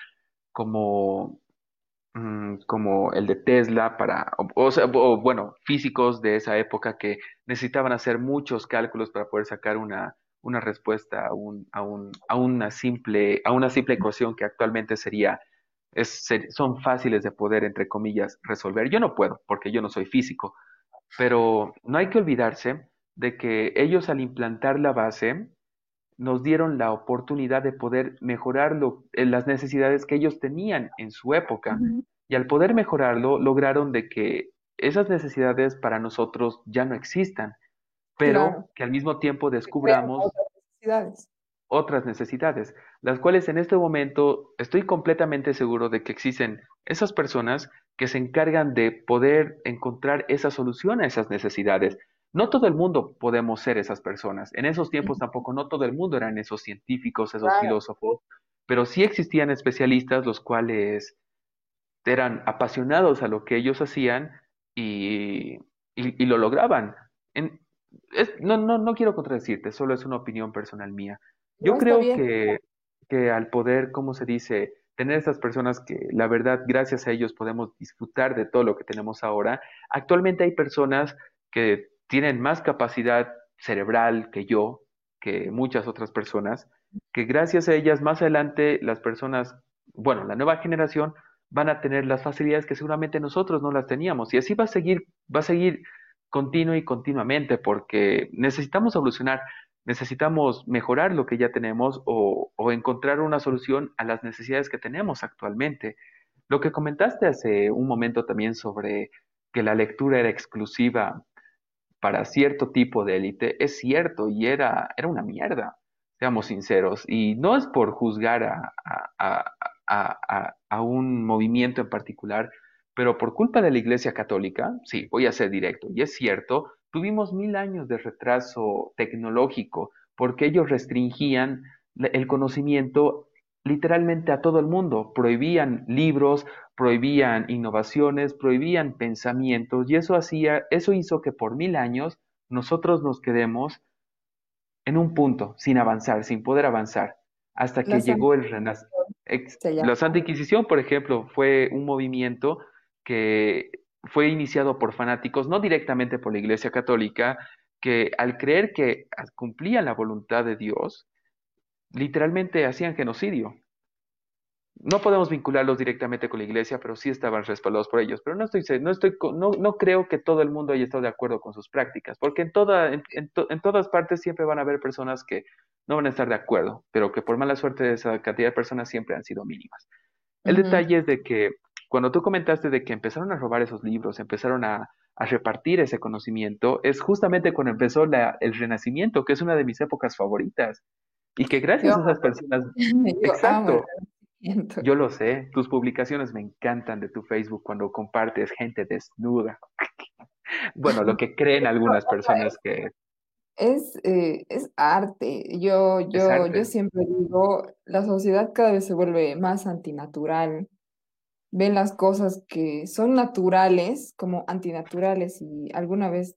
como mm, como el de Tesla para, o, o o, bueno, físicos de esa época que necesitaban hacer muchos cálculos para poder sacar una, una respuesta a, un, a, un, a, una simple, a una simple ecuación que actualmente sería, es, ser- son fáciles de poder, entre comillas, resolver. Yo no puedo, porque yo no soy físico, pero no hay que olvidarse de que ellos al implantar la base, nos dieron la oportunidad de poder mejorar lo- eh, las necesidades que ellos tenían en su época. Y al poder mejorarlo, lograron de que esas necesidades para nosotros ya no existan, pero Claro, que al mismo tiempo descubramos otras necesidades. otras necesidades, las cuales en este momento estoy completamente seguro de que existen esas personas que se encargan de poder encontrar esa solución a esas necesidades. No todo el mundo podemos ser esas personas. En esos tiempos tampoco no todo el mundo eran esos científicos, esos Claro, filósofos, pero sí existían especialistas los cuales eran apasionados a lo que ellos hacían y, y- y lo lograban. En- es- no, no, no quiero contradecirte, solo es una opinión personal mía. Yo creo que, que al poder, ¿cómo se dice?, tener estas personas que la verdad, gracias a ellos podemos disfrutar de todo lo que tenemos ahora. Actualmente hay personas que tienen más capacidad cerebral que yo, que muchas otras personas, que gracias a ellas más adelante las personas, bueno, la nueva generación van a tener las facilidades que seguramente nosotros no las teníamos. Y así va a seguir, va a seguir continuo y continuamente, porque necesitamos evolucionar, necesitamos mejorar lo que ya tenemos o, o encontrar una solución a las necesidades que tenemos actualmente. Lo que comentaste hace un momento también sobre que la lectura era exclusiva para cierto tipo de élite, es cierto y era, era una mierda, seamos sinceros. Y no es por juzgar a, a, a- a un movimiento en particular, pero por culpa de la Iglesia Católica, sí, voy a ser directo, y es cierto, tuvimos mil años de retraso tecnológico porque ellos restringían el conocimiento literalmente a todo el mundo, prohibían libros, prohibían innovaciones, prohibían pensamientos y eso hacía, eso hizo que por mil años nosotros nos quedemos en un punto, sin avanzar, sin poder avanzar, hasta que llegó el Renacimiento. La Santa Inquisición, por ejemplo, fue un movimiento que fue iniciado por fanáticos, no directamente por la Iglesia Católica, que al creer que cumplían la voluntad de Dios, literalmente hacían genocidio. No podemos vincularlos directamente con la iglesia, pero sí estaban respaldados por ellos. Pero no estoy, no estoy, no, no creo que todo el mundo haya estado de acuerdo con sus prácticas, porque en toda, en, en to- en todas partes siempre van a haber personas que no van a estar de acuerdo, pero que por mala suerte esa cantidad de personas siempre han sido mínimas. El detalle es de que cuando tú comentaste de que empezaron a robar esos libros, empezaron a, a repartir ese conocimiento, es justamente cuando empezó la- el Renacimiento, que es una de mis épocas favoritas, y que Yo gracias a esas personas, yo exacto, yo lo sé, tus publicaciones me encantan de tu Facebook cuando compartes gente desnuda. Bueno, lo que creen algunas personas que Es, eh, es arte. Yo, yo, yo arte. siempre digo, la sociedad cada vez se vuelve más antinatural. Ven las cosas que son naturales como antinaturales y alguna vez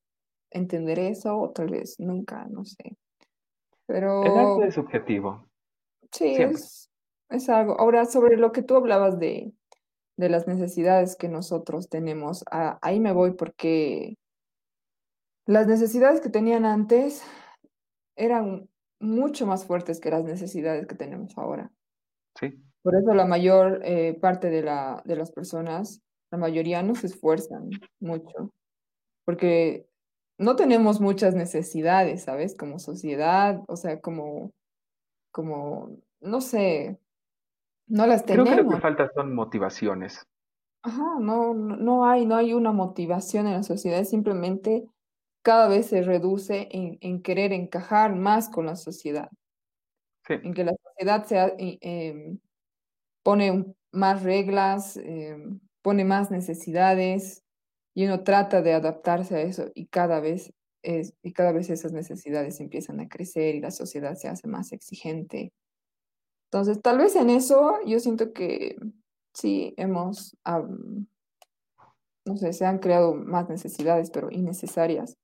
entenderé eso o tal vez nunca, no sé. El arte Pero es subjetivo, sí, es, es algo. Ahora, sobre lo que tú hablabas de, de las necesidades que nosotros tenemos, a- ahí me voy porque las necesidades que tenían antes eran mucho más fuertes que las necesidades que tenemos ahora. Sí, Por eso la mayor eh, parte de la, de las personas, la mayoría no se esfuerzan mucho, porque no tenemos muchas necesidades, ¿sabes? Como sociedad, o sea, como, como, no sé, no las creo que lo que tenemos. falta son motivaciones. Ajá, no, no hay, no hay una motivación en la sociedad, simplemente cada vez se reduce en, en querer encajar más con la sociedad, Sí, en que la sociedad sea, eh, em, pone más reglas, eh, pone más necesidades y uno trata de adaptarse a eso y cada vez es, y cada vez esas necesidades empiezan a crecer y la sociedad se hace más exigente. Entonces, tal vez en eso yo siento que sí hemos, no sé, se han creado más necesidades, pero innecesarias.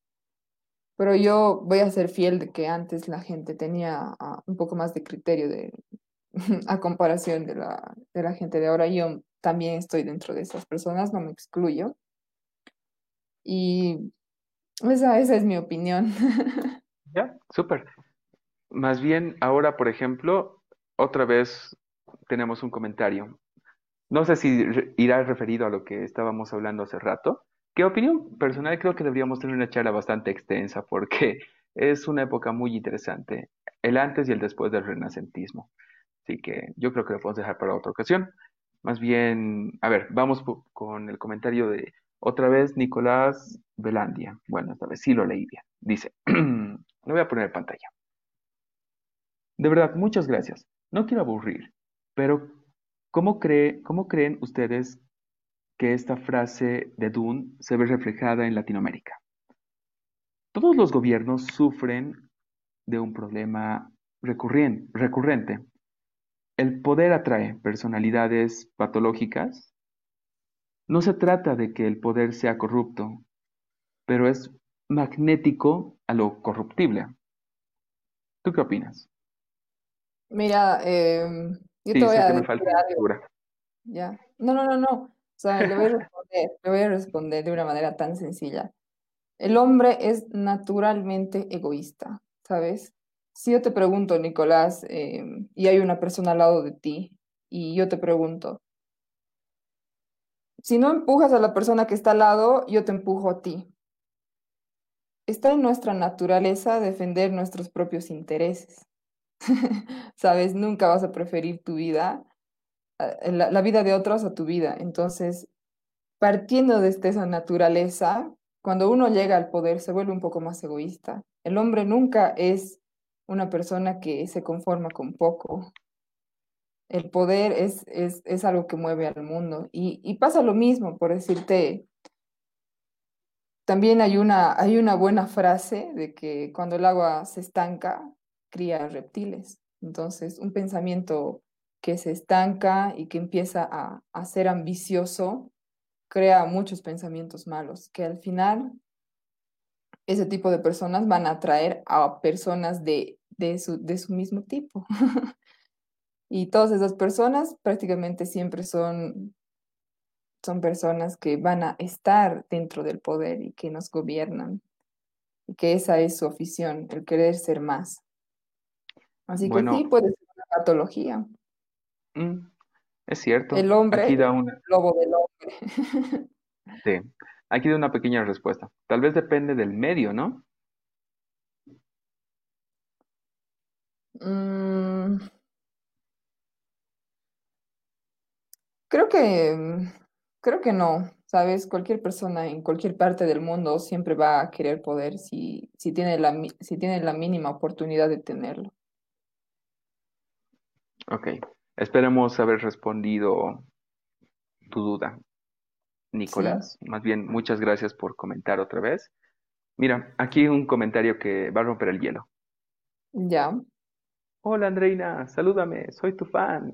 Pero yo voy a ser fiel de que antes la gente tenía ah, un poco más de criterio de, a comparación de la, de la gente de ahora. Yo también estoy dentro de esas personas, no me excluyo. Y esa, esa es mi opinión. Ya, súper. Más bien, ahora, por ejemplo, otra vez tenemos un comentario. No sé si irá referido a lo que estábamos hablando hace rato. ¿Qué opinión personal? Creo que deberíamos tener una charla bastante extensa porque es una época muy interesante, el antes y el después del renacentismo. Así que yo creo que lo podemos dejar para otra ocasión. Más bien, a ver, vamos con el comentario de otra vez Nicolás Velandia. Bueno, esta vez sí lo leí bien. Dice, lo voy a poner en pantalla. De verdad, muchas gracias. No quiero aburrir, pero ¿cómo, cree, cómo creen ustedes que esta frase de Dune se ve reflejada en Latinoamérica? Todos los gobiernos sufren de un problema recurrente. El poder atrae personalidades patológicas no se trata de que el poder sea corrupto, pero es magnético a lo corruptible. ¿Tú qué opinas? Mira, em, yo te voy a decir Ya. No, no, no, no. O sea, le voy a responder, le voy a responder de una manera tan sencilla. El hombre es naturalmente egoísta, ¿sabes? Si yo te pregunto, Nicolás, em, y hay una persona al lado de ti, y yo te pregunto, si no empujas a la persona que está al lado, yo te empujo a ti. Está en nuestra naturaleza defender nuestros propios intereses. Sabes, nunca vas a preferir tu vida, eh, la, vida de otros a tu vida. Entonces, partiendo desde esa naturaleza, cuando uno llega al poder se vuelve un poco más egoísta. El hombre nunca es una persona que se conforma con poco, el poder es, es, algo que mueve al mundo. Y, pasa lo mismo, por decirte, también hay una, hay una buena frase de que cuando el agua se estanca, cría reptiles. Entonces, un pensamiento que se estanca y que empieza a, a ser ambicioso, crea muchos pensamientos malos, que al final ese tipo de personas van a atraer a personas de, de, su, de su mismo tipo. Y todas esas personas prácticamente siempre son, son personas que van a estar dentro del poder y que nos gobiernan. Y que esa es su afición, el querer ser más. Así que sí, puede ser una patología. Mm, es cierto. El hombre, aquí da una... lobo del hombre. sí, aquí da una pequeña respuesta. Tal vez depende del medio, ¿no? Mm, Creo que, mm, creo que no, ¿sabes? Cualquier persona en cualquier parte del mundo siempre va a querer poder si, si tiene la, si tiene la mínima oportunidad de tenerlo. Ok, esperemos haber respondido tu duda, Nicolás. Más bien, muchas gracias por comentar otra vez. Mira, aquí un comentario que va a romper el hielo. Ya. Hola, Andreina, salúdame, soy tu fan.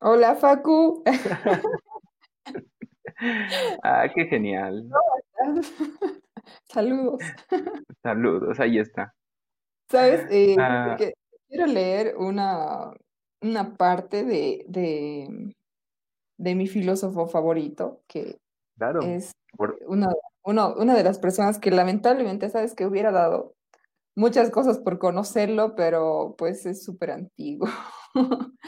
Hola, Facu. ah, qué genial. Saludos. Saludos, ahí está. ¿Sabes? Eh, ah. quiero leer una, una parte de, de, de, mi filósofo favorito, que es una, una de las personas que lamentablemente, sabes, que hubiera dado muchas cosas por conocerlo, pero pues es súper antiguo.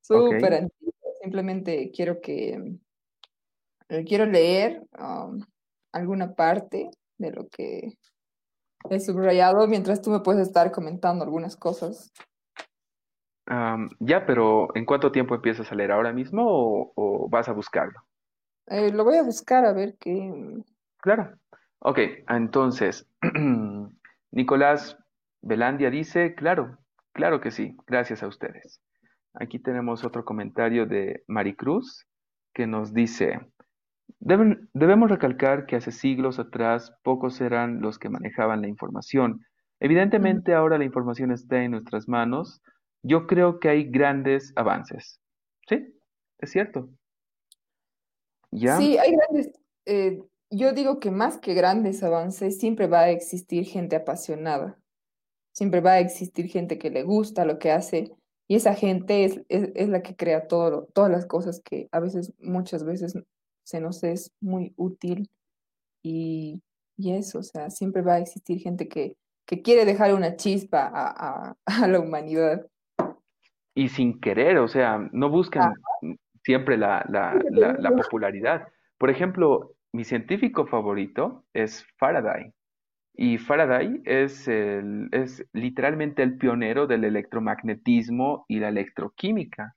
Súper antiguo. Simplemente quiero que eh, quiero leer um, alguna parte de lo que he subrayado mientras tú me puedes estar comentando algunas cosas. ya, pero ¿en cuánto tiempo empiezas a leer? ¿Ahora mismo o, vas a buscarlo? Eh, lo voy a buscar a ver qué. Claro. Ok, entonces, Nicolás Velandia dice, claro, claro que sí, gracias a ustedes. Aquí tenemos otro comentario de Maricruz que nos dice, Deben- debemos recalcar que hace siglos atrás pocos eran los que manejaban la información. Evidentemente ahora la información está en nuestras manos. Yo creo que hay grandes avances. Sí, es cierto. ¿Ya? Sí, hay grandes, eh, yo digo que más que grandes avances, siempre va a existir gente apasionada, siempre va a existir gente que le gusta lo que hace y esa gente es, es, es la que crea todo, todas las cosas que a veces, muchas veces se nos es muy útil y, y eso, o sea, siempre va a existir gente que, que quiere dejar una chispa a, a, a la humanidad. Y sin querer, o sea, no buscan siempre la, la, popularidad. Por ejemplo, mi científico favorito es Faraday. Y Faraday es, el- es literalmente el pionero del electromagnetismo y la electroquímica,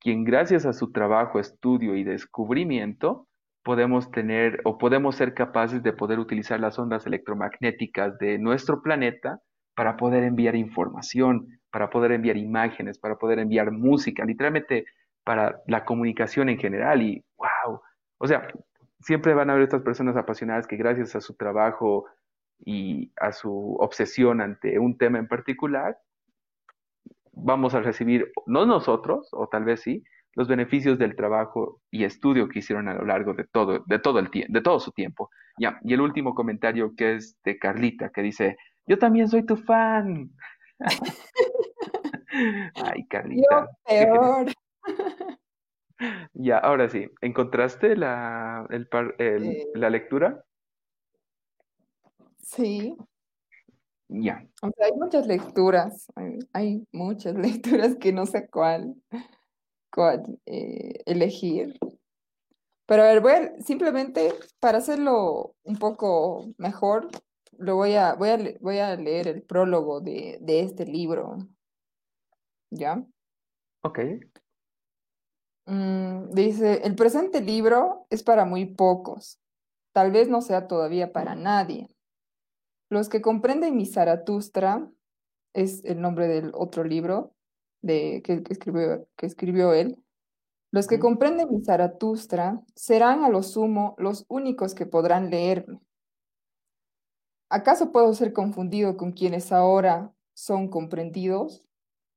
quien gracias a su trabajo, estudio y descubrimiento podemos tener o podemos ser capaces de poder utilizar las ondas electromagnéticas de nuestro planeta para poder enviar información, para poder enviar imágenes, para poder enviar música, literalmente para la comunicación en general. Y wow, o sea, siempre van a haber estas personas apasionadas que gracias a su trabajo y a su obsesión ante un tema en particular, vamos a recibir, no nosotros, o tal vez sí, los beneficios del trabajo y estudio que hicieron a lo largo de todo, de todo el de todo su tiempo. Y el último comentario que es de Carlita, que dice, yo también soy tu fan. Ay, Yo Carlita, genial. peor. Ya, ahora sí, ¿encontraste la, el par- el- Eh, la lectura? sí. Ya, O sea, hay muchas lecturas, hay, hay muchas lecturas que no sé cuál, cuál eh, elegir. Pero a ver, voy a- simplemente para hacerlo un poco mejor, lo voy a, voy a, le- voy a leer el prólogo de, de este libro, ¿ya? ok. Mm, dice, el presente libro es para muy pocos, tal vez no sea todavía para nadie. Los que comprenden mi Zaratustra es el nombre del otro libro de, que, que escribió, que escribió él. Los que comprenden mi Zaratustra serán a lo sumo los únicos que podrán leerme. ¿Acaso puedo ser confundido con quienes ahora son comprendidos?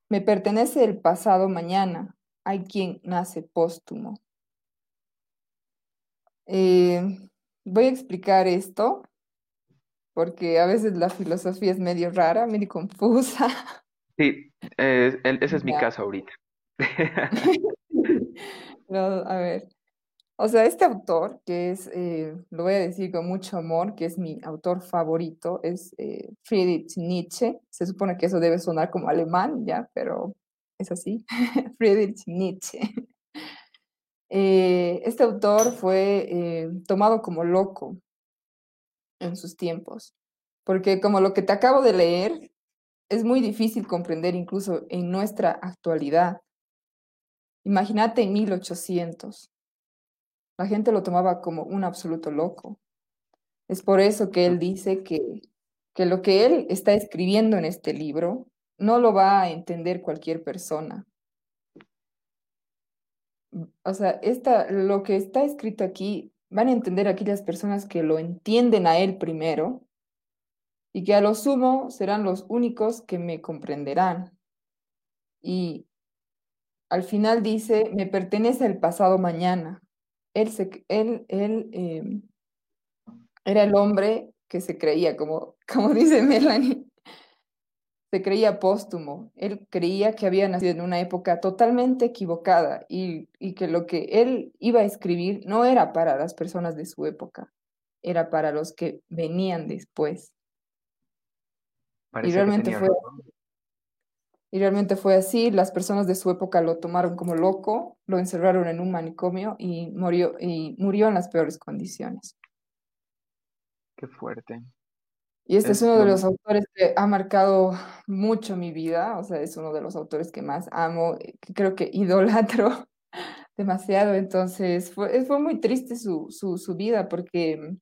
Me pertenece el pasado mañana. Hay quien nace póstumo. Eh, voy a explicar esto porque a veces la filosofía es medio rara, medio confusa. Sí, eh, esa es mi Ya. casa ahorita. No, a ver. O sea, este autor, que es, eh, lo voy a decir con mucho amor, que es mi autor favorito, es eh, Friedrich Nietzsche. Se supone que eso debe sonar como alemán, ya, pero es así. Friedrich Nietzsche. Eh, este autor fue eh, tomado como loco en sus tiempos, porque como lo que te acabo de leer, es muy difícil comprender incluso en nuestra actualidad. Imagínate en 1800. La gente lo tomaba como un absoluto loco. Es por eso que él dice que, que lo que él está escribiendo en este libro no lo va a entender cualquier persona. O sea, esta, lo que está escrito aquí van a entender aquellas personas que lo entienden a él primero y que a lo sumo serán los únicos que me comprenderán. Y al final dice, me pertenece el pasado mañana. Él, se, él, él eh, era el hombre que se creía, como, como dice Melanie, se creía póstumo. Él creía que había nacido en una época totalmente equivocada y, y que lo que él iba a escribir no era para las personas de su época, era para los que venían después. Y Parece realmente tenía fue, y realmente fue así. Las personas de su época lo tomaron como loco, lo encerraron en un manicomio y murió, y murió en las peores condiciones. Qué fuerte. Y este es Es uno de lo, los autores que ha marcado mucho mi vida, o sea, es uno de los autores que más amo, eh, que creo que idolatro demasiado, entonces fue, fue muy triste su, su, su vida porque mm,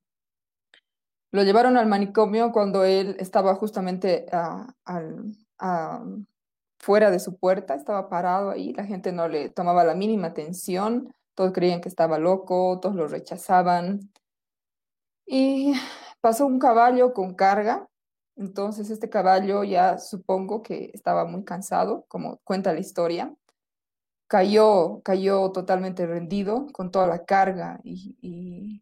lo llevaron al manicomio cuando él estaba justamente ah, fuera de su puerta, estaba parado ahí, la gente no le tomaba la mínima atención, todos creían que estaba loco, todos lo rechazaban. Y pasó un caballo con carga, entonces este caballo ya supongo que estaba muy cansado, como cuenta la historia. Cayó, cayó totalmente rendido con toda la carga y,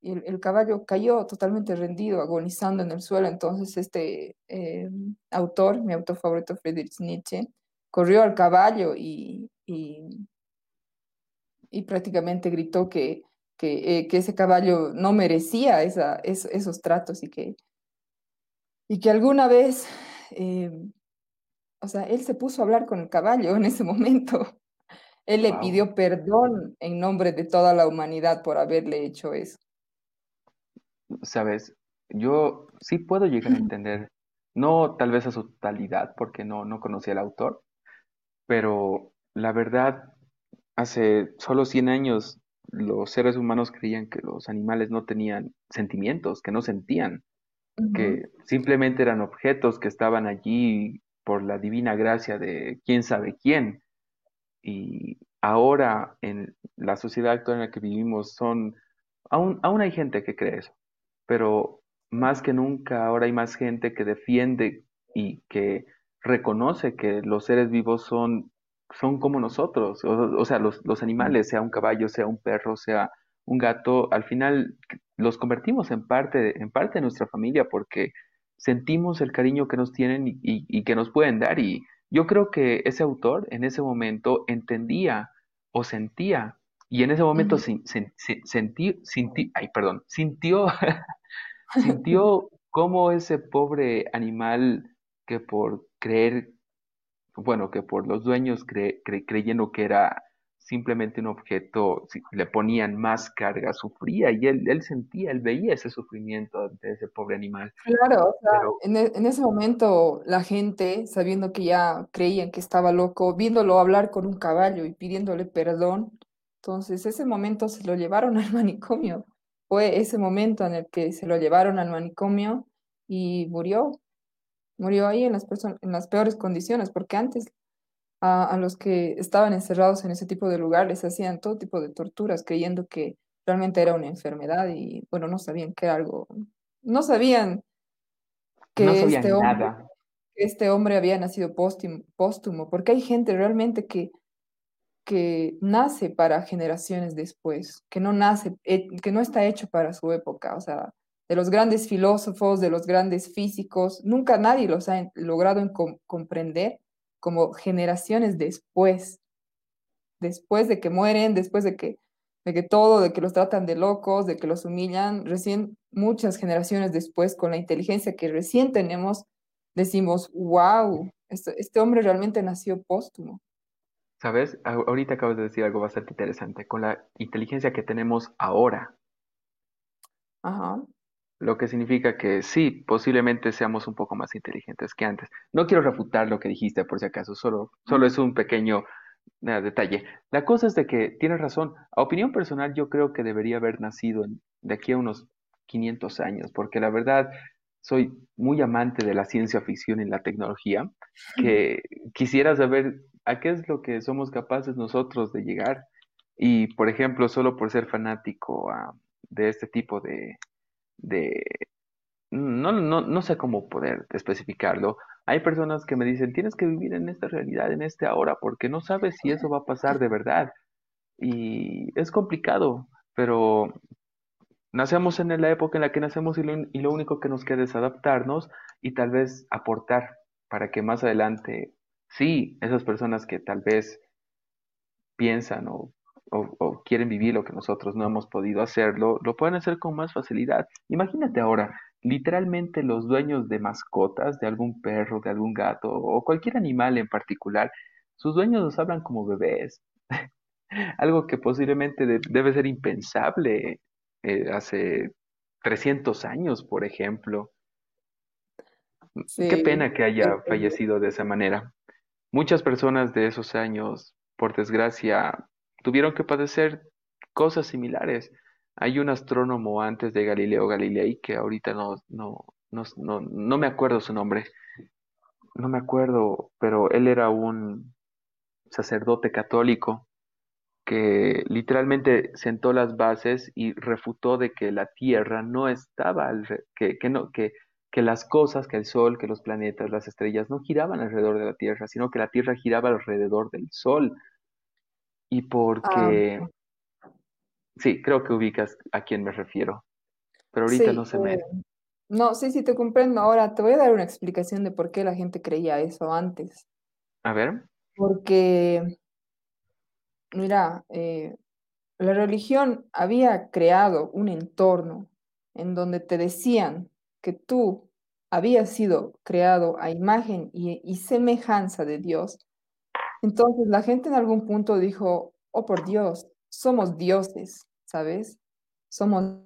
el, caballo cayó totalmente rendido, agonizando en el suelo. Entonces este eh, autor, mi autor favorito, Friedrich Nietzsche, corrió al caballo y y prácticamente gritó que, que, eh, que ese caballo no merecía esa, es- esos tratos y que, y que alguna vez, eh, o sea, él se puso a hablar con el caballo en ese momento. Él le pidió perdón en nombre de toda la humanidad por haberle hecho eso. Sabes, yo sí puedo llegar a entender, no tal vez a su totalidad, porque no, no conocía al autor, pero la verdad, hace solo 100 años los seres humanos creían que los animales no tenían sentimientos, que no sentían, que simplemente eran objetos que estaban allí por la divina gracia de quién sabe quién. Y ahora en la sociedad actual en la que vivimos son, aún, aún hay gente que cree eso, pero más que nunca ahora hay más gente que defiende y que reconoce que los seres vivos son, son como nosotros, o, o sea, los, los animales, sea un caballo, sea un perro, sea un gato, al final los convertimos en parte, en parte de nuestra familia porque sentimos el cariño que nos tienen y, y- y que nos pueden dar. Y yo creo que ese autor en ese momento entendía o sentía, y en ese momento sin- sentí, sinti- ay, perdón, sintió Sintió cómo ese pobre animal que por creer, bueno, que por los dueños cre- cre- creyendo que era simplemente un objeto, si- le ponían más carga, sufría y él, él sentía, él veía ese sufrimiento de ese pobre animal. Claro, o sea, Pero en, e- en ese momento la gente, sabiendo que ya creían que estaba loco, viéndolo hablar con un caballo y pidiéndole perdón, entonces ese momento se lo llevaron al manicomio. Fue ese momento en el que se lo llevaron al manicomio y murió, murió ahí en las en las peores condiciones, porque antes a, a los que estaban encerrados en ese tipo de lugares hacían todo tipo de torturas, creyendo que realmente era una enfermedad y bueno, no sabían que era algo, no sabían no que este hombre, nada. este hombre había nacido póstumo, póstumo, porque hay gente realmente que, que nace para generaciones después, que no nace, eh, que no está hecho para su época, o sea, de los grandes filósofos, de los grandes físicos, nunca nadie los ha logrado en com- comprender como generaciones después, después de que mueren, después de que, de que todo, de que los tratan de locos, de que los humillan, recién muchas generaciones después, con la inteligencia que recién tenemos, decimos, wow, este, este hombre realmente nació póstumo. ¿Sabes? Ahorita acabas de decir algo bastante interesante. Con la inteligencia que tenemos ahora, Ajá. Lo que significa que sí, posiblemente seamos un poco más inteligentes que antes. No quiero refutar lo que dijiste por si acaso, solo, solo es un pequeño eh, detalle. La cosa es de que tienes razón. A opinión personal, yo creo que debería haber nacido en- de aquí a unos 500 años, porque la verdad soy muy amante de la ciencia ficción y la tecnología, que quisiera saber a qué es lo que somos capaces nosotros de llegar. Y, por ejemplo, solo por ser fanático ah, de este tipo de de, no, no, no sé cómo poder especificarlo. Hay personas que me dicen, tienes que vivir en esta realidad, en este ahora, porque no sabes si eso va a pasar de verdad. Y es complicado, pero nacemos en la época en la que nacemos y lo, y lo único que nos queda es adaptarnos y tal vez aportar para que más adelante, sí, esas personas que tal vez piensan o, o- o quieren vivir lo que nosotros no hemos podido hacerlo, lo pueden hacer con más facilidad. Imagínate ahora, literalmente los dueños de mascotas, de algún perro, de algún gato o cualquier animal en particular, sus dueños los hablan como bebés, algo que posiblemente de- debe ser impensable eh, hace 300 años, por ejemplo. Qué pena que haya fallecido de esa manera. Muchas personas de esos años, por desgracia, tuvieron que padecer cosas similares. Hay un astrónomo antes de Galileo Galilei que ahorita no, no, no, no, no me acuerdo su nombre, no me acuerdo, pero él era un sacerdote católico que literalmente sentó las bases y refutó de que la Tierra no estaba, que, que no, que, que las cosas, que el Sol, que los planetas, las estrellas no giraban alrededor de la Tierra, sino que la Tierra giraba alrededor del Sol. Y Ah, porque, sí, creo que ubicas a quién me refiero, pero ahorita no se me... eh, no, sí, sí, te comprendo. Ahora te voy a dar una explicación de por qué la gente creía eso antes. A ver, Porque, mira, eh, la religión había creado un entorno en donde te decían que tú habías sido creado a imagen y, y semejanza de Dios. Entonces la gente en algún punto dijo, oh por Dios, somos dioses, ¿sabes? Somos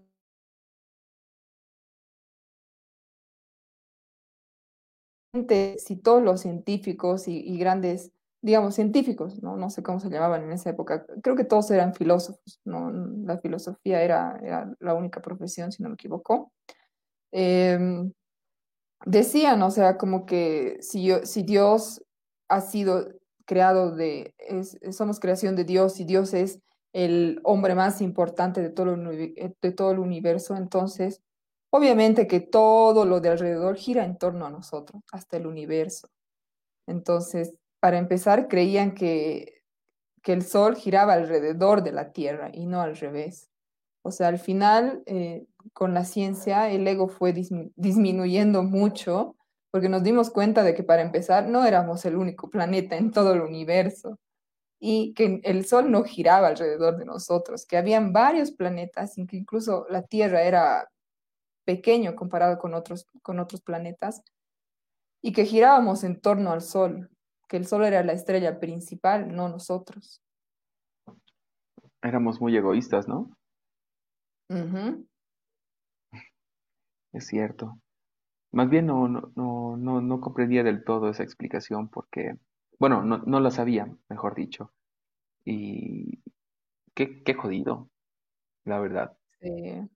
si todos los científicos y, y grandes, digamos, científicos, ¿no? No sé cómo se llamaban en esa época, creo que todos eran filósofos, ¿no? La filosofía era, era la única profesión, si no me equivoco. Em, decían, o sea, como que si, yo, si Dios ha sido creado de, somos creación de Dios y Dios es el hombre más importante de todo el, eh, de todo el universo, entonces, obviamente que todo lo de alrededor gira en torno a nosotros, hasta el universo. Entonces, para empezar, creían que, que el Sol giraba alrededor de la Tierra y no al revés. O sea, al final, eh, con la ciencia, el ego fue dismi- disminuyendo mucho porque nos dimos cuenta de que para empezar no éramos el único planeta en todo el universo y que el Sol no giraba alrededor de nosotros, que habían varios planetas y que incluso la Tierra era pequeño comparado con otros, con otros planetas y que girábamos en torno al Sol, que el Sol era la estrella principal, no nosotros. éramos muy egoístas, ¿no? Es cierto. Más bien no, no, no, no, no comprendía del todo esa explicación porque, bueno, no, no la sabía, mejor dicho. Y qué, qué jodido, la verdad. Sí,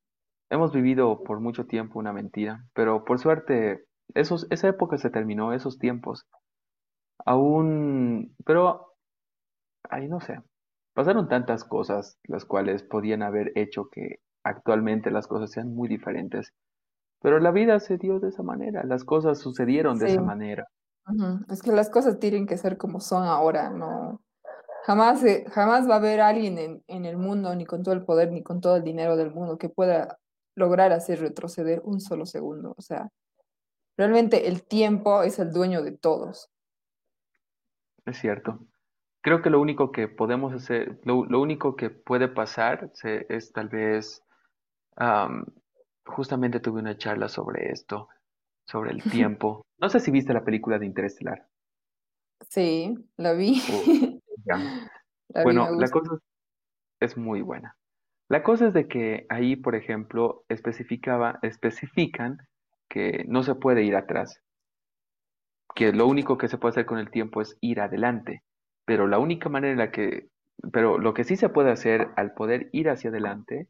Hemos vivido por mucho tiempo una mentira, pero por suerte, esos, esa época se terminó, esos tiempos. Aún, pero, ahí no sé, pasaron tantas cosas las cuales podían haber hecho que actualmente las cosas sean muy diferentes. Pero la vida se dio de esa manera, las cosas sucedieron de sí. esa manera. Es que las cosas tienen que ser como son ahora, no. Jamás, eh, jamás va a haber alguien en, en el mundo, ni con todo el poder, ni con todo el dinero del mundo, que pueda lograr hacer retroceder un solo segundo. O sea, realmente el tiempo es el dueño de todos. Es cierto. Creo que lo único que podemos hacer, lo, lo único que puede pasar se- es tal vez, justamente tuve una charla sobre esto, sobre el tiempo. No sé si viste la película de Interestelar. Sí, la vi. o ya. La vi, me Bueno, la cosa es muy buena. La cosa es de que ahí, por ejemplo, especificaba, especifican que no se puede ir atrás, que lo único que se puede hacer con el tiempo es ir adelante, pero la única manera en la que, pero lo que sí se puede hacer al poder ir hacia adelante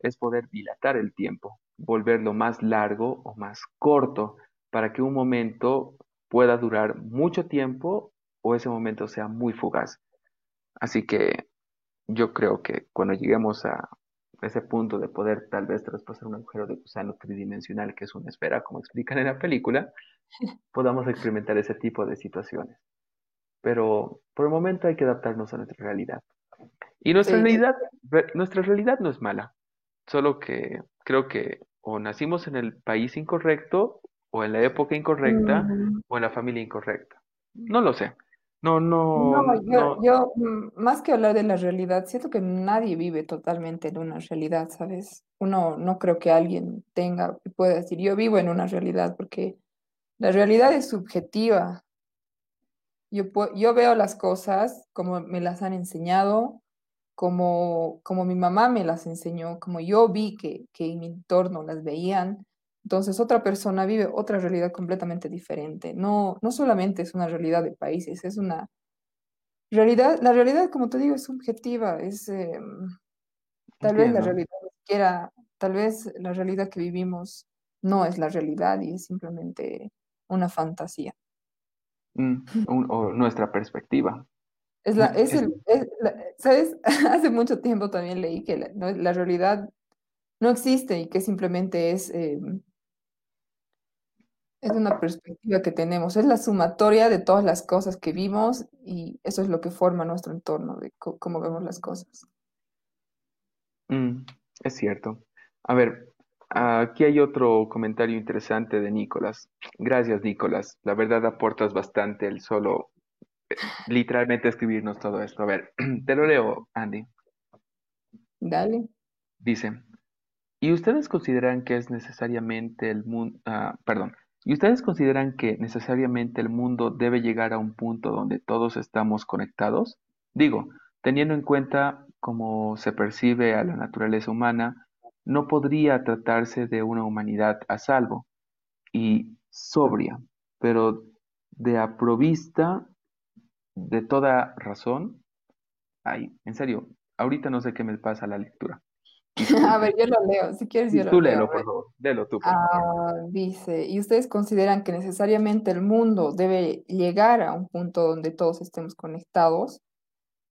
es poder dilatar el tiempo, volverlo más largo o más corto, para que un momento pueda durar mucho tiempo o ese momento sea muy fugaz. Así que yo creo que cuando lleguemos a ese punto de poder tal vez traspasar un agujero de gusano tridimensional, que es una esfera, como explican en la película, podamos experimentar ese tipo de situaciones. Pero por el momento hay que adaptarnos a nuestra realidad. Y nuestra Sí. realidad, re- nuestra realidad no es mala, solo que creo que o nacimos en el país incorrecto, o en la época incorrecta, Mm, o en la familia incorrecta. No lo sé. No, No, no, yo, no, yo, mm, más que hablar de la realidad, siento que nadie vive totalmente en una realidad, ¿sabes? Uno no creo que alguien tenga y pueda decir, yo vivo en una realidad, porque la realidad es subjetiva. Yo, yo veo las cosas como me las han enseñado, como, como mi mamá me las enseñó, como yo vi que, que en mi entorno las veían. Entonces, otra persona vive otra realidad completamente diferente. No, no solamente es una realidad de países, es una Realidad, la realidad, como te digo, es subjetiva, es eh, tal vez la realidad siquiera, tal vez la realidad que vivimos no es la realidad y es simplemente una fantasía. Mm, un- o nuestra perspectiva. Es la, es Es, el, es la- ¿sabes? Hace mucho tiempo también leí que la, realidad no existe y que simplemente es, eh, es una perspectiva que tenemos, es la sumatoria de todas las cosas que vimos y eso es lo que forma nuestro entorno, de cómo vemos las cosas. Mm, es cierto. A ver, aquí hay otro comentario interesante de Nicolás. Gracias, Nicolás. La verdad aportas bastante el solo, literalmente escribirnos todo esto. A ver, te lo leo, Andy. Dale. Dice, ¿y ustedes consideran que es necesariamente el mundo, perdón, ¿y ustedes consideran que necesariamente el mundo debe llegar a un punto donde todos estamos conectados? Digo, teniendo en cuenta cómo se percibe a la naturaleza humana, no podría tratarse de una humanidad a salvo y sobria, pero de aprovista de toda razón. Ay, en serio, ahorita no sé qué me pasa la lectura. A ver, yo lo leo, si quieres yo lo Tú leo. léelo, por favor. Léelo tú, por favor. Ah, dice, ¿y ustedes consideran que necesariamente el mundo debe llegar a un punto donde todos estemos conectados?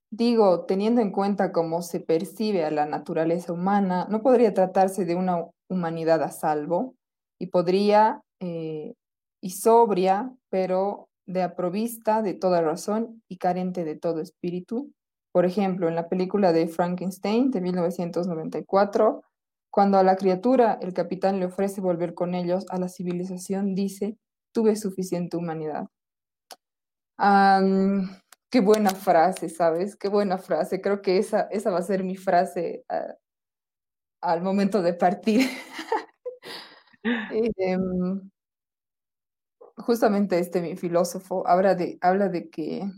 Digo, teniendo en cuenta cómo se percibe a la naturaleza humana, no podría tratarse de una humanidad a salvo y podría, eh, y sobria, pero de aprovista de toda razón y carente de todo espíritu. Por ejemplo, en la película de Frankenstein de 1994, cuando a la criatura el capitán le ofrece volver con ellos a la civilización, dice, tuve suficiente humanidad. Qué buena frase, ¿sabes? Qué buena frase. Creo que esa, esa va a ser mi frase ah, al momento de partir. Em, justamente este mi filósofo habla de, que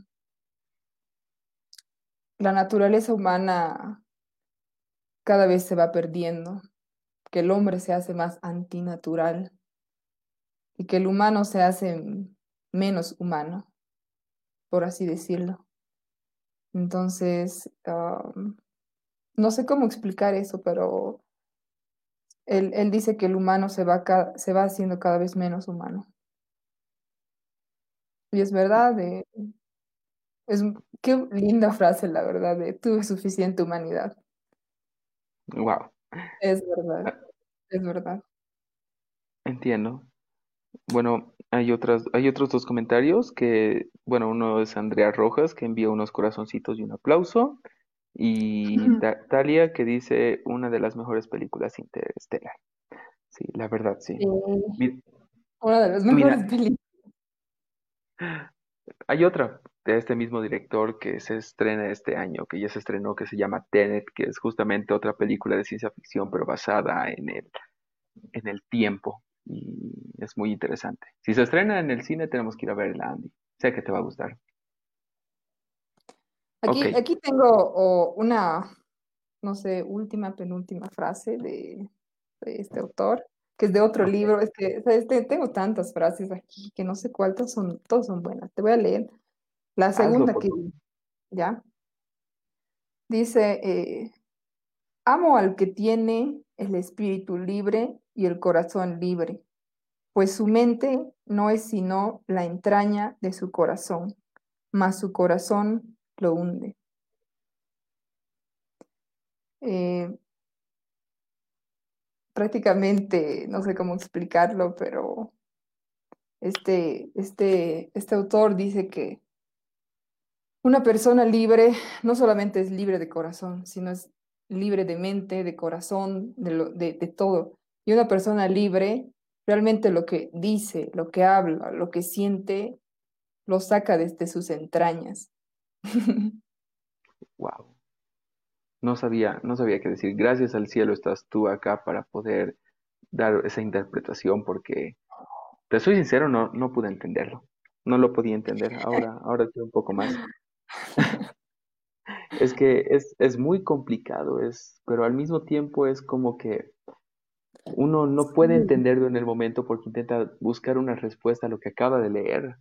la naturaleza humana cada vez se va perdiendo, que el hombre se hace más antinatural y que el humano se hace menos humano, por así decirlo. Entonces, no sé cómo explicar eso, pero él, él dice que el humano se va, se va haciendo cada vez menos humano. Y es verdad, eh, es, qué linda frase, la verdad, de tuve suficiente humanidad. Wow. Es verdad, es verdad. Entiendo. Bueno, hay otras, hay otros dos comentarios que, bueno, uno es Andrea Rojas que envía unos corazoncitos y un aplauso. Y Ta- Talia que dice una de las mejores películas interestelar. Sí, la verdad, sí. Una de las mejores Mira, películas. Hay otra de este mismo director que se estrena este año, que ya se estrenó, que se llama Tenet, que es justamente otra película de ciencia ficción, pero basada en el, en el tiempo. Y es muy interesante. Si se estrena en el cine, tenemos que ir a verla, Andy. Sé que te va a gustar. Aquí, aquí tengo oh, una, no sé, última, penúltima frase de, de este autor, que es de otro libro. Es que, Tengo tantas frases aquí que no sé cuántas son, todas son buenas. Te voy a leer la Hazlo, segunda por que ya dice, eh, amo al que tiene el espíritu libre y el corazón libre, pues su mente no es sino la entraña de su corazón, mas su corazón lo hunde. Eh, prácticamente, no sé cómo explicarlo, pero este, este, este autor dice que una persona libre no solamente es libre de corazón, sino es libre de mente, de corazón, de, de todo. Y una persona libre realmente lo que dice, lo que habla, lo que siente, lo saca desde sus entrañas. Wow. No sabía, no sabía qué decir. Gracias al cielo estás tú acá para poder dar esa interpretación, porque te soy sincero, no, no pude entenderlo. No lo podía entender. Ahora, ahora sé un poco más. Es que es, es muy complicado, es, pero al mismo tiempo es como que uno no puede entenderlo en el momento porque intenta buscar una respuesta a lo que acaba de leer.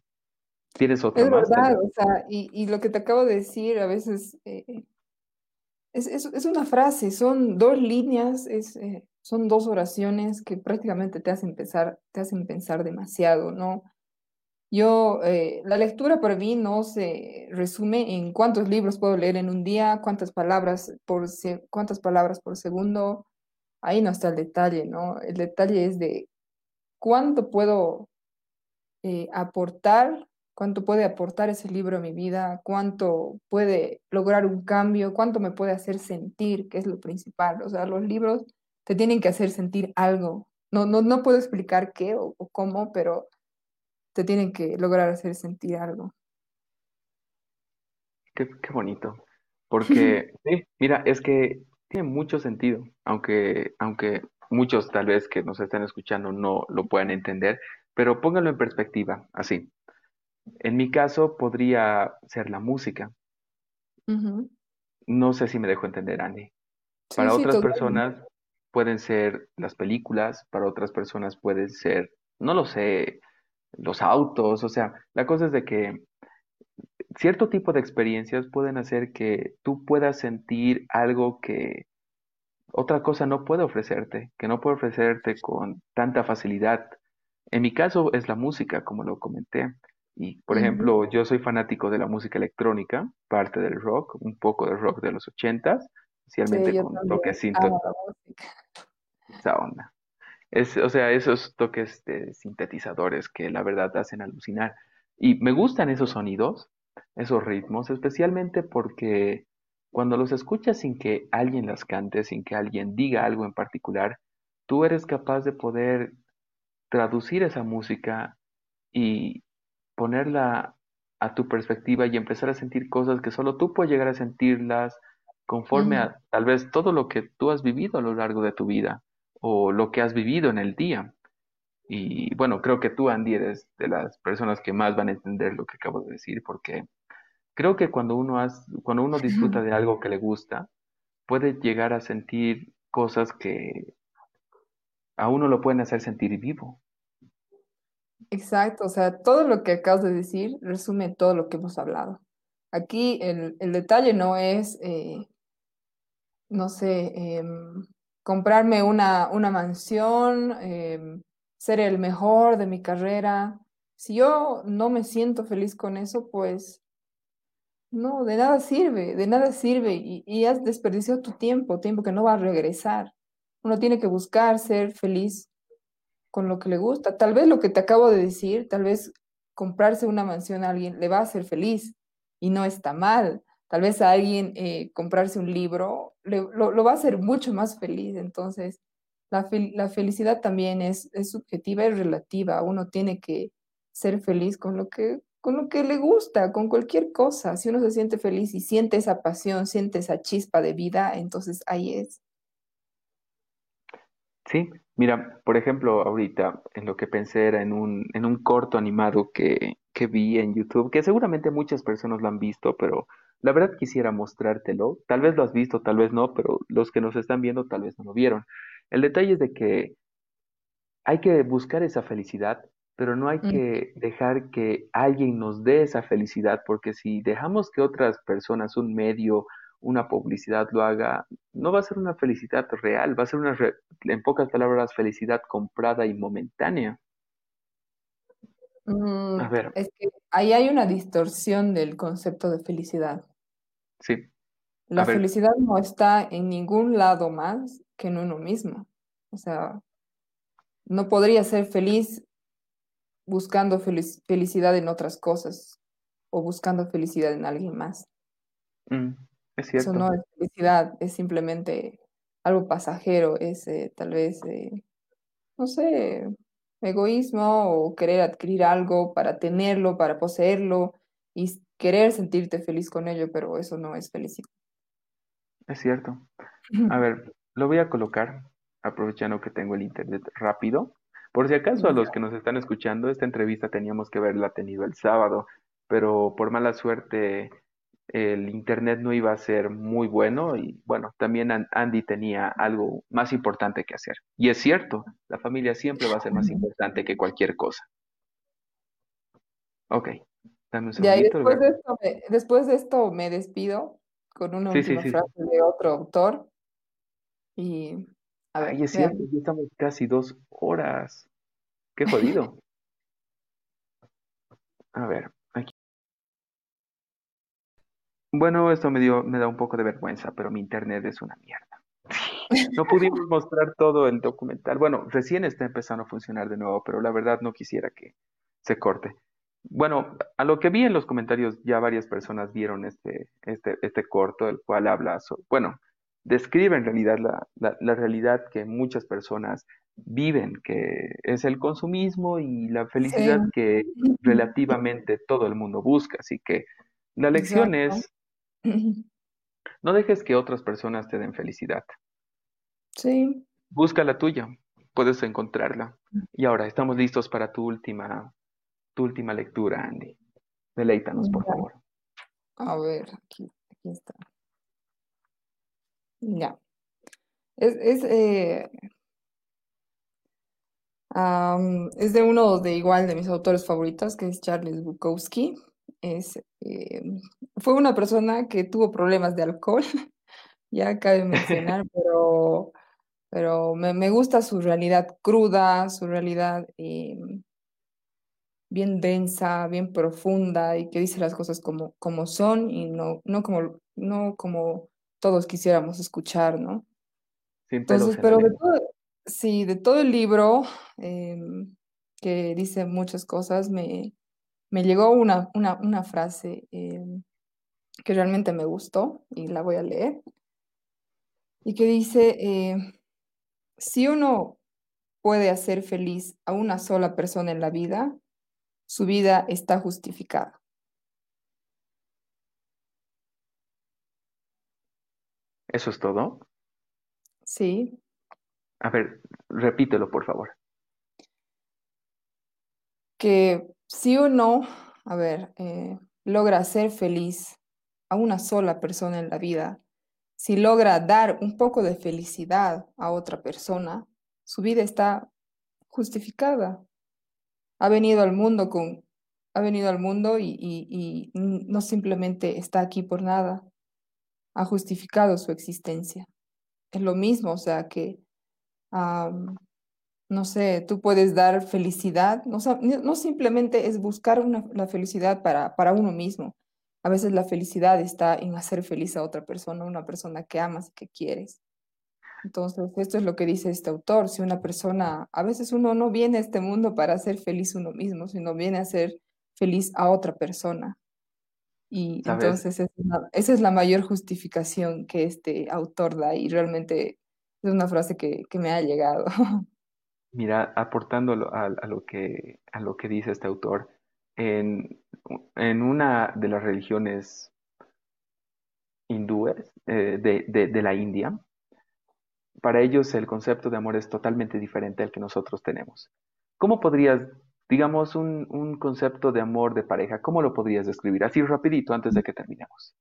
¿Tienes otra es más, verdad, Talia? o sea, y, y lo que te acabo de decir a veces eh, es, es, una frase, son dos líneas, es, eh, son dos oraciones que prácticamente te hacen pensar, te hacen pensar demasiado, ¿no? Yo, eh, la lectura para mí no se resume en cuántos libros puedo leer en un día, cuántas palabras por, cuántas palabras por segundo. Ahí no está el detalle, ¿no? El detalle es de cuánto puedo eh, aportar, cuánto puede aportar ese libro a mi vida, cuánto puede lograr un cambio, cuánto me puede hacer sentir, que es lo principal. O sea, los libros te tienen que hacer sentir algo. No, no, no puedo explicar qué o, o cómo, pero te tienen que lograr hacer sentir algo. Qué, qué bonito. Porque, sí, mira, es que tiene mucho sentido, aunque, aunque muchos tal vez que nos estén escuchando no lo puedan entender, pero pónganlo en perspectiva, así. En mi caso podría ser la música. No sé si me dejo entender, Andy. Sí, Para sí, otras totalmente. personas pueden ser las películas, para otras personas pueden ser, no lo sé, los autos, o sea, la cosa es de que cierto tipo de experiencias pueden hacer que tú puedas sentir algo que otra cosa no puede ofrecerte, que no puede ofrecerte con tanta facilidad. En mi caso es la música, como lo comenté. Y, por ejemplo, yo soy fanático de la música electrónica, parte del rock, un poco de rock de los ochentas, especialmente con toques esa onda. Es, o sea, esos toques de sintetizadores que la verdad hacen alucinar. Y me gustan esos sonidos, esos ritmos, especialmente porque cuando los escuchas sin que alguien las cante, sin que alguien diga algo en particular, tú eres capaz de poder traducir esa música y ponerla a tu perspectiva y empezar a sentir cosas que solo tú puedes llegar a sentirlas conforme a tal vez todo lo que tú has vivido a lo largo de tu vida o lo que has vivido en el día. Y bueno, creo que tú, Andy, eres de las personas que más van a entender lo que acabo de decir, porque creo que cuando uno, has- cuando uno disfruta de algo que le gusta, puede llegar a sentir cosas que a uno lo pueden hacer sentir vivo. Exacto, o sea, todo lo que acabas de decir resume todo lo que hemos hablado. Aquí el, el detalle no es, eh, no sé, em, comprarme una, una mansión, em, ser el mejor de mi carrera. Si yo no me siento feliz con eso, pues no, de nada sirve, de nada sirve y, y has desperdiciado tu tiempo, tiempo que no va a regresar. Uno tiene que buscar ser feliz con lo que le gusta. Tal vez lo que te acabo de decir, tal vez comprarse una mansión a alguien le va a hacer feliz y no está mal. Tal vez a alguien eh, comprarse un libro le- lo, va a hacer mucho más feliz. Entonces, la, la felicidad también es, es subjetiva y relativa. Uno tiene que ser feliz con lo que, con lo que le gusta, con cualquier cosa. Si uno se siente feliz y siente esa pasión, siente esa chispa de vida, entonces ahí es. Sí, mira, por ejemplo, ahorita en lo que pensé era en un, en un corto animado que, que vi en YouTube, que seguramente muchas personas lo han visto, pero la verdad quisiera mostrártelo. Tal vez lo has visto, tal vez no, pero los que nos están viendo tal vez no lo vieron. El detalle es de que hay que buscar esa felicidad, pero no hay Mm, que dejar que alguien nos dé esa felicidad, porque si dejamos que otras personas, un medio, una publicidad lo haga, no va a ser una felicidad real, va a ser una, re- en pocas palabras, felicidad comprada y momentánea. mm, A ver, es que ahí hay una distorsión del concepto de felicidad. sí, La felicidad no está en ningún lado más que en uno mismo. O sea, no podría ser feliz buscando felic- felicidad en otras cosas o buscando felicidad en alguien más. mm, es Eso no es felicidad, es simplemente algo pasajero, es eh, tal vez, eh, no sé, egoísmo o querer adquirir algo para tenerlo, para poseerlo y querer sentirte feliz con ello, pero eso no es felicidad. es cierto. A ver, lo voy a colocar, aprovechando que tengo el internet rápido. Por si acaso a los que nos están escuchando, esta entrevista teníamos que haberla tenido el sábado, pero por mala suerte el internet no iba a ser muy bueno y bueno, también An- Andy tenía algo más importante que hacer. Y es cierto, la familia siempre va a ser más importante que cualquier cosa. Ok, dame un Ya, y segundito. lo voy después de esto me, después de esto me despido con una Sí, última sí. frase de otro autor y a Ay, ver, es cierto, ya estamos casi dos horas. Qué jodido. A ver. Bueno, esto me dio, me da un poco de vergüenza, pero mi internet es una mierda. No pudimos mostrar todo el documental. Bueno, recién está empezando a funcionar de nuevo, pero la verdad no quisiera que se corte. Bueno, a lo que vi en los comentarios, ya varias personas vieron este, este, este corto, el cual habla, bueno, describe en realidad la, la, la realidad que muchas personas viven, que es el consumismo y la felicidad Sí, que relativamente todo el mundo busca. Así que la lección exacto. es, no dejes que otras personas te den felicidad. Sí, Busca la tuya, puedes encontrarla. Y ahora estamos listos para tu última, tu última lectura, Andy. Deleítanos, por ya. favor. A ver, aquí, aquí está. Ya. Es, es, eh, es de uno de igual de mis autores favoritos, que es Charles Bukowski. Es, eh, fue una persona que tuvo problemas de alcohol, ya cabe mencionar, pero, pero me, me gusta su realidad cruda, su realidad eh, bien densa, bien profunda y que dice las cosas como, como son y no, no como, no como todos quisiéramos escuchar, ¿no? Sin Entonces, pero de todo, sí, de todo el libro, em, que dice muchas cosas, me, me llegó una, una, una frase em, que realmente me gustó y la voy a leer, y que dice, eh, si uno puede hacer feliz a una sola persona en la vida, su vida está justificada. ¿Eso es todo? Sí, A ver, repítelo, por favor. que si uno, a ver, eh, logra hacer feliz a una sola persona en la vida, si logra dar un poco de felicidad a otra persona, su vida está justificada. Ha venido al mundo con, ha venido al mundo y, no simplemente está aquí por nada, ha justificado su existencia. Es lo mismo, o sea que no sé, tú puedes dar felicidad, no, no simplemente es buscar una- la felicidad para, para uno mismo. A veces la felicidad está en hacer feliz a otra persona, una persona que amas y que quieres. Entonces, esto es lo que dice este autor. Si una persona, a veces uno no viene a este mundo para hacer feliz uno mismo, sino viene a hacer feliz a otra persona. Y ¿Sabes? entonces esa es la, esa es la mayor justificación que este autor da y realmente es una frase que, que me ha llegado. Mira, aportando lo- a, lo que, dice este autor, en, una de las religiones hindúes eh, de, la India, para ellos el concepto de amor es totalmente diferente al que nosotros tenemos. ¿Cómo podrías, digamos, un, un concepto de amor de pareja, cómo lo podrías describir? Así rapidito antes de que terminemos.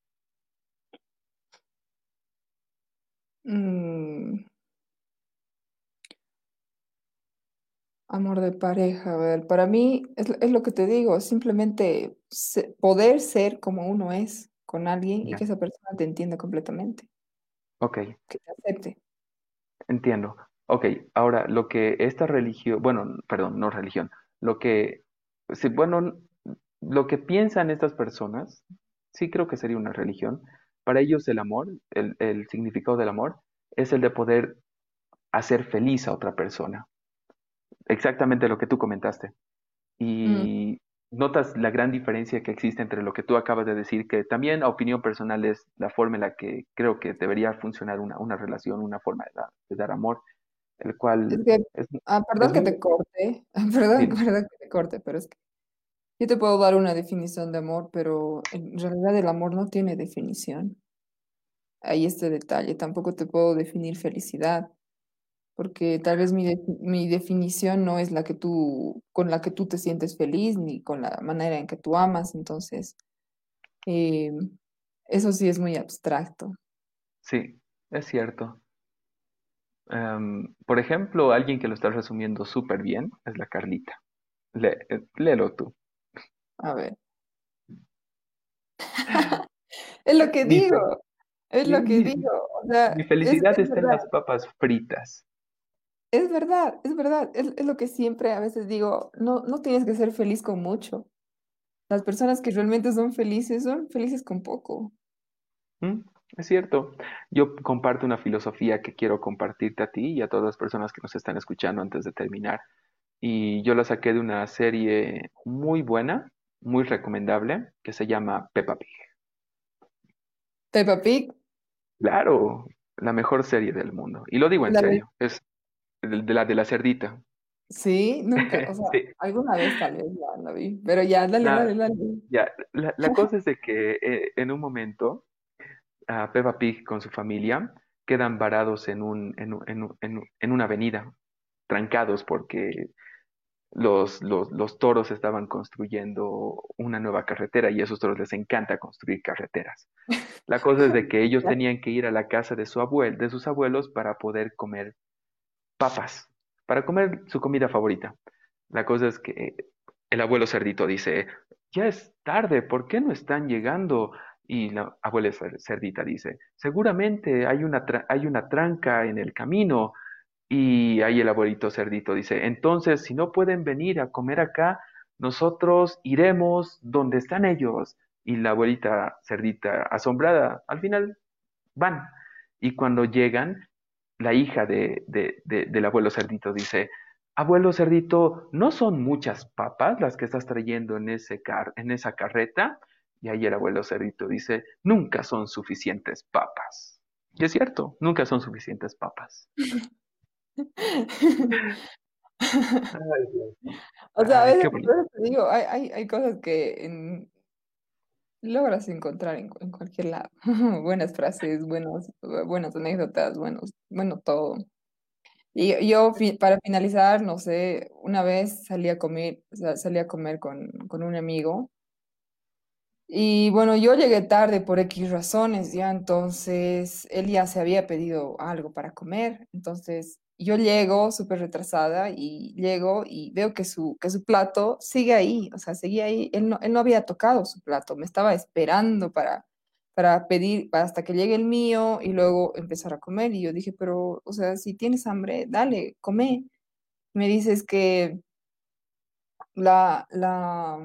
Mm, amor de pareja, a ver, para mí es, es lo que te digo, simplemente se- poder ser como uno es con alguien y Ya, que esa persona te entienda completamente, ok, que te acepte. entiendo. Ok, ahora lo que esta religión, bueno, perdón, no religión, lo que, sí, bueno, lo que piensan estas personas, sí creo que sería una religión. Para ellos el amor, el, el significado del amor, es el de poder hacer feliz a otra persona. Exactamente lo que tú comentaste. Mm, Y notas la gran diferencia que existe entre lo que tú acabas de decir, que también a opinión personal es la forma en la que creo que debería funcionar una, una relación, una forma de dar, de dar amor, el es cual que, es, ah, perdón es que muy... te corte, perdón, Dime, perdón que te corte, pero es que yo te puedo dar una definición de amor, pero en realidad el amor no tiene definición. Ahí este detalle, tampoco te puedo definir felicidad. Porque tal vez mi, de- mi definición no es la que tú, con la que tú te sientes feliz, ni con la manera en que tú amas, entonces eh, eso sí es muy abstracto. sí, es cierto. Em, por ejemplo, alguien que lo está resumiendo súper bien es la Carlita. Le- eh, léelo tú. A ver, es lo que Mi, digo, es mi- lo que digo, o sea, mi felicidad es está en las papas fritas. Es verdad, es verdad, es, es lo que siempre a veces digo, no, no tienes que ser feliz con mucho, las personas que realmente son felices son felices con poco. Mm, Es cierto. Yo comparto una filosofía que quiero compartirte a ti y a todas las personas que nos están escuchando antes de terminar. Y yo la saqué de una serie muy buena, muy recomendable, que se llama Peppa Pig. Peppa Pig, Claro, la mejor serie del mundo. Y lo digo en la serio, es de de la de la cerdita. sí, nunca, o sea, Sí. alguna vez tal vez la, la vi, pero ya, dale, La, dale, dale. ya, la, la cosa es de que eh, en un momento a Peppa Pig con su familia quedan varados en un, en, un- en un- en un- en una avenida, trancados porque los, los, los toros estaban construyendo una nueva carretera y a esos toros les encanta construir carreteras. La cosa es de que ellos tenían que ir a la casa de su abuel, de sus abuelos para poder comer papas, para comer su comida favorita. La cosa es que el abuelo cerdito dice, ya es tarde, ¿por qué no están llegando? Y la abuela cer- cerdita dice, seguramente hay una, hay una tranca en el camino. Y ahí el abuelito cerdito dice, entonces, si no pueden venir a comer acá, nosotros iremos donde están ellos. Y la abuelita cerdita, asombrada, al final van. Y cuando llegan, la hija de, de- de- del abuelo cerdito dice, abuelo cerdito, ¿no son muchas papas las que estás trayendo en ese car en esa carreta? Y ahí el abuelo cerdito dice, nunca son suficientes papas. Y es cierto, nunca son suficientes papas. Ay. O sea, a veces, te digo, hay, hay, hay cosas que en- logras encontrar en, en cualquier lado. Buenas frases, buenas, buenas anécdotas, buenos, bueno, todo. Y yo, para finalizar, no sé, una vez salí a comer, sa- salí a comer con, con un amigo. Y bueno, yo llegué tarde por X razones, ya entonces él ya se había pedido algo para comer, entonces yo llego súper retrasada y llego y veo que su, que su plato sigue ahí, o sea, seguía ahí, él no, él no había tocado su plato, me estaba esperando para, para pedir, hasta que llegue el mío y luego empezar a comer y yo dije, pero, o sea, si tienes hambre, dale, come. Me dices que la, la,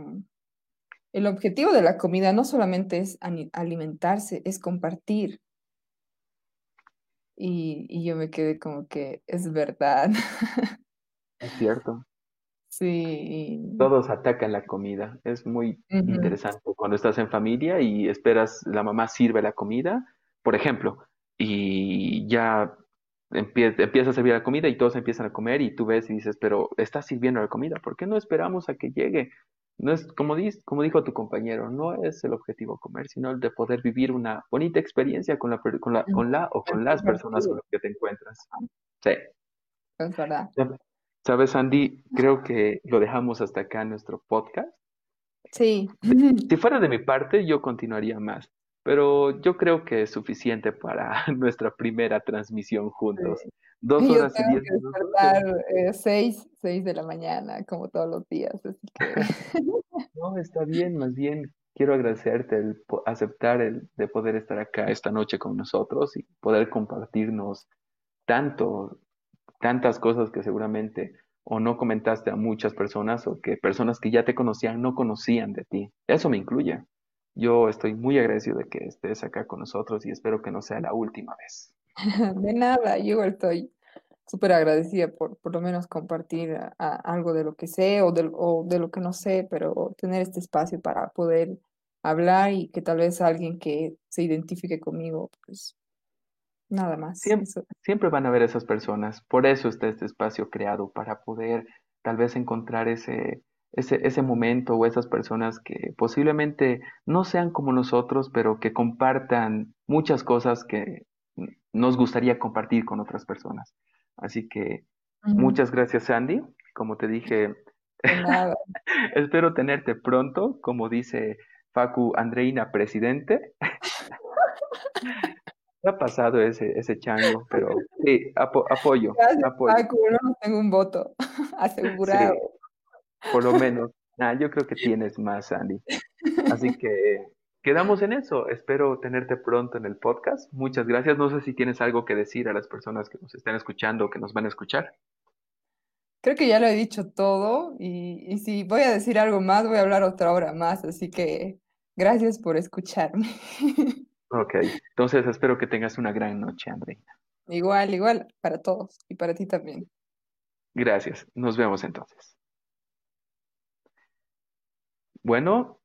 el objetivo de la comida no solamente es alimentarse, es compartir. Y, y yo me quedé como que es verdad. Es cierto. Sí. Todos atacan la comida. Es muy interesante cuando estás en familia y esperas, la mamá sirve la comida, por ejemplo, y ya empie- empieza a servir la comida y todos empiezan a comer y tú ves y dices, pero está sirviendo la comida, ¿por qué no esperamos a que llegue? No es, como, como dijo tu compañero, no es el objetivo comer, sino el de poder vivir una bonita experiencia con la, per- con la, ujú, con la o con las personas con las que te encuentras. Sí. es verdad. ¿Sabes, Andy? Creo que lo dejamos hasta acá en nuestro podcast. Sí. Si fuera de mi parte, yo continuaría más, pero yo creo que es suficiente para nuestra primera transmisión juntos. Sí. Dos Yo horas y diez que despertar eh, seis, seis de la mañana, como todos los días, así que No, está bien, más bien quiero agradecerte el aceptar el de poder estar acá esta noche con nosotros y poder compartirnos tanto, tantas cosas que seguramente o no comentaste a muchas personas o que personas que ya te conocían no conocían de ti. Eso me incluye. Yo estoy muy agradecido de que estés acá con nosotros y espero que no sea la última vez. de nada, yo igual estoy súper agradecida por por lo menos compartir a- a- algo de lo que sé o de, o de lo que no sé, pero tener este espacio para poder hablar y que tal vez alguien que se identifique conmigo, pues nada más. Siempre, Eso. siempre van a haber esas personas. Por eso está este espacio creado, para poder tal vez encontrar ese, ese, ese momento o esas personas que posiblemente no sean como nosotros, pero que compartan muchas cosas que nos gustaría compartir con otras personas. Así que muchas gracias, Sandy. Como te dije, espero tenerte pronto, como dice Facu Andreina, presidente. Ha pasado ese, ese chango, pero sí, apo- apoyo, Gracias, apoyo. Paco, no tengo un voto asegurado. Sí, por lo menos. Nah, yo creo que tienes más, Andy. Así que quedamos en eso. Espero tenerte pronto en el podcast. Muchas gracias. No sé si tienes algo que decir a las personas que nos están escuchando o que nos van a escuchar. creo que ya lo he dicho todo y, y si voy a decir algo más, voy a hablar otra hora más, así que gracias por escucharme. Ok, entonces espero que tengas una gran noche, Andreina. Igual, igual, para todos y para ti también. Gracias, nos vemos entonces. Bueno,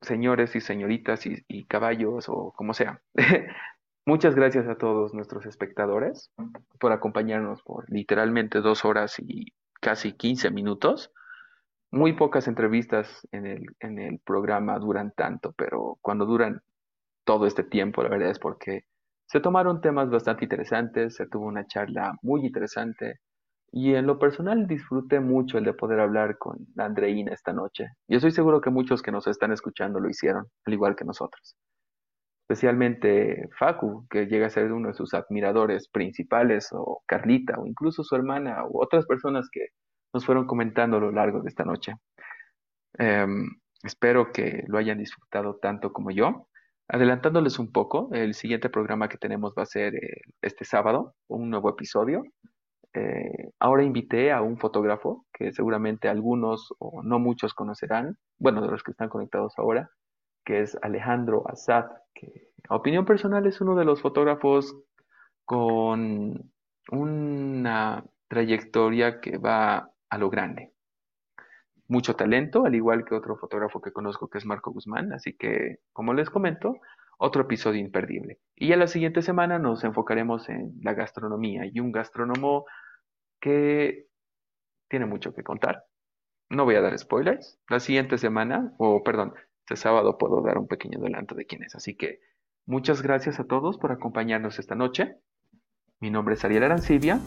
señores y señoritas y, caballos o como sea, muchas gracias a todos nuestros espectadores por acompañarnos por literalmente dos horas y casi 15 minutos. Muy pocas entrevistas en el, en el programa duran tanto, pero cuando duran todo este tiempo, la verdad es porque se tomaron temas bastante interesantes, se tuvo una charla muy interesante y en lo personal disfruté mucho el de poder hablar con Andreina esta noche. Y estoy seguro que muchos que nos están escuchando lo hicieron, al igual que nosotros. Especialmente Facu, que llega a ser uno de sus admiradores principales, o Carlita, o incluso su hermana, u otras personas que nos fueron comentando a lo largo de esta noche. Em, espero que lo hayan disfrutado tanto como yo. Adelantándoles un poco, el siguiente programa que tenemos va a ser eh, este sábado, un nuevo episodio. Eh, ahora invité a un fotógrafo que seguramente algunos o no muchos conocerán, bueno, de los que están conectados ahora, que es Alejandro Azad, que a opinión personal es uno de los fotógrafos con una trayectoria que va a lo grande. Mucho talento, al igual que otro fotógrafo que conozco que es Marco Guzmán, así que, como les comento, otro episodio imperdible. Y ya la siguiente semana nos enfocaremos en la gastronomía y un gastrónomo que tiene mucho que contar. No voy a dar spoilers. La siguiente semana, o perdón, este sábado puedo dar un pequeño adelanto de quién es. Así que muchas gracias a todos por acompañarnos esta noche. Mi nombre es Ariel Arancibia.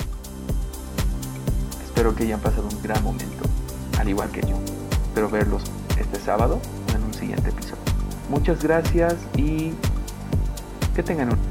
Espero que hayan pasado un gran momento al igual que yo. Espero verlos este sábado en un siguiente episodio. Muchas gracias y que tengan un